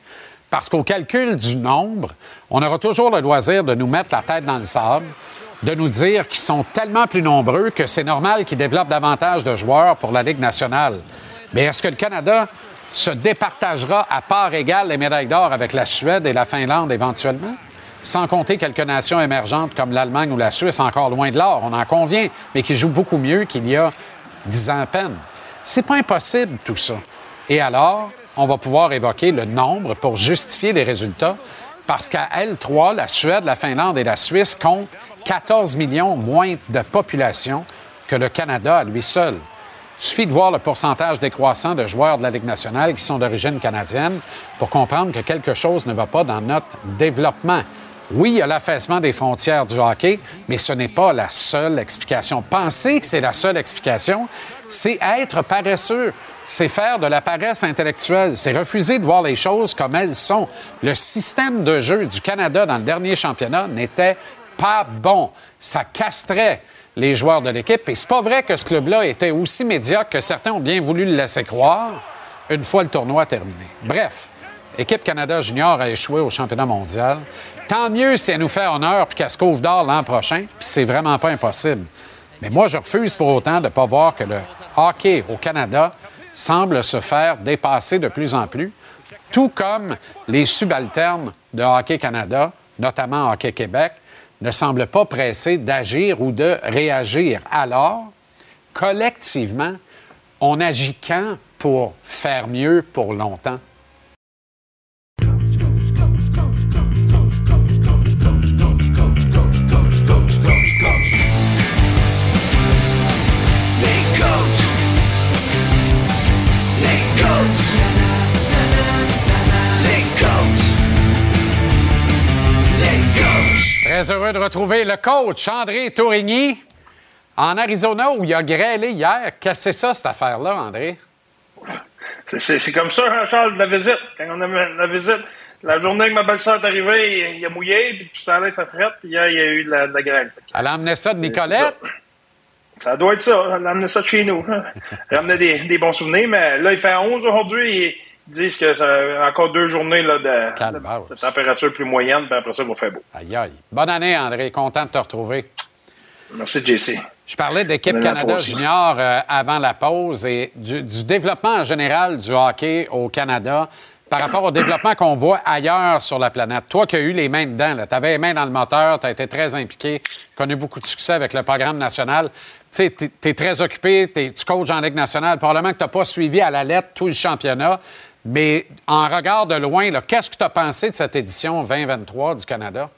parce qu'au calcul du nombre, on aura toujours le loisir de nous mettre la tête dans le sable, de nous dire qu'ils sont tellement plus nombreux que c'est normal qu'ils développent davantage de joueurs pour la Ligue nationale. Mais est-ce que le Canada se départagera à part égale les médailles d'or avec la Suède et la Finlande éventuellement? Sans compter quelques nations émergentes comme l'Allemagne ou la Suisse, encore loin de l'or, on en convient, mais qui jouent beaucoup mieux qu'il y a dix ans à peine. C'est pas impossible tout ça. Et alors, on va pouvoir évoquer le nombre pour justifier les résultats, parce qu'à L3, la Suède, la Finlande et la Suisse comptent 14 millions moins de population que le Canada à lui seul. Il suffit de voir le pourcentage décroissant de joueurs de la Ligue nationale qui sont d'origine canadienne pour comprendre que quelque chose ne va pas dans notre développement. Oui, il y a l'affaissement des frontières du hockey, mais ce n'est pas la seule explication. Penser que c'est la seule explication, c'est être paresseux, c'est faire de la paresse intellectuelle, c'est refuser de voir les choses comme elles sont. Le système de jeu du Canada dans le dernier championnat n'était pas bon. Ça castrait les joueurs de l'équipe. Et c'est pas vrai que ce club-là était aussi médiocre que certains ont bien voulu le laisser croire une fois le tournoi terminé. Bref, équipe Canada junior a échoué au championnat mondial. Tant mieux si elle nous fait honneur puis qu'elle se couvre d'or l'an prochain, puis c'est vraiment pas impossible. Mais moi, je refuse pour autant de ne pas voir que le hockey au Canada semble se faire dépasser de plus en plus, tout comme les subalternes de Hockey Canada, notamment Hockey Québec, ne semblent pas pressés d'agir ou de réagir. Alors, collectivement, on agit quand pour faire mieux pour longtemps? Très heureux de retrouver le coach André Tourigny en Arizona où il a grêlé hier. Qu'est-ce que c'est ça, cette affaire-là, André? C'est comme ça, hein, Charles, la visite. Quand on a la visite, la journée que ma belle-sœur est arrivée, il, a mouillé, puis tout à l'heure, il fait frette, puis hier, il y a eu de la, de la grêle. Elle a emmené ça de Nicolette? Ça. doit être ça. Elle a emmené ça de chez nous. Elle a amené des, des, bons souvenirs, mais là, il fait 11 aujourd'hui. Ils disent que ça encore deux journées là, de, de, de, température plus moyenne, puis après ça, il va faire beau. Aïe, aïe. Bonne année, André. Content de te retrouver. Merci, JC. Je parlais d'équipe Canada junior euh, avant la pause et du, du, développement en général du hockey au Canada par rapport au développement qu'on voit ailleurs sur la planète. Toi qui as eu les mains dedans, tu avais les mains dans le moteur, tu as été très impliqué, connu beaucoup de succès avec le programme national. Tu sais, tu es, très occupé, tu coaches en Ligue nationale. Probablement que tu n'as pas suivi à la lettre tout le championnat. Mais en regard de loin, qu'est-ce que tu as pensé de cette édition 2023 du Canada?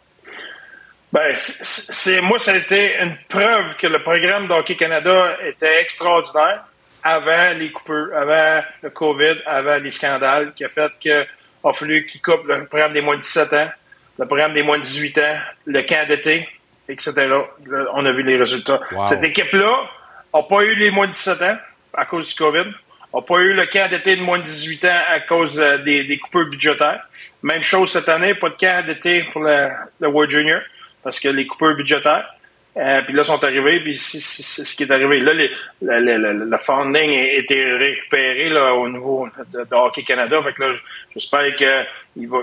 Ben, c'est moi, ça a été une preuve que le programme d'Hockey Canada était extraordinaire avant les coupeurs, avant le COVID, avant les scandales, qui a fait qu'il a fallu qu'ils coupent le programme des moins de 17 ans, le programme des moins de 18 ans, le camp d'été, etc. Là, on a vu les résultats. Wow. Cette équipe-là n'a pas eu les moins de 17 ans à cause du COVID, n'a pas eu le camp d'été de moins de 18 ans à cause euh, des, des coupures budgétaires. Même chose cette année, pas de camp d'été pour le, le World Junior parce que les coupures budgétaires. Euh, puis là, sont arrivés, puis c'est ce qui est arrivé. Là, les, le, le, le- funding a été récupéré là, au niveau de, de Hockey Canada. Fait que là, j'espère que il va.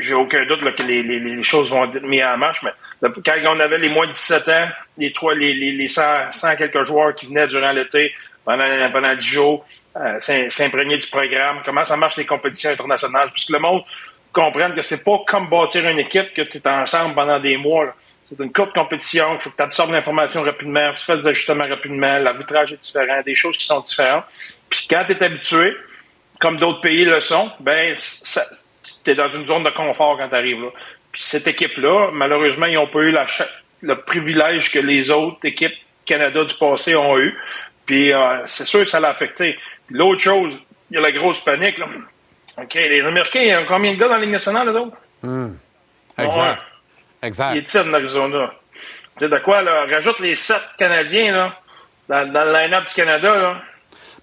J'ai aucun doute là, que les, les, les choses vont être mises en marche, mais là, quand on avait les moins de 17 ans, les trois, les, les, les 100, 100 quelques joueurs qui venaient durant l'été pendant, pendant 10 jours, euh, s'im- s'imprégner du programme, comment ça marche les compétitions internationales, puisque le monde comprenne que c'est pas comme bâtir une équipe que tu es ensemble pendant des mois. C'est une courte compétition, il faut que tu absorbes l'information rapidement, que tu fasses des ajustements rapidement, l'arbitrage est différent, des choses qui sont différentes. Puis quand tu es habitué, comme d'autres pays le sont, ben tu es dans une zone de confort quand tu arrives là. Puis cette équipe-là, malheureusement, ils n'ont pas eu le privilège que les autres équipes Canada du passé ont eu. Puis euh, c'est sûr que ça l'a affecté. L'autre chose, il y a la grosse panique. Là. OK, les Américains, il y a combien de gars dans la Ligue nationale, eux autres? Hmm. Exact. Exact. Il est titre, l'Arizona. Tu sais de quoi, là? Rajoute les sept Canadiens, là, dans, dans le line-up du Canada, là.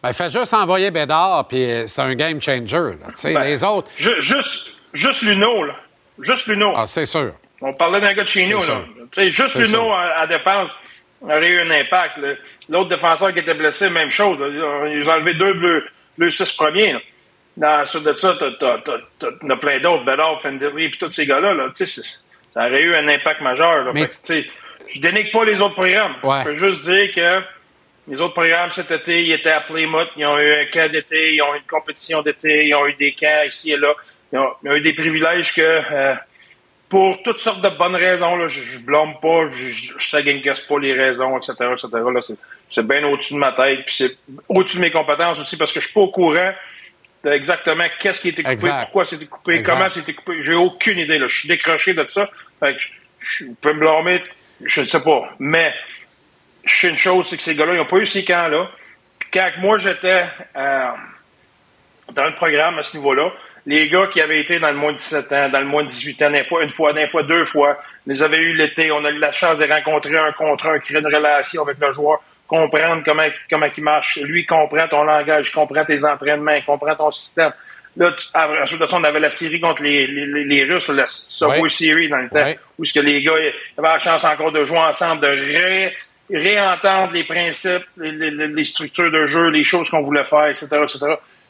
Ben, fais juste envoyer Bédard, puis euh, c'est un game changer. là. Tu sais, Ben, les autres. Ju- juste, juste Luno, là. Juste Luno. Ah, c'est sûr. On parlait d'un gars de chez nous, là. Tu sais, juste Luno à, à défense aurait eu un impact. L'autre défenseur qui était blessé, même chose. Ils ont enlevé deux bleus, le six premiers. Là. Dans la suite de ça, t'as, plein d'autres, Bedard, Fendery, puis tous ces gars-là. Là. Ça aurait eu un impact majeur. Là. Mais- Fait que, je dénigre pas les autres programmes. Ouais. Je peux juste dire que les autres programmes cet été, ils étaient à Plymouth, ils ont eu un camp d'été, ils ont eu une compétition d'été, ils ont eu des camps ici et là. Ils ont, ils ont eu des privilèges que, euh, pour toutes sortes de bonnes raisons, là, je, je blâme pas, je, je, je second-guesse pas les raisons, etc., etc. Là, c'est, c'est bien au-dessus de ma tête, puis c'est au-dessus de mes compétences aussi, parce que je suis pas au courant exactement qu'est-ce qui a été coupé, Exact. pourquoi c'était coupé, Exact. comment c'était coupé. J'ai aucune idée, là. Je suis décroché de ça. Fait que je, je, vous pouvez me blâmer, je ne sais pas. Mais, je sais une chose, c'est que ces gars-là, ils n'ont pas eu ces camps-là. Puis quand moi, j'étais euh, dans le programme à ce niveau-là, les gars qui avaient été dans le moins de 17 ans, dans le moins de 18 ans, des fois, une fois, deux fois, les avait eu l'été, on a eu la chance de rencontrer un contre un, créer une relation avec le joueur, comprendre comment, comment il marche. Lui, comprend ton langage, il comprend tes entraînements, il comprend ton système. Là, tu- ensuite de ça, on avait la série contre les, les, Russes, la Subway Ouais. Series dans le temps, Ouais. où ce que les gars avaient la chance encore de jouer ensemble, de ré, réentendre les principes, les structures de jeu, les choses qu'on voulait faire, etc., etc.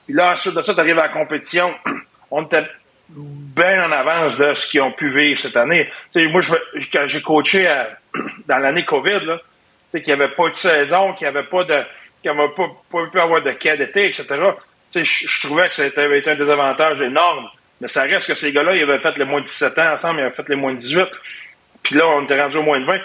Puis là, ensuite de ça, tu arrives à la compétition, on était bien en avance de ce qu'ils ont pu vivre cette année. Moi, je, quand j'ai coaché dans l'année COVID, qu'il n'y avait pas de saison, qu'il n'y avait pas de, qu'il avait pas, pu avoir de cas d'été, etc. Je, trouvais que ça avait été un désavantage énorme. Mais ça reste que ces gars-là, ils avaient fait les moins de 17 ans ensemble, ils avaient fait les moins de 18. Puis là, on était rendu au moins de 20.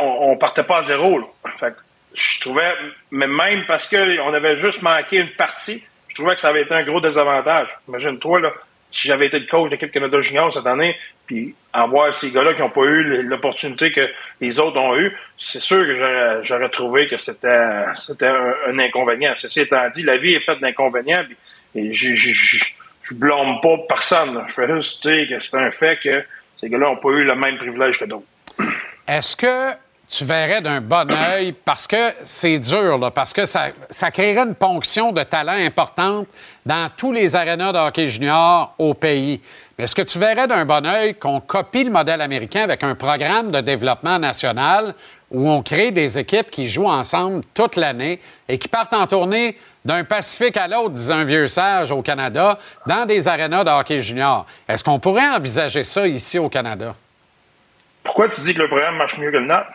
On, on partait pas à zéro. Fait que je trouvais, mais même parce qu'on avait juste manqué une partie, je trouvais que ça avait été un gros désavantage. Imagine-toi, là, si j'avais été le coach de l'équipe Canada Junior cette année, puis avoir ces gars-là qui n'ont pas eu l'opportunité que les autres ont eu, c'est sûr que j'aurais- trouvé que c'était un, inconvénient. Ceci étant dit, la vie est faite d'inconvénients, et je blâme pas personne. Je fais juste dire que c'est un fait que ces gars-là n'ont pas eu le même privilège que d'autres. Est-ce que tu verrais d'un bon œil, parce que c'est dur, là, parce que ça, ça créerait une ponction de talent importante dans tous les arénas de hockey junior au pays. Mais est-ce que tu verrais d'un bon œil qu'on copie le modèle américain avec un programme de développement national où on crée des équipes qui jouent ensemble toute l'année et qui partent en tournée d'un Pacifique à l'autre, disait un vieux sage au Canada, dans des arénas de hockey junior? Est-ce qu'on pourrait envisager ça ici au Canada? Pourquoi tu dis que le programme marche mieux que le nôtre?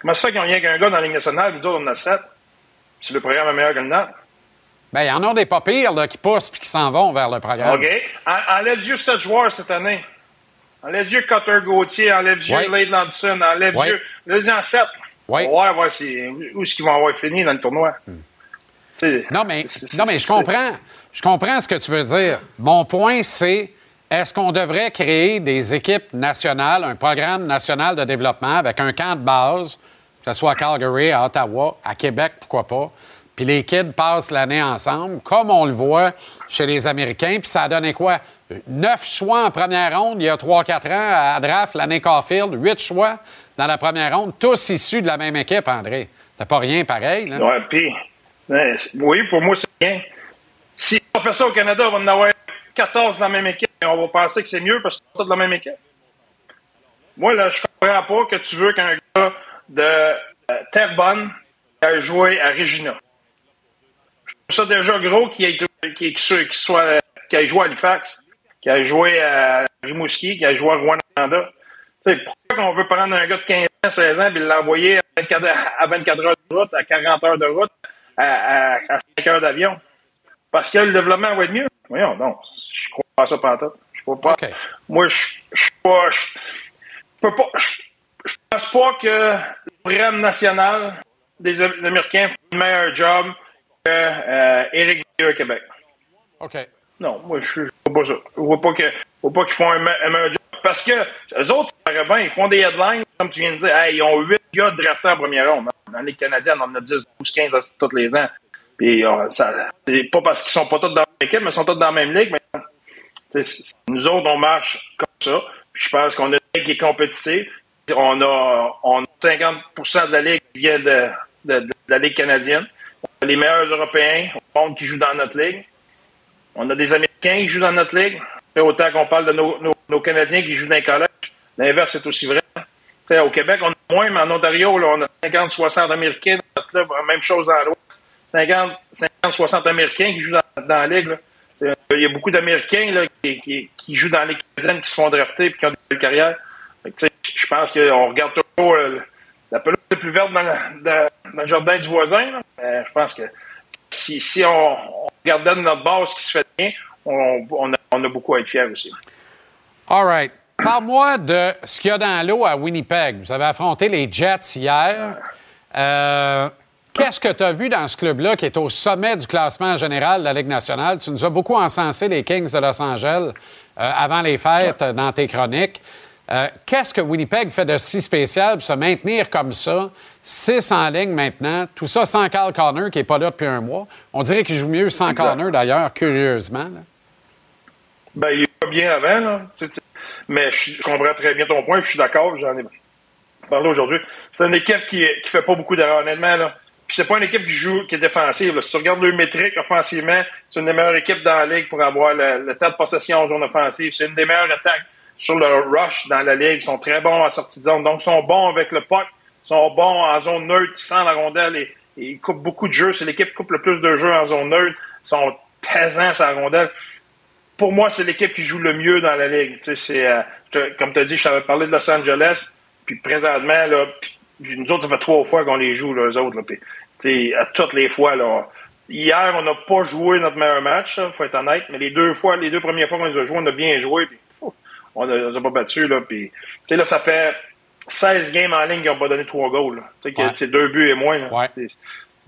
Comment ça fait qu'ils n'ont rien qu'un gars dans la Ligue nationale, nous autres, on en a sept? Si le programme est meilleur que le nôtre? Bien, il y en a des pas pires là, qui poussent puis qui s'en vont vers le programme. OK. En- Enlève-Dieu sept joueurs cette année. Enlève-dieu Cutter Gauthier, enlève-Dieu Ouais. Lade Landson, enlève-Dieu. Ouais. Allez-y en sept. Hmm. On va voir où est-ce qu'ils vont avoir fini dans le tournoi. Sais, Non, mais, non, mais je comprends. Je comprends ce que tu veux dire. Mon point, c'est est-ce qu'on devrait créer des équipes nationales, un programme national de développement avec un camp de base, que ce soit à Calgary, à Ottawa, à Québec, pourquoi pas, puis les kids passent l'année ensemble, comme on le voit chez les Américains, puis ça a donné quoi? Neuf choix en première ronde il y a 3-4 ans à draft, l'année Caulfield, huit choix dans la première ronde, tous issus de la même équipe, André. C'est pas rien pareil, là. Ouais, puis, oui, pour moi, c'est bien. on fait au Canada, on va en avoir 14 dans la même équipe et on va penser que c'est mieux parce qu'on est tous dans la même équipe. Moi, là, je comprends pas que tu veux qu'un gars de euh, Terrebonne aille jouer à Regina. Je trouve ça déjà gros qu'il ait, qu'il soit, qu'il ait joué à Halifax, qu'il ait joué à Rimouski, qu'il ait joué à Rwanda. Pourquoi on veut prendre un gars de 15 ans, 16 ans et l'envoyer à 24, à 24 heures de route, à 40 heures de route, à 5 heures d'avion? Parce que le développement va être mieux. Voyons, non. Je crois pas à ça pas Je crois pas. Moi, je je pas. Je je peux pas. Je je pense pas que le programme national des Américains fait un meilleur job que euh, Éric Vieux à Québec. OK. Non, moi, je je vois pas ça. Je vois pas qu'ils font un, me- un meilleur job. Parce que les autres, ça paraît bien, ils font des headlines, comme tu viens de dire. Hey, ils ont 8 gars draftés en première ronde. Dans les Canadiens, on en a 10, 12, 15 à- tous les ans. Puis, euh, ça, c'est pas parce qu'ils sont pas tous dans l'équipe, mais ils sont tous dans la même ligue. Mais, nous autres, on marche comme ça. Puis, je pense qu'on a une ligue qui est compétitive. On a, on a 50% de la ligue qui vient de, la ligue canadienne. On a les meilleurs Européens au monde qui jouent dans notre ligue. On a des Américains qui jouent dans notre ligue. Fait autant qu'on parle de nos, Canadiens qui jouent dans les collèges, l'inverse est aussi vrai. Au Québec, on a moins, mais en Ontario, là, on a 50-60 Américains. Même chose dans l'Ouest. 50-60 Américains qui jouent dans, dans la ligue. C'est- Il y a beaucoup d'Américains qui, jouent dans les qui se font drafter et qui ont des carrières. Je pense qu'on regarde toujours euh, la pelouse est plus verte dans, le- jardin du voisin. Euh, je pense que si, on, on regardait de notre base ce qui se fait bien, on, on a, on a beaucoup à être fiers aussi. All right. Parle-moi de ce qu'il y a dans l'eau à Winnipeg. Vous avez affronté les Jets hier. Euh, Qu'est-ce que tu as vu dans ce club-là qui est au sommet du classement général de la Ligue nationale? Tu nous as beaucoup encensé les Kings de Los Angeles euh, avant les fêtes euh, dans tes chroniques. Euh, Qu'est-ce que Winnipeg fait de si spécial pour se maintenir comme ça? Six en ligne maintenant. Tout ça sans Carl Connor qui n'est pas là depuis un mois. On dirait qu'il joue mieux sans Exact. Connor d'ailleurs, curieusement. là. Ben, il va bien avant, là. Mais je, comprends très bien ton point, puis je suis d'accord, j'en ai parlé aujourd'hui. C'est une équipe qui, qui fait pas beaucoup d'erreurs, honnêtement, là. Puis c'est pas une équipe qui joue, qui est défensive. Si tu regardes le métrique offensivement, c'est une des meilleures équipes dans la ligue pour avoir le, le temps de possession en zone offensive. C'est une des meilleures attaques sur le rush dans la ligue. Ils sont très bons en sortie de zone. Donc, ils sont bons avec le puck. Ils sont bons en zone neutre, ils sentent la rondelle et, ils coupent beaucoup de jeux. C'est l'équipe qui coupe le plus de jeux en zone neutre. Ils sont pesants sur la rondelle pour moi, c'est l'équipe qui joue le mieux dans la ligue. Tu sais, c'est, euh, comme tu as dit, je t'avais parlé de Los Angeles, puis présentement, là, nous autres, ça fait trois fois qu'on les joue, là, eux autres. Sais, à toutes les fois, là, hier, on n'a pas joué notre meilleur match, il faut être honnête, mais les deux fois, les deux premières fois qu'on les a joués, on a bien joué, puis ouf, on ne les a pas battus. Là, puis, là, ça fait 16 games en ligne qui n'ont pas donné trois goals. Ouais. c'est deux buts et moins. là.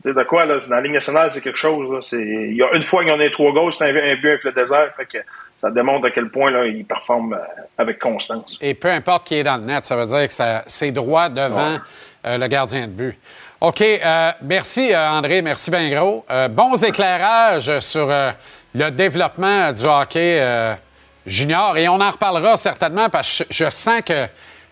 De quoi, là, dans la Ligue nationale, c'est quelque chose. Il y a une fois qu'ils ont donné trois goals, c'est un, un but, un filet désert. Fait que ça démontre à quel point là, ils performent euh, avec constance. Et peu importe qui est dans le net, ça veut dire que c'est droit devant euh, le gardien de but. OK. euh, merci, euh, André. Merci bien gros. Euh, bons éclairages sur euh, le développement du hockey euh, junior. Et on en reparlera certainement parce que je, je sens que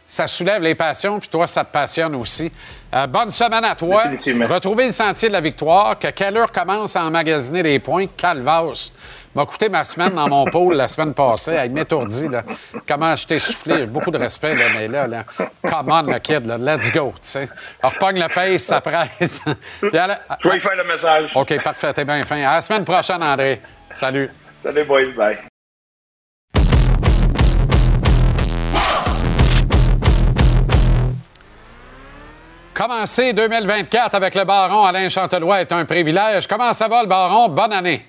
ça soulève les passions, puis toi, ça te passionne aussi. Euh, bonne semaine à toi. Retrouvez le sentier de la victoire. Que Keller commence à emmagasiner des points. Calvas m'a coûté ma semaine dans mon pôle la semaine passée. Elle m'étourdit. là. Comment je t'ai soufflé? Beaucoup de respect, là, mais là, là, come on, le kid. là, let's go. tu sais. Repogne le pace, ça presse. Puis Je vais y faire le message. OK, parfait. T'es bien fin. À la semaine prochaine, André. Salut. Salut, boys. Bye. Commencer 2024 avec le baron Alain Chantelois est un privilège. Comment ça va, le baron? Bonne année.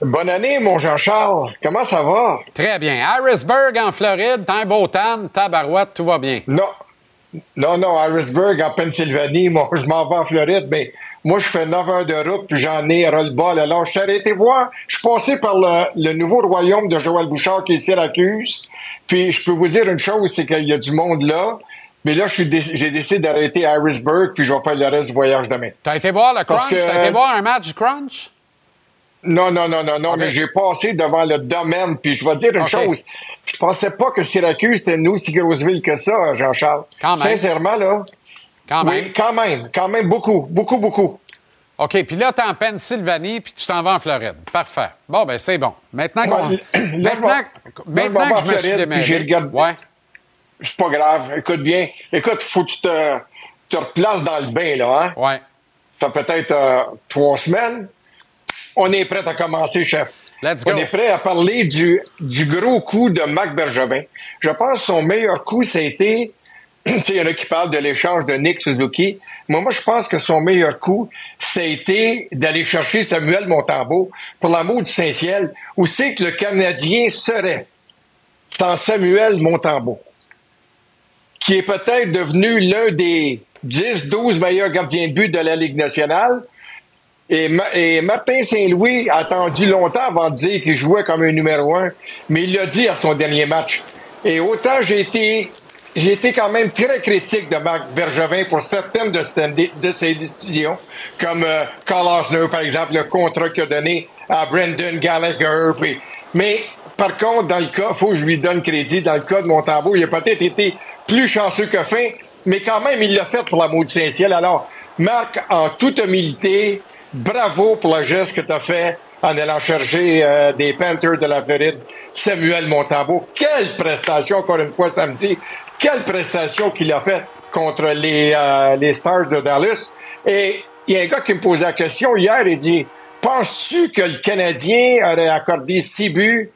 Bonne année, mon Jean-Charles. Comment ça va? Très bien. Harrisburg, en Floride, t'as un beau tan, tabarouette, tout va bien. Non. Non, non, Harrisburg, en Pennsylvanie. Moi, je m'en vais en Floride, mais moi, je fais 9 heures de route, puis j'en ai ras-le-bas. Alors, je t'ai arrêté voir. Je suis passé par le, le nouveau royaume de Joël Bouchard, qui est Syracuse. Puis, je peux vous dire une chose, c'est qu'il y a du monde là. Mais là, dé- j'ai décidé d'arrêter à Harrisburg, puis je vais faire le reste du voyage demain. T'as été voir le crunch? T'as été voir un match crunch? Non, non, non, non, non, mais j'ai passé devant le domaine, puis je vais dire une chose. Je pensais pas que Syracuse était une aussi grosse ville que ça, Jean-Charles. Sincèrement, là. Quand même. Oui, quand même. Quand même, beaucoup, beaucoup, beaucoup. OK, puis là, tu es en Pennsylvanie, puis tu t'en vas en Floride. Parfait. Bon, ben c'est bon. Maintenant qu'on... Là, maintenant maintenant là, vais que je me suis démêlé. j'ai regardé- Ouais. C'est pas grave. Écoute bien. Écoute, faut que tu te, te replaces dans le bain, là, hein? Ouais. Ça fait peut-être euh, trois semaines. On est prêt à commencer, chef. Let's On go. est prêt à parler du, du gros coup de Marc Bergevin. Je pense que son meilleur coup, ça a été, tu sais, il y en a qui parlent de l'échange de Nick Suzuki. Mais moi, je pense que son meilleur coup, ça a été d'aller chercher Samuel Montambeau pour l'amour du Saint-Ciel. Où c'est que le Canadien serait sans Samuel Montambeau, qui est peut-être devenu l'un des 10-12 meilleurs gardiens de but de la Ligue nationale. Et, et Martin Saint-Louis a attendu longtemps avant de dire qu'il jouait comme un numéro un, mais il l'a dit à son dernier match. Et autant j'ai été, j'ai été quand même très critique de Marc Bergevin pour certaines de ses, de ses décisions, comme euh, Carl Osner, par exemple, le contrat qu'il a donné à Brendan Gallagher. puis- mais par contre, dans le cas, faut que je lui donne crédit, dans le cas de Montembeau, il a peut-être été plus chanceux que fin, mais quand même, il l'a fait pour l'amour du Saint-Ciel. Alors, Marc, en toute humilité, bravo pour le geste que tu as fait en allant chercher euh, des Panthers de la Floride, Samuel Montembeau. Quelle prestation, encore une fois, samedi. Quelle prestation qu'il a faite contre les, euh, les Stars de Dallas. Et il y a un gars qui me posait la question hier, il dit, penses-tu que le Canadien aurait accordé six buts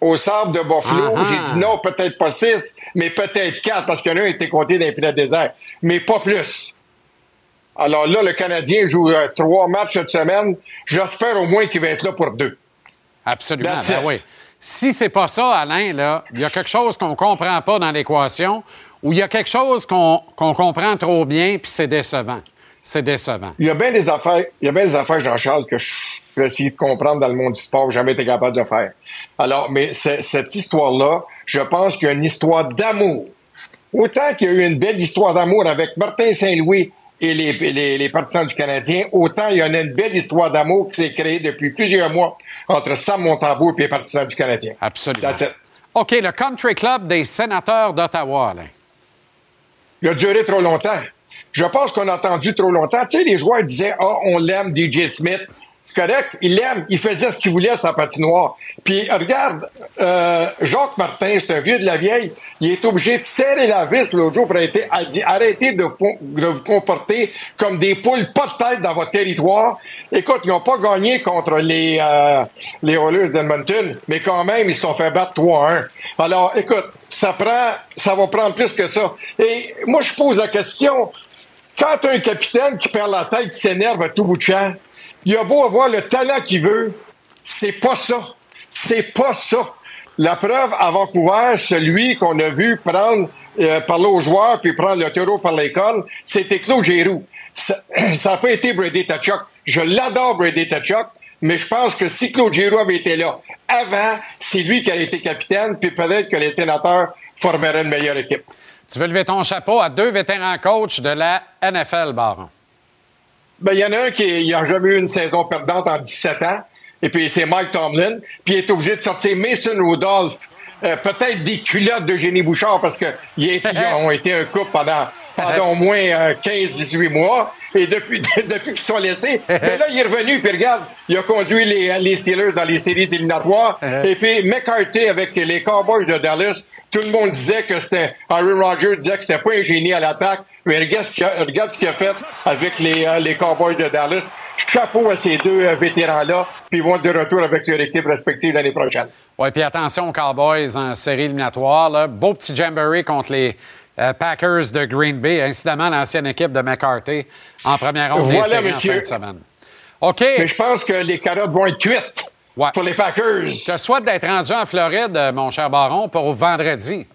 au sable de Buffalo? Ah ah. J'ai dit non, peut-être pas six, mais peut-être quatre, parce qu'il y en a un qui était compté dans les filets désert. Mais pas plus. Alors là, le Canadien joue euh, trois matchs cette semaine. J'espère au moins qu'il va être là pour deux. Absolument. Ben oui. Si c'est pas ça, Alain, là, il y a quelque chose qu'on comprend pas dans l'équation ou il y a quelque chose qu'on comprend trop bien puis c'est décevant. C'est décevant. Il y a bien des affaires, il y a bien des affaires, Jean-Charles, que je vais essayer de comprendre dans le monde du sport, j'ai jamais été capable de faire. Alors, mais cette histoire-là, je pense qu'il y a une histoire d'amour. Autant qu'il y a eu une belle histoire d'amour avec Martin Saint-Louis et les, les, les partisans du Canadien, autant il y en a une belle histoire d'amour qui s'est créée depuis plusieurs mois entre Sam Montembeau et les partisans du Canadien. Absolument. That's it. OK, le Country Club des sénateurs d'Ottawa. Il a duré trop longtemps. Je pense qu'on a attendu trop longtemps. Tu sais, les joueurs disaient, ah, on l'aime, DJ Smith. C'est correct, il l'aime, il faisait ce qu'il voulait à sa patinoire. Puis regarde, euh, Jacques Martin, c'est un vieux de la vieille, il est obligé de serrer la vis l'autre jour pour arrêter, arrêtez de, vous- comporter comme des poules pas de tête dans votre territoire. Écoute, ils n'ont pas gagné contre les, euh, les d'Edmonton, mais quand même, ils se sont fait battre 3-1. Alors, écoute, ça prend, ça va prendre plus que ça. Et moi, je pose la question, quand un capitaine qui perd la tête, qui s'énerve à tout bout de champ, il a beau avoir le talent qu'il veut, c'est pas ça. C'est pas ça. La preuve à Vancouver, celui qu'on a vu prendre, euh, parler aux joueurs puis prendre le taureau par cornes, c'était Claude Giroux. Ça n'a pas été Brady Tachuk. Je l'adore, Brady Tachuk, mais je pense que si Claude Giroux avait été là avant, c'est lui qui aurait été capitaine, puis peut-être que les sénateurs formeraient une meilleure équipe. Tu veux lever ton chapeau à deux vétérans coachs de la NFL, Baron. Ben, il y en a un qui n'a jamais eu une saison perdante en 17 ans, et puis c'est Mike Tomlin, puis il est obligé de sortir Mason Rudolph, euh, peut-être des culottes de Génie Bouchard, parce qu'ils ont été un couple pendant, pendant au moins euh, 15-18 mois, et depuis, depuis qu'ils sont laissés, ben là, il est revenu, puis regarde, il a conduit les, les Steelers dans les séries éliminatoires, et puis McCarthy avec les Cowboys de Dallas, tout le monde disait que c'était, Henry Rogers disait que c'était pas un génie à l'attaque, mais regarde ce qu'il a, regarde ce qu'il a fait avec les, euh, les Cowboys de Dallas. Chapeau à ces deux euh, vétérans-là, puis ils vont être de retour avec leur équipe respective l'année prochaine. Oui, puis attention aux Cowboys en série éliminatoire. Là. Beau petit jamboree contre les euh, Packers de Green Bay, incidemment l'ancienne équipe de McCarthy en première ronde des Voilà, séries en monsieur. fin de semaine. OK. Mais je pense que les carottes vont être cuites pour les Packers. Je te souhaite d'être rendu en Floride, mon cher Baron, pour vendredi.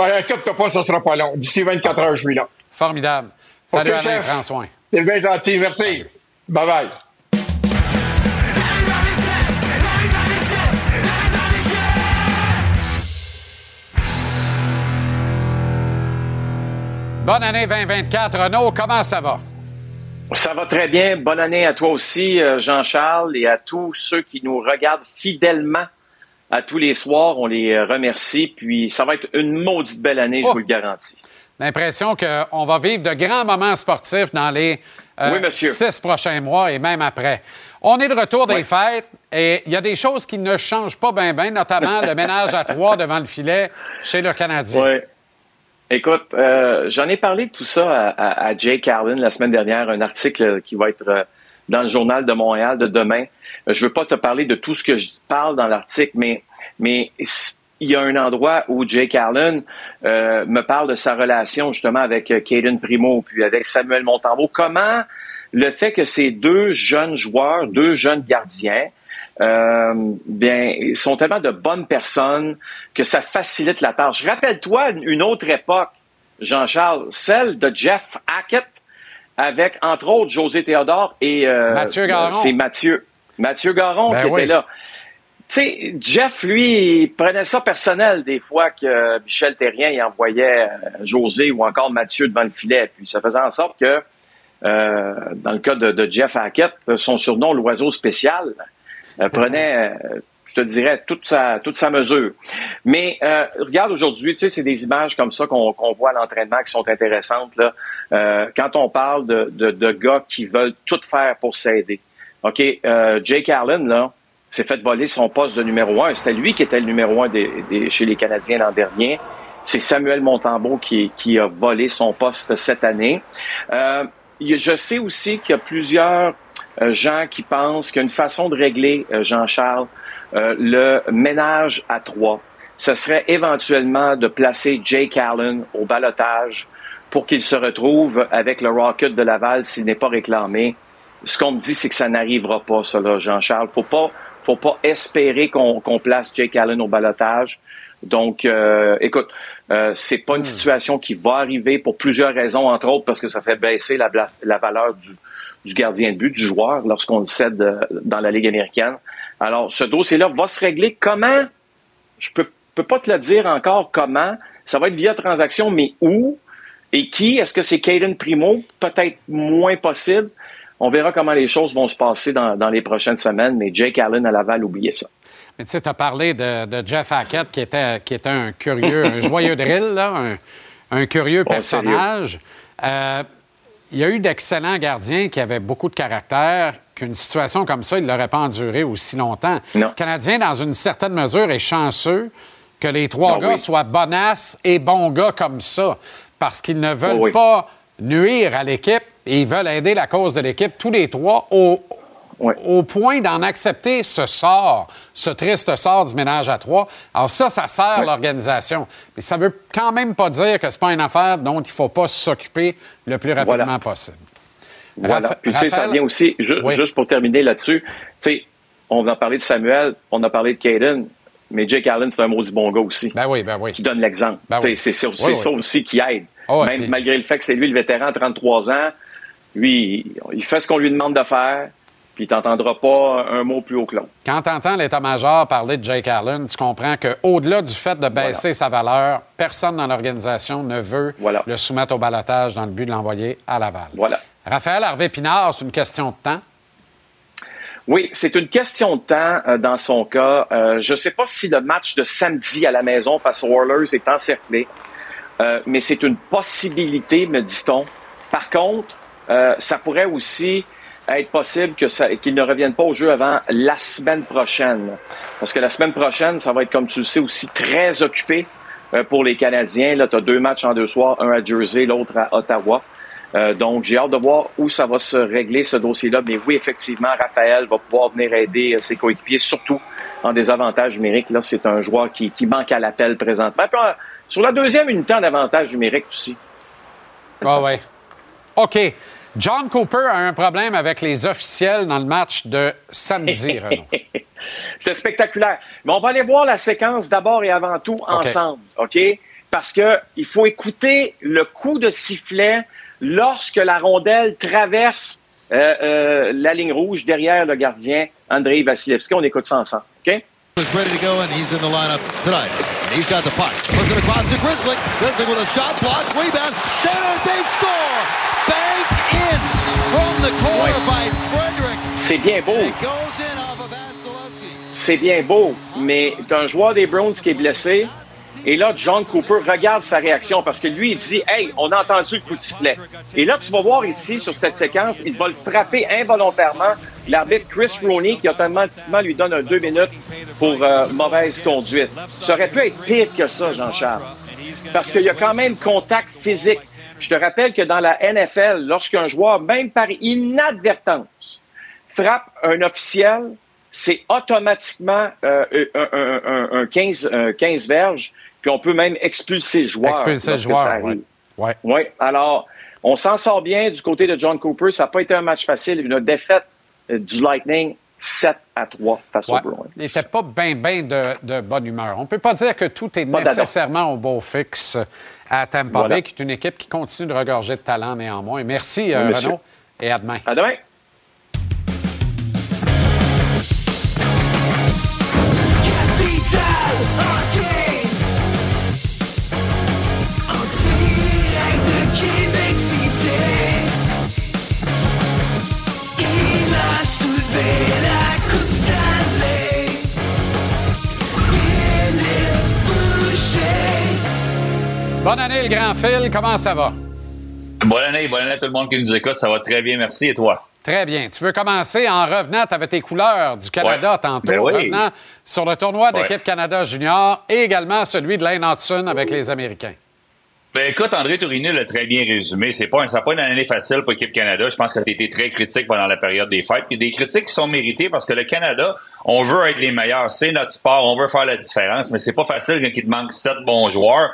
Ouais, inquiète-toi pas, ça sera pas long. D'ici 24 heures, je suis là. Formidable. Salut OK, Alain, chef. prends soin. T'es bien gentil, merci. Bye-bye. Bonne année 2024. Renaud, comment ça va? Ça va très bien. Bonne année à toi aussi, euh, Jean-Charles, et à tous ceux qui nous regardent fidèlement à tous les soirs. On les euh, remercie. Puis ça va être une maudite belle année, je Oh. vous le garantis. L'impression qu'on va vivre de grands moments sportifs dans les euh, Oui, six prochains mois et même après. On est de retour des Oui. fêtes et il y a des choses qui ne changent pas bien, bien, notamment le ménage à trois devant le filet chez le Canadien. Oui. Écoute, euh, j'en ai parlé de tout ça à, à, à Jake Allen la semaine dernière, un article qui va être dans le journal de Montréal de demain. Euh, Je veux pas te parler de tout ce que je parle dans l'article, mais il y a un endroit où Jake Allen euh, me parle de sa relation justement avec euh, Caden Primo puis avec Samuel Montembeau. Comment le fait que ces deux jeunes joueurs, deux jeunes gardiens, euh, bien, sont tellement de bonnes personnes que ça facilite la tâche. Rappelle-toi une autre époque, Jean-Charles, celle de Jeff Hackett avec, entre autres, José Théodore et euh, Mathieu Garon. C'est Mathieu. Mathieu Garon Ben qui oui. était là. Tu sais, Jeff, lui, il prenait ça personnel des fois que Michel Terrien il envoyait euh, José ou encore Mathieu devant le filet. Puis ça faisait en sorte que, euh, dans le cas de, de Jeff Hackett, son surnom, l'oiseau spécial, euh, prenait, je te dirais, toute sa, toute sa mesure. Mais euh, regarde aujourd'hui, tu sais, c'est des images comme ça qu'on voit à l'entraînement qui sont intéressantes. Là. Euh, quand on parle de, de, de gars qui veulent tout faire pour s'aider. OK, euh, Jake Allen, là, s'est fait voler son poste de numéro un. C'était lui qui était le numéro un des, des- chez les Canadiens l'an dernier. C'est Samuel Montembeau qui, qui a volé son poste cette année. Euh, je sais aussi qu'il y a plusieurs euh, gens qui pensent qu'il y a une façon de régler, euh, Jean-Charles, euh, le ménage à trois. Ce serait éventuellement de placer Jake Allen au balotage pour qu'il se retrouve avec le Rocket de Laval s'il n'est pas réclamé. Ce qu'on me dit, c'est que ça n'arrivera pas, ça, là, Jean-Charles. Faut pas, faut pas espérer qu'on place Jake Allen au balotage. Donc, euh, écoute, euh, c'est pas une situation qui va arriver pour plusieurs raisons, entre autres parce que ça fait baisser la valeur du, du gardien de but, du joueur, lorsqu'on le cède euh, dans la Ligue américaine. Alors, ce dossier-là va se régler. Comment? Je peux, peux pas te le dire encore comment. Ça va être via transaction, mais où? Et qui? Est-ce que c'est Caden Primo? Peut-être moins possible. On verra comment les choses vont se passer dans, dans les prochaines semaines, mais Jake Allen à Laval, oubliez ça. Mais tu sais, tu as parlé de, de Jeff Hackett, qui était, qui était un curieux, un joyeux drill, là, un, un curieux personnage. Euh, il y a eu d'excellents gardiens qui avaient beaucoup de caractère, qu'une situation comme ça, il ne l'aurait pas enduré aussi longtemps. Le Canadien, dans une certaine mesure, est chanceux que les trois Ah gars oui. soient bonasses et bons gars comme ça, parce qu'ils ne veulent Oh oui. pas nuire à l'équipe et ils veulent aider la cause de l'équipe, tous les trois, au, au point d'en accepter ce sort, ce triste sort du ménage à trois. Alors ça, ça sert l'organisation. Mais ça veut quand même pas dire que c'est pas une affaire dont il faut pas s'occuper le plus rapidement Voilà. possible. Voilà. Rapha- Puis tu sais, ça vient aussi, ju- Oui. juste pour terminer là-dessus, tu sais, on a parlé de Samuel, on a parlé de Caden, mais Jake Allen, c'est un maudit bon gars aussi. Ben oui, ben oui. Qui donne l'exemple. Ben oui. C'est ça aussi qui aide. Ah Même puis- malgré le fait que c'est lui le vétéran, 33 ans, lui, il fait ce qu'on lui demande de faire, puis il t'entendra pas un mot plus haut que l'autre. Quand tu entends l'état-major parler de Jake Allen, tu comprends qu'au-delà du fait de baisser sa valeur, personne dans l'organisation ne veut le soumettre au balotage dans le but de l'envoyer à Laval. Voilà. Raphaël Harvey-Pinard, c'est une question de temps. Oui, c'est une question de temps euh, dans son cas. Euh, je ne sais pas si le match de samedi à la maison face aux Oilers est encerclé, euh, mais c'est une possibilité, me dit-on. Par contre, ça pourrait aussi être possible que ne revienne pas au jeu avant la semaine prochaine. Parce que la semaine prochaine, ça va être, comme tu le sais, aussi très occupé euh, pour les Canadiens. Là, tu as deux matchs en deux soirs, un à Jersey, l'autre à Ottawa. Euh, donc, j'ai hâte de voir où ça va se régler, ce dossier-là. Mais oui, effectivement, Raphaël va pouvoir venir aider euh, ses coéquipiers, surtout en désavantage numérique. Là, c'est un joueur qui, manque à l'appel présentement. Sur la deuxième unité en avantage numérique aussi. Ah ouais. OK. John Cooper a un problème avec les officiels dans le match de samedi, Renaud. C'est spectaculaire. Mais on va aller voir la séquence d'abord et avant tout ensemble, OK? Parce que il faut écouter le coup de sifflet lorsque la rondelle traverse euh, euh, la ligne rouge derrière le gardien Andrei Vasilevski. On écoute ça ensemble, OK? is ready to go, and he's in the lineup tonight. And he's got the puck. Looking across to Grizzly. Grizzly with a shot block, rebound. San Jose score! C'est bien beau. C'est bien beau, mais t'as un joueur des Browns qui est blessé, Et là, John Cooper regarde sa réaction parce que lui, il dit Hey, on a entendu le coup de sifflet. Et là, tu vas voir ici, sur cette séquence, il va le frapper involontairement. L'arbitre Chris Rooney, qui automatiquement lui donne un deux minutes pour euh, mauvaise conduite. Ça aurait pu être pire que ça, Jean-Charles. Parce qu'il y a quand même contact physique. Je te rappelle que dans la NFL, lorsqu'un joueur, même par inadvertance, frappe un officiel, c'est automatiquement euh, un, un, un, 15, 15 verges, puis on peut même expulser le joueur. Expulser le joueur, oui. Ouais. ouais. Alors, on s'en sort bien du côté de John Cooper. Ça n'a pas été un match facile. Une défaite euh, du Lightning 7 à 3 face ouais. aux Bruins. Il n'était pas bien, bien de, de, bonne humeur. On ne peut pas dire que tout est pas nécessairement au beau fixe à Tampa voilà. Bay, qui est une équipe qui continue de regorger de talent néanmoins. Merci, oui, euh, Renaud, et à demain. À demain. Bonne année, le grand Phil. Comment ça va? Bonne année, bonne année à tout le monde qui nous écoute. Ça va très bien, merci. Et toi? Très bien. Tu veux commencer en revenant, tu avais tes couleurs du Canada ouais. tantôt, ben oui. revenant sur le tournoi d'équipe ouais. Canada Junior et également celui de Lane Hudson avec les Américains. Ben écoute, André Tourigny l'a très bien résumé. C'est pas, pas une année facile pour l'équipe Canada. Je pense que tu été très critique pendant la période des fêtes. Puis des critiques qui sont méritées parce que le Canada, on veut être les meilleurs. C'est notre sport. On veut faire la différence. Mais c'est pas facile quand il te manque sept bons joueurs.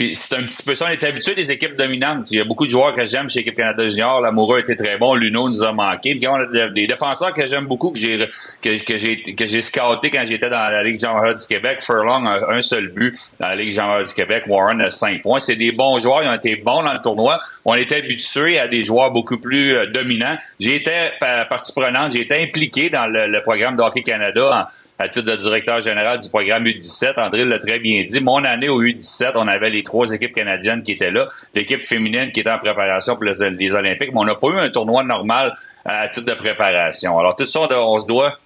Puis c'est un petit peu ça. On est habitué des équipes dominantes. Il y a beaucoup de joueurs que j'aime chez l'équipe Canada Junior. Lamoureux était très bon. Luno nous a manqué. Puis on a des défenseurs que j'aime beaucoup, que j'ai que, scouté quand j'étais dans la Ligue Jean du Québec. Furlong a un seul but dans la Ligue Jean du Québec. Warren a cinq points. C'est des bons joueurs. Ils ont été bons dans le tournoi. On était habitué à des joueurs beaucoup plus euh, dominants. J'ai été partie prenante. J'ai été impliqué dans le, le programme de Hockey Canada. En, à titre de directeur général du programme U17. André l'a très bien dit. Mon année au U17, on avait les trois équipes canadiennes qui étaient là, l'équipe féminine qui était en préparation pour les, Olympiques, mais on n'a pas eu un tournoi normal à titre de préparation. Alors, tout ça, on se doit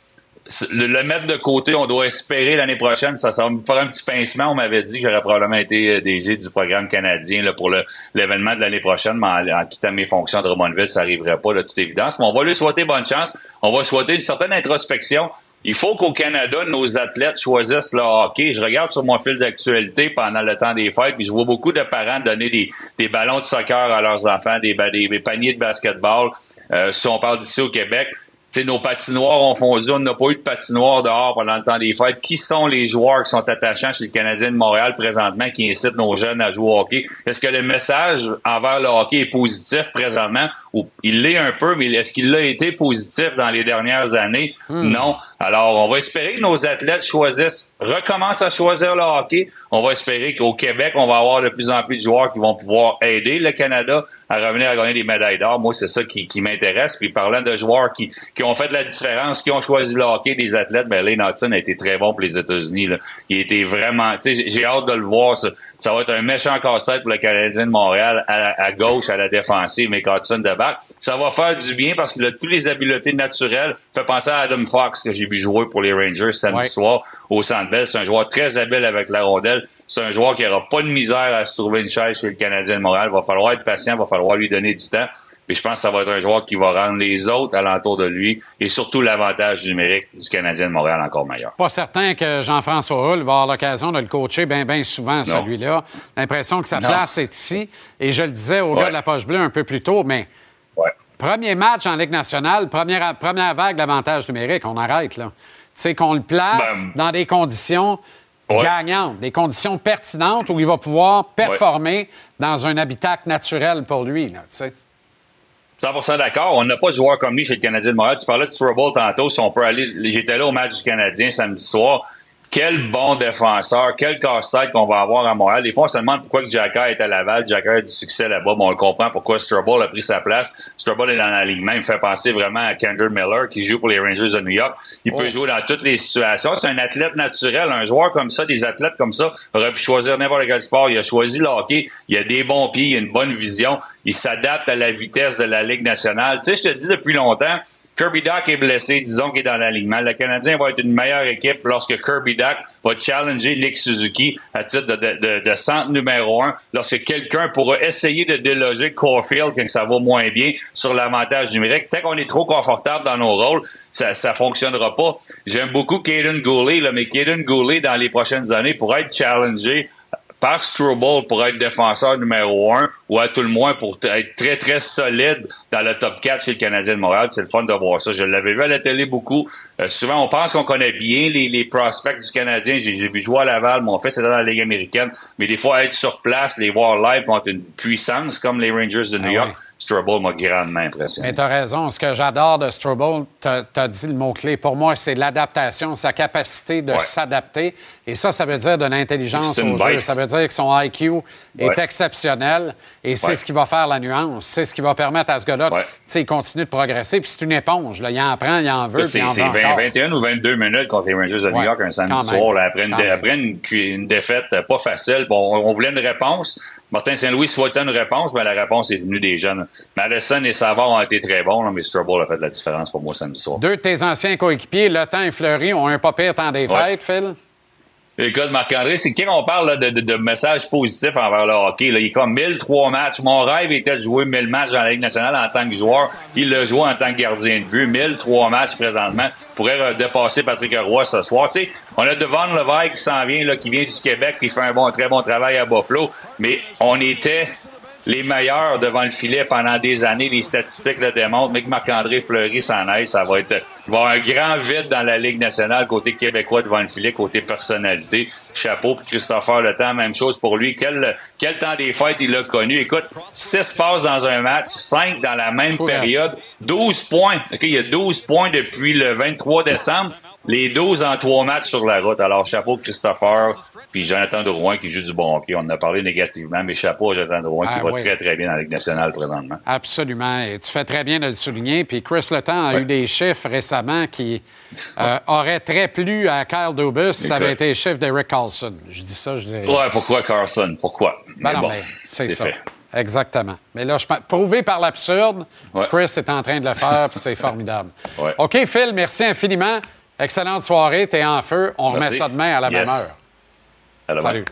le, mettre de côté, on doit espérer l'année prochaine. Ça, ça va me faire un petit pincement. On m'avait dit que j'aurais probablement été DG du programme canadien là, pour l'événement de l'année prochaine, mais en, en, quittant mes fonctions de Drummondville, ça n'arriverait pas de toute évidence. Mais on va lui souhaiter bonne chance. On va souhaiter une certaine introspection. Il faut qu'au Canada, nos athlètes choisissent le hockey. Je regarde sur mon fil d'actualité pendant le temps des fêtes, puis je vois beaucoup de parents donner des, des ballons de soccer à leurs enfants, des, des, des paniers de basketball. Euh, si on parle d'ici au Québec, T'sais, nos patinoires ont fondu, on n'a pas eu de patinoire dehors pendant le temps des fêtes. Qui sont les joueurs qui sont attachants chez le Canadien de Montréal présentement qui incitent nos jeunes à jouer au hockey? Est-ce que le message envers le hockey est positif présentement? Ou il l'est un peu, mais est-ce qu'il a été positif dans les dernières années? Hmm. Non. Alors, on va espérer que nos athlètes choisissent, recommencent à choisir le hockey. On va espérer qu'au Québec, on va avoir de plus en plus de joueurs qui vont pouvoir aider le Canada à revenir à gagner des médailles d'or. Moi, c'est ça qui, qui m'intéresse. Puis parlant de joueurs qui, qui ont fait la différence, qui ont choisi le hockey des athlètes, ben Lane Hudson a été très bon pour les États-Unis. Il été vraiment, j'ai hâte de le voir. Ça va être un méchant casse-tête pour le Canadien de Montréal à, à, gauche, à la défensive, mais Hudson de back. Ça va faire du bien parce qu'il a toutes les habiletés naturelles. Fait penser à Adam Fox que j'ai vu jouer pour les Rangers samedi ouais. soir au Centre Bell. C'est un joueur très habile avec la rondelle. C'est un joueur qui aura pas de misère à se trouver une chaise chez le Canadien de Montréal. Va falloir être patient, va falloir lui donner du temps. Mais je pense que ça va être un joueur qui va rendre les autres alentour de lui et surtout l'avantage numérique du Canadien de Montréal encore meilleur. Pas certain que Jean-François Hull va avoir l'occasion de le coacher bien, bien souvent, celui-là. L'impression que sa non. place est ici. Et je le disais au ouais. gars de la poche bleue un peu plus tôt, mais ouais. premier match en Ligue nationale, première, première vague d'avantage numérique, on arrête, là. Tu sais, qu'on le place ben, dans des conditions Ouais. gagnantes, des conditions pertinentes où il va pouvoir performer dans un habitat naturel pour lui. Là, 100% d'accord. On n'a pas de joueur comme lui chez le Canadien de Montréal. Tu parlais de Strobel tantôt. Si on peut aller, j'étais là au match du Canadien samedi soir. Quel bon défenseur, quel casse-tête qu'on va avoir à Montréal. Des fois, on se demande pourquoi Jacka est à Laval. Jacka a du succès là-bas. Bon, on comprend pourquoi Strobel a pris sa place. Strobel est dans l'alignement. Il me fait penser vraiment à Kendrick Miller qui joue pour les Rangers de New York. Il oh. peut jouer dans toutes les situations. C'est un athlète naturel. Un joueur comme ça, des athlètes comme ça, aurait pu choisir n'importe quel sport. Il a choisi le hockey. Il a des bons pieds. Il a une bonne vision. Il s'adapte à la vitesse de la Ligue nationale. Tu sais, je te dis depuis longtemps, Kirby Doc est blessé, disons qu'il est dans l'alignement. Le Canadien va être une meilleure équipe lorsque Kirby Doc va challenger Nick Suzuki à titre de, centre numéro un, lorsque quelqu'un pourra essayer de déloger Caulfield quand ça va moins bien sur l'avantage numérique. Tant qu'on est trop confortable dans nos rôles, ça ça fonctionnera pas. J'aime beaucoup Caden Goulet, là, mais Caden Goulet, dans les prochaines années, pourrait être challengé par Struble pour être défenseur numéro un ou à tout le moins pour être très, très solide dans le top 4 chez le Canadien de Montréal. C'est le fun de voir ça. Je l'avais vu à la télé beaucoup. Euh, souvent, on pense qu'on connaît bien les, les prospects du Canadien. J'ai vu jouer à Laval. Mon fils était dans la Ligue américaine. Mais des fois, être sur place, les voir live contre une puissance comme les Rangers de New Ah York, ouais. Struble m'a grandement impressionné. Mais tu as raison. Ce que j'adore de Strobel, tu as dit le mot-clé. Pour moi, c'est l'adaptation, sa capacité de Ouais. s'adapter. Et ça, ça veut dire de l'intelligence au jeu. Ça veut dire que son IQ est exceptionnel. Et c'est Ouais. ce qui va faire la nuance. C'est ce qui va permettre à ce gars-là, tu sais, il continue de progresser. Puis c'est une éponge. Là. Il en prend, il en veut, C'est il en c'est veut 20 encore. 21 ou 22 minutes contre les Rangers de New York un samedi soir, là, après, une, après une, défaite pas facile. Bon, on, on voulait une réponse. Martin Saint-Louis souhaitait une réponse, mais la réponse est venue des jeunes. Madison et Savard ont été très bons, là, mais Struble a fait la différence pour moi samedi soir. Deux de tes anciens coéquipiers, Le Temps et Fleury, ont un pas pire temps des Ouais. fêtes, Phil? Écoute, Marc-André, c'est quand on parle là, de, de, de messages positifs envers le hockey, là, il est comme 1003 matchs. Mon rêve était de jouer 1000 matchs dans la Ligue nationale en tant que joueur. Il l'a joué en tant que gardien de but. 1003 matchs présentement. Pourrait euh, dépasser Patrick Roy ce soir. Tu sais, on a Devon Levaille qui s'en vient, là, qui vient du Québec, qui fait un bon, très bon travail à Buffalo. Mais on était les meilleurs devant le filet pendant des années. Les statistiques le démontrent. Mais que Marc-André Fleury s'en aille, ça va être, il va y avoir un grand vide dans la Ligue nationale côté québécois devant le filet, côté personnalité. Chapeau. Puis Christopher Le Temps, même chose pour lui. Quel, quel temps des fêtes il a connu. Écoute, 6 passes dans un match, 5 dans la même Ouais. période, 12 points. OK, il y a 12 points depuis le 23 décembre. Les 12 en trois matchs sur la route. Alors, chapeau Christopher, puis Jonathan Drouin qui joue du bon hockey. On en a parlé négativement, mais chapeau à Jonathan Drouin Ah, qui va oui. très, très bien dans la Ligue nationale présentement. Absolument. Et tu fais très bien de le souligner. Puis Chris Letang a eu des chiffres récemment qui euh, auraient très plu à Kyle Dubus si ça avait été les chiffres d'Eric Carlson. Je dis ça, je dirais. Ouais, pourquoi Carson? Pourquoi? Ben Mais non, bon, mais c'est ça. fait. Exactement. Mais là, je prouvé par l'absurde, Ouais. Chris est en train de le faire, puis c'est formidable. Ouais. OK, Phil, merci infiniment. Excellente soirée. T'es en feu. On remet ça demain à la même heure. À. Salut.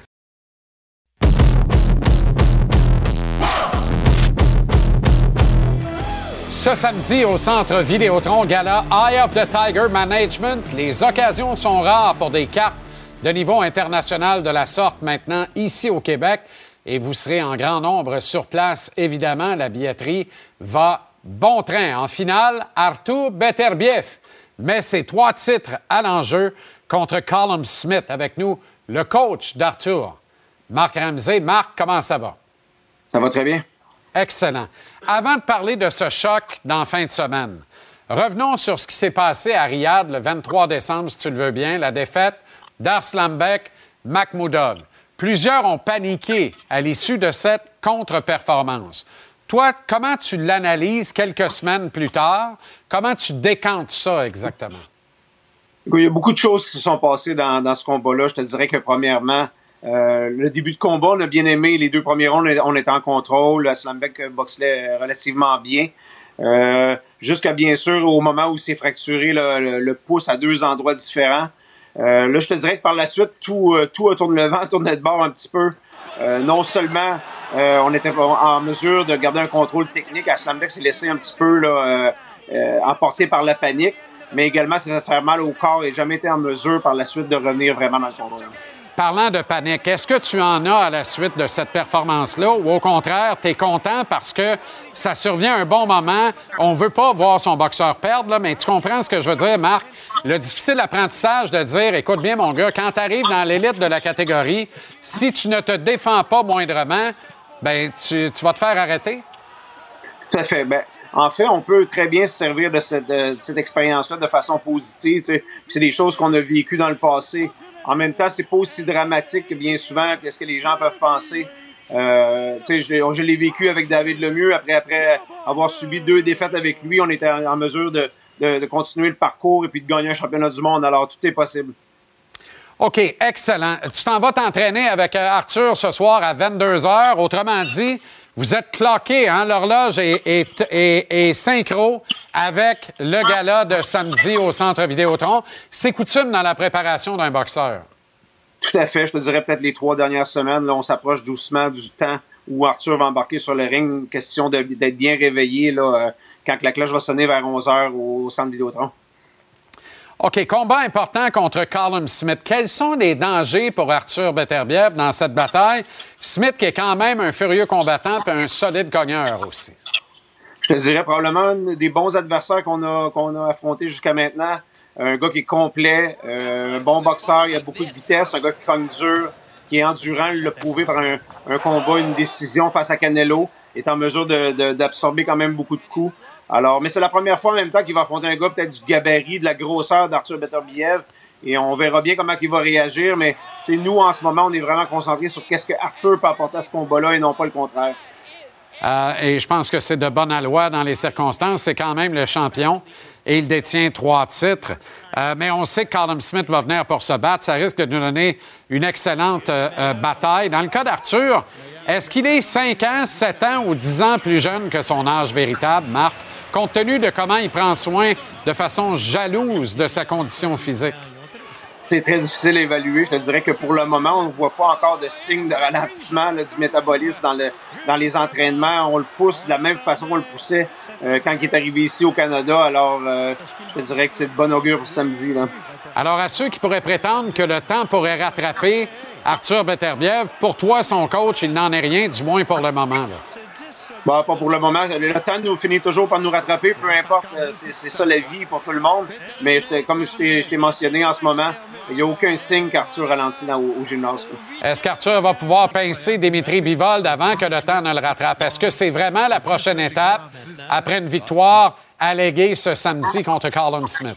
Ce samedi, au centre Vidéotron Gala Eye of the Tiger Management, les occasions sont rares pour des cartes de niveau international de la sorte maintenant ici au Québec. Et vous serez en grand nombre sur place, évidemment. La billetterie va bon train. En finale, Artur Beterbiev met ses trois titres à l'enjeu contre Colin Smith. Avec nous, le coach d'Arthur, Marc Ramsey. Marc, comment ça va? Ça va très bien. Excellent. Avant de parler de ce choc d'en fin de semaine, revenons sur ce qui s'est passé à Riyad le 23 décembre, si tu le veux bien, la défaite d'Arslanbek Makhmoudov. Plusieurs ont paniqué à l'issue de cette contre-performance. Toi, comment tu l'analyses quelques semaines plus tard? Comment tu décantes ça exactement? Il y a beaucoup de choses qui se sont passées dans, dans ce combat-là. Je te dirais que premièrement, euh, le début de combat, on a bien aimé. Les deux premiers rounds, on était en contrôle. Slambeck boxait relativement bien. Euh, Jusqu'à bien sûr au moment où s'est fracturé le, pouce à deux endroits différents. Euh, là, je te dirais que par la suite, tout, tout a tourné le vent, tourné de bord un petit peu. Non seulement euh, on était en- mesure de garder un contrôle technique, Aslambeck s'est laissé un petit peu euh, euh, emporté par la panique, mais également s'est fait faire mal au corps et jamais été en mesure par la suite de revenir vraiment dans le combat. Parlant de panique, est-ce que tu en as à la suite de cette performance-là ou au contraire, tu es content parce que ça survient un bon moment? On veut pas voir son boxeur perdre, mais tu comprends ce que je veux dire, Marc? Le difficile apprentissage de dire, écoute bien, mon gars, quand tu arrives dans l'élite de la catégorie, si tu ne te défends pas moindrement, ben tu, vas te faire arrêter? Tout à fait. Ben, en fait, on peut très bien se servir de cette, expérience-là de façon positive. C'est des choses qu'on a vécues dans le passé. En même temps, c'est pas aussi dramatique que bien souvent qu'est-ce que les gens peuvent penser. Euh, je, l'ai- vécu avec David Lemieux. Après, après avoir subi deux défaites avec lui, on était en, mesure de, de continuer le parcours et puis de gagner un championnat du monde. Alors, tout est possible. OK, excellent. Tu t'en vas t'entraîner avec euh, Arthur ce soir à 22 h. Autrement dit, Vous êtes cloqué, hein? L'horloge est, synchro avec le gala de samedi au Centre Vidéotron. C'est coutume dans la préparation d'un boxeur. Tout à fait. Je te dirais peut-être les trois dernières semaines, là, on s'approche doucement du temps où Arthur va embarquer sur le ring. Question d'être bien réveillé là, euh, quand la cloche va sonner vers 11 h au Centre Vidéotron. OK, combat important contre Callum Smith. Quels sont les dangers pour Arthur Beterbiev dans cette bataille? Smith qui est quand même un furieux combattant et un solide cogneur aussi. Je te dirais probablement des bons adversaires qu'on a, a affrontés jusqu'à maintenant. Un gars qui est complet, euh, un bon boxeur, il a beaucoup de vitesse, un gars qui cogne dur, qui est endurant, il l'a prouvé par un, un, combat, une décision face à Canelo, est en mesure d'absorber quand même beaucoup de coups. Alors, mais c'est la première fois en même temps qu'il va affronter un gars peut-être du gabarit, de la grosseur d'Arthur Beterbiev. Et on verra bien comment il va réagir. Mais nous, en ce moment, on est vraiment concentrés sur qu'est-ce que Arthur peut apporter à ce combat-là et non pas le contraire. Euh, et je pense que c'est de bonne loi dans les circonstances. C'est quand même le champion et il détient trois titres. Euh, mais on sait que Callum Smith va venir pour se battre. Ça risque de nous donner une excellente euh, bataille. Dans le cas d'Arthur, est-ce qu'il est 5 ans, 7 ans ou 10 ans plus jeune que son âge véritable, Marc? Compte tenu de comment il prend soin de façon jalouse de sa condition physique? C'est très difficile à évaluer. Je te dirais que pour le moment, on ne voit pas encore de signe de ralentissement du métabolisme dans, le, dans les entraînements. On le pousse de la même façon qu'on le poussait euh, quand il est arrivé ici au Canada. Alors, euh, je te dirais que c'est de bon augure pour samedi. Là. Alors, à ceux qui pourraient prétendre que le temps pourrait rattraper Arthur Beterbiev, pour toi, son coach, il n'en est rien, du moins pour le moment. Là. Bah, pas pour le moment. Le temps nous finit toujours par nous rattraper, peu importe. Euh, c'est ça la vie pour tout le monde. Mais comme je t'ai mentionné en ce moment, il n'y a aucun signe qu'Arthur ralentit dans, au, au, gymnase. Est-ce qu'Arthur va pouvoir pincer Dimitri Bivold avant que le temps ne le rattrape? Est-ce que c'est vraiment la prochaine étape après une victoire alléguée ce samedi contre Carlin Smith?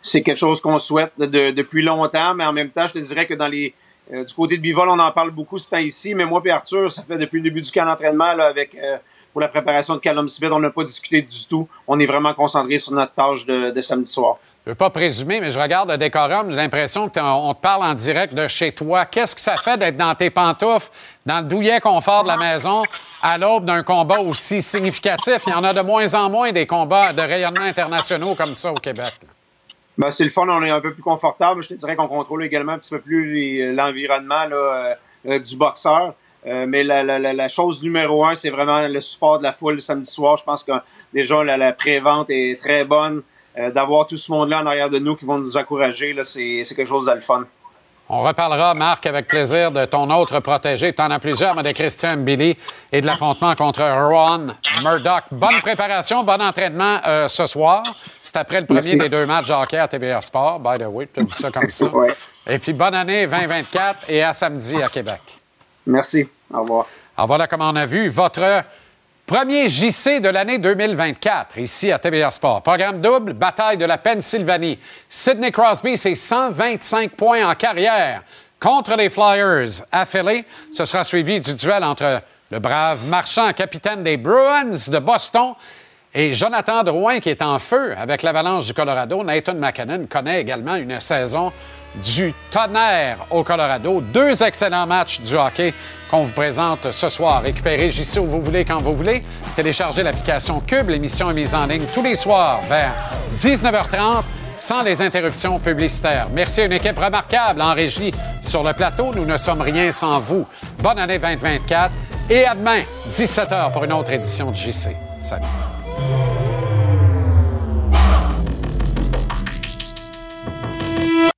C'est quelque chose qu'on souhaite de, depuis longtemps, mais en même temps, je te dirais que dans les euh, du côté de Bivol, on en parle beaucoup ce temps ici, mais moi et Arthur, ça fait depuis le début du camp d'entraînement avec euh, pour la préparation de Callum Smith, on n'a pas discuté du tout. On est vraiment concentré sur notre tâche de, samedi soir. Je ne veux pas présumer, mais je regarde le décorum, j'ai l'impression qu'on te parle en direct de chez toi. Qu'est-ce que ça fait d'être dans tes pantoufles, dans le douillet confort de la maison, à l'aube d'un combat aussi significatif? Il y en a de moins en moins des combats de rayonnement internationaux comme ça au Québec. Ben, c'est le fun, on est un peu plus confortable. Je te dirais qu'on contrôle également un petit peu plus l'environnement euh, euh, du boxeur. Euh, mais la, la, la, chose numéro un, c'est vraiment le support de la foule le samedi soir. Je pense que déjà la, la prévente est très bonne. D'avoir tout ce monde-là en arrière de nous qui vont nous encourager, c'est quelque chose de le fun. On reparlera, Marc, avec plaisir de ton autre protégé. Tu en as plusieurs, mais de Christian Billy et de l'affrontement contre Ron Murdoch. Bonne préparation, bon entraînement euh, ce soir. C'est après le premier des deux matchs de hockey à TVR Sport, by the way. Tu dis ça comme ça. Et puis, bonne année 2024 et à samedi à Québec. Merci. Au revoir. Alors voilà comme on a vu votre Premier JC de l'année 2024, ici à TVA Sport. Programme double, bataille de la Pennsylvanie. Sidney Crosby, c'est 125 points en carrière contre les Flyers affilés. Ce sera suivi du duel entre le brave marchand, capitaine des Bruins de Boston, et Jonathan Drouin, qui est en feu avec l'Avalanche du Colorado. Nathan McKinnon connaît également une saison du tonnerre au Colorado. Deux excellents matchs du hockey qu'on vous présente ce soir. Récupérez JC où vous voulez, quand vous voulez. Téléchargez l'application Cube. L'émission est mise en ligne tous les soirs vers 19h30 sans les interruptions publicitaires. Merci à une équipe remarquable en régie sur le plateau. Nous ne sommes rien sans vous. Bonne année 2024 et à demain, 17h pour une autre édition de JC. Salut.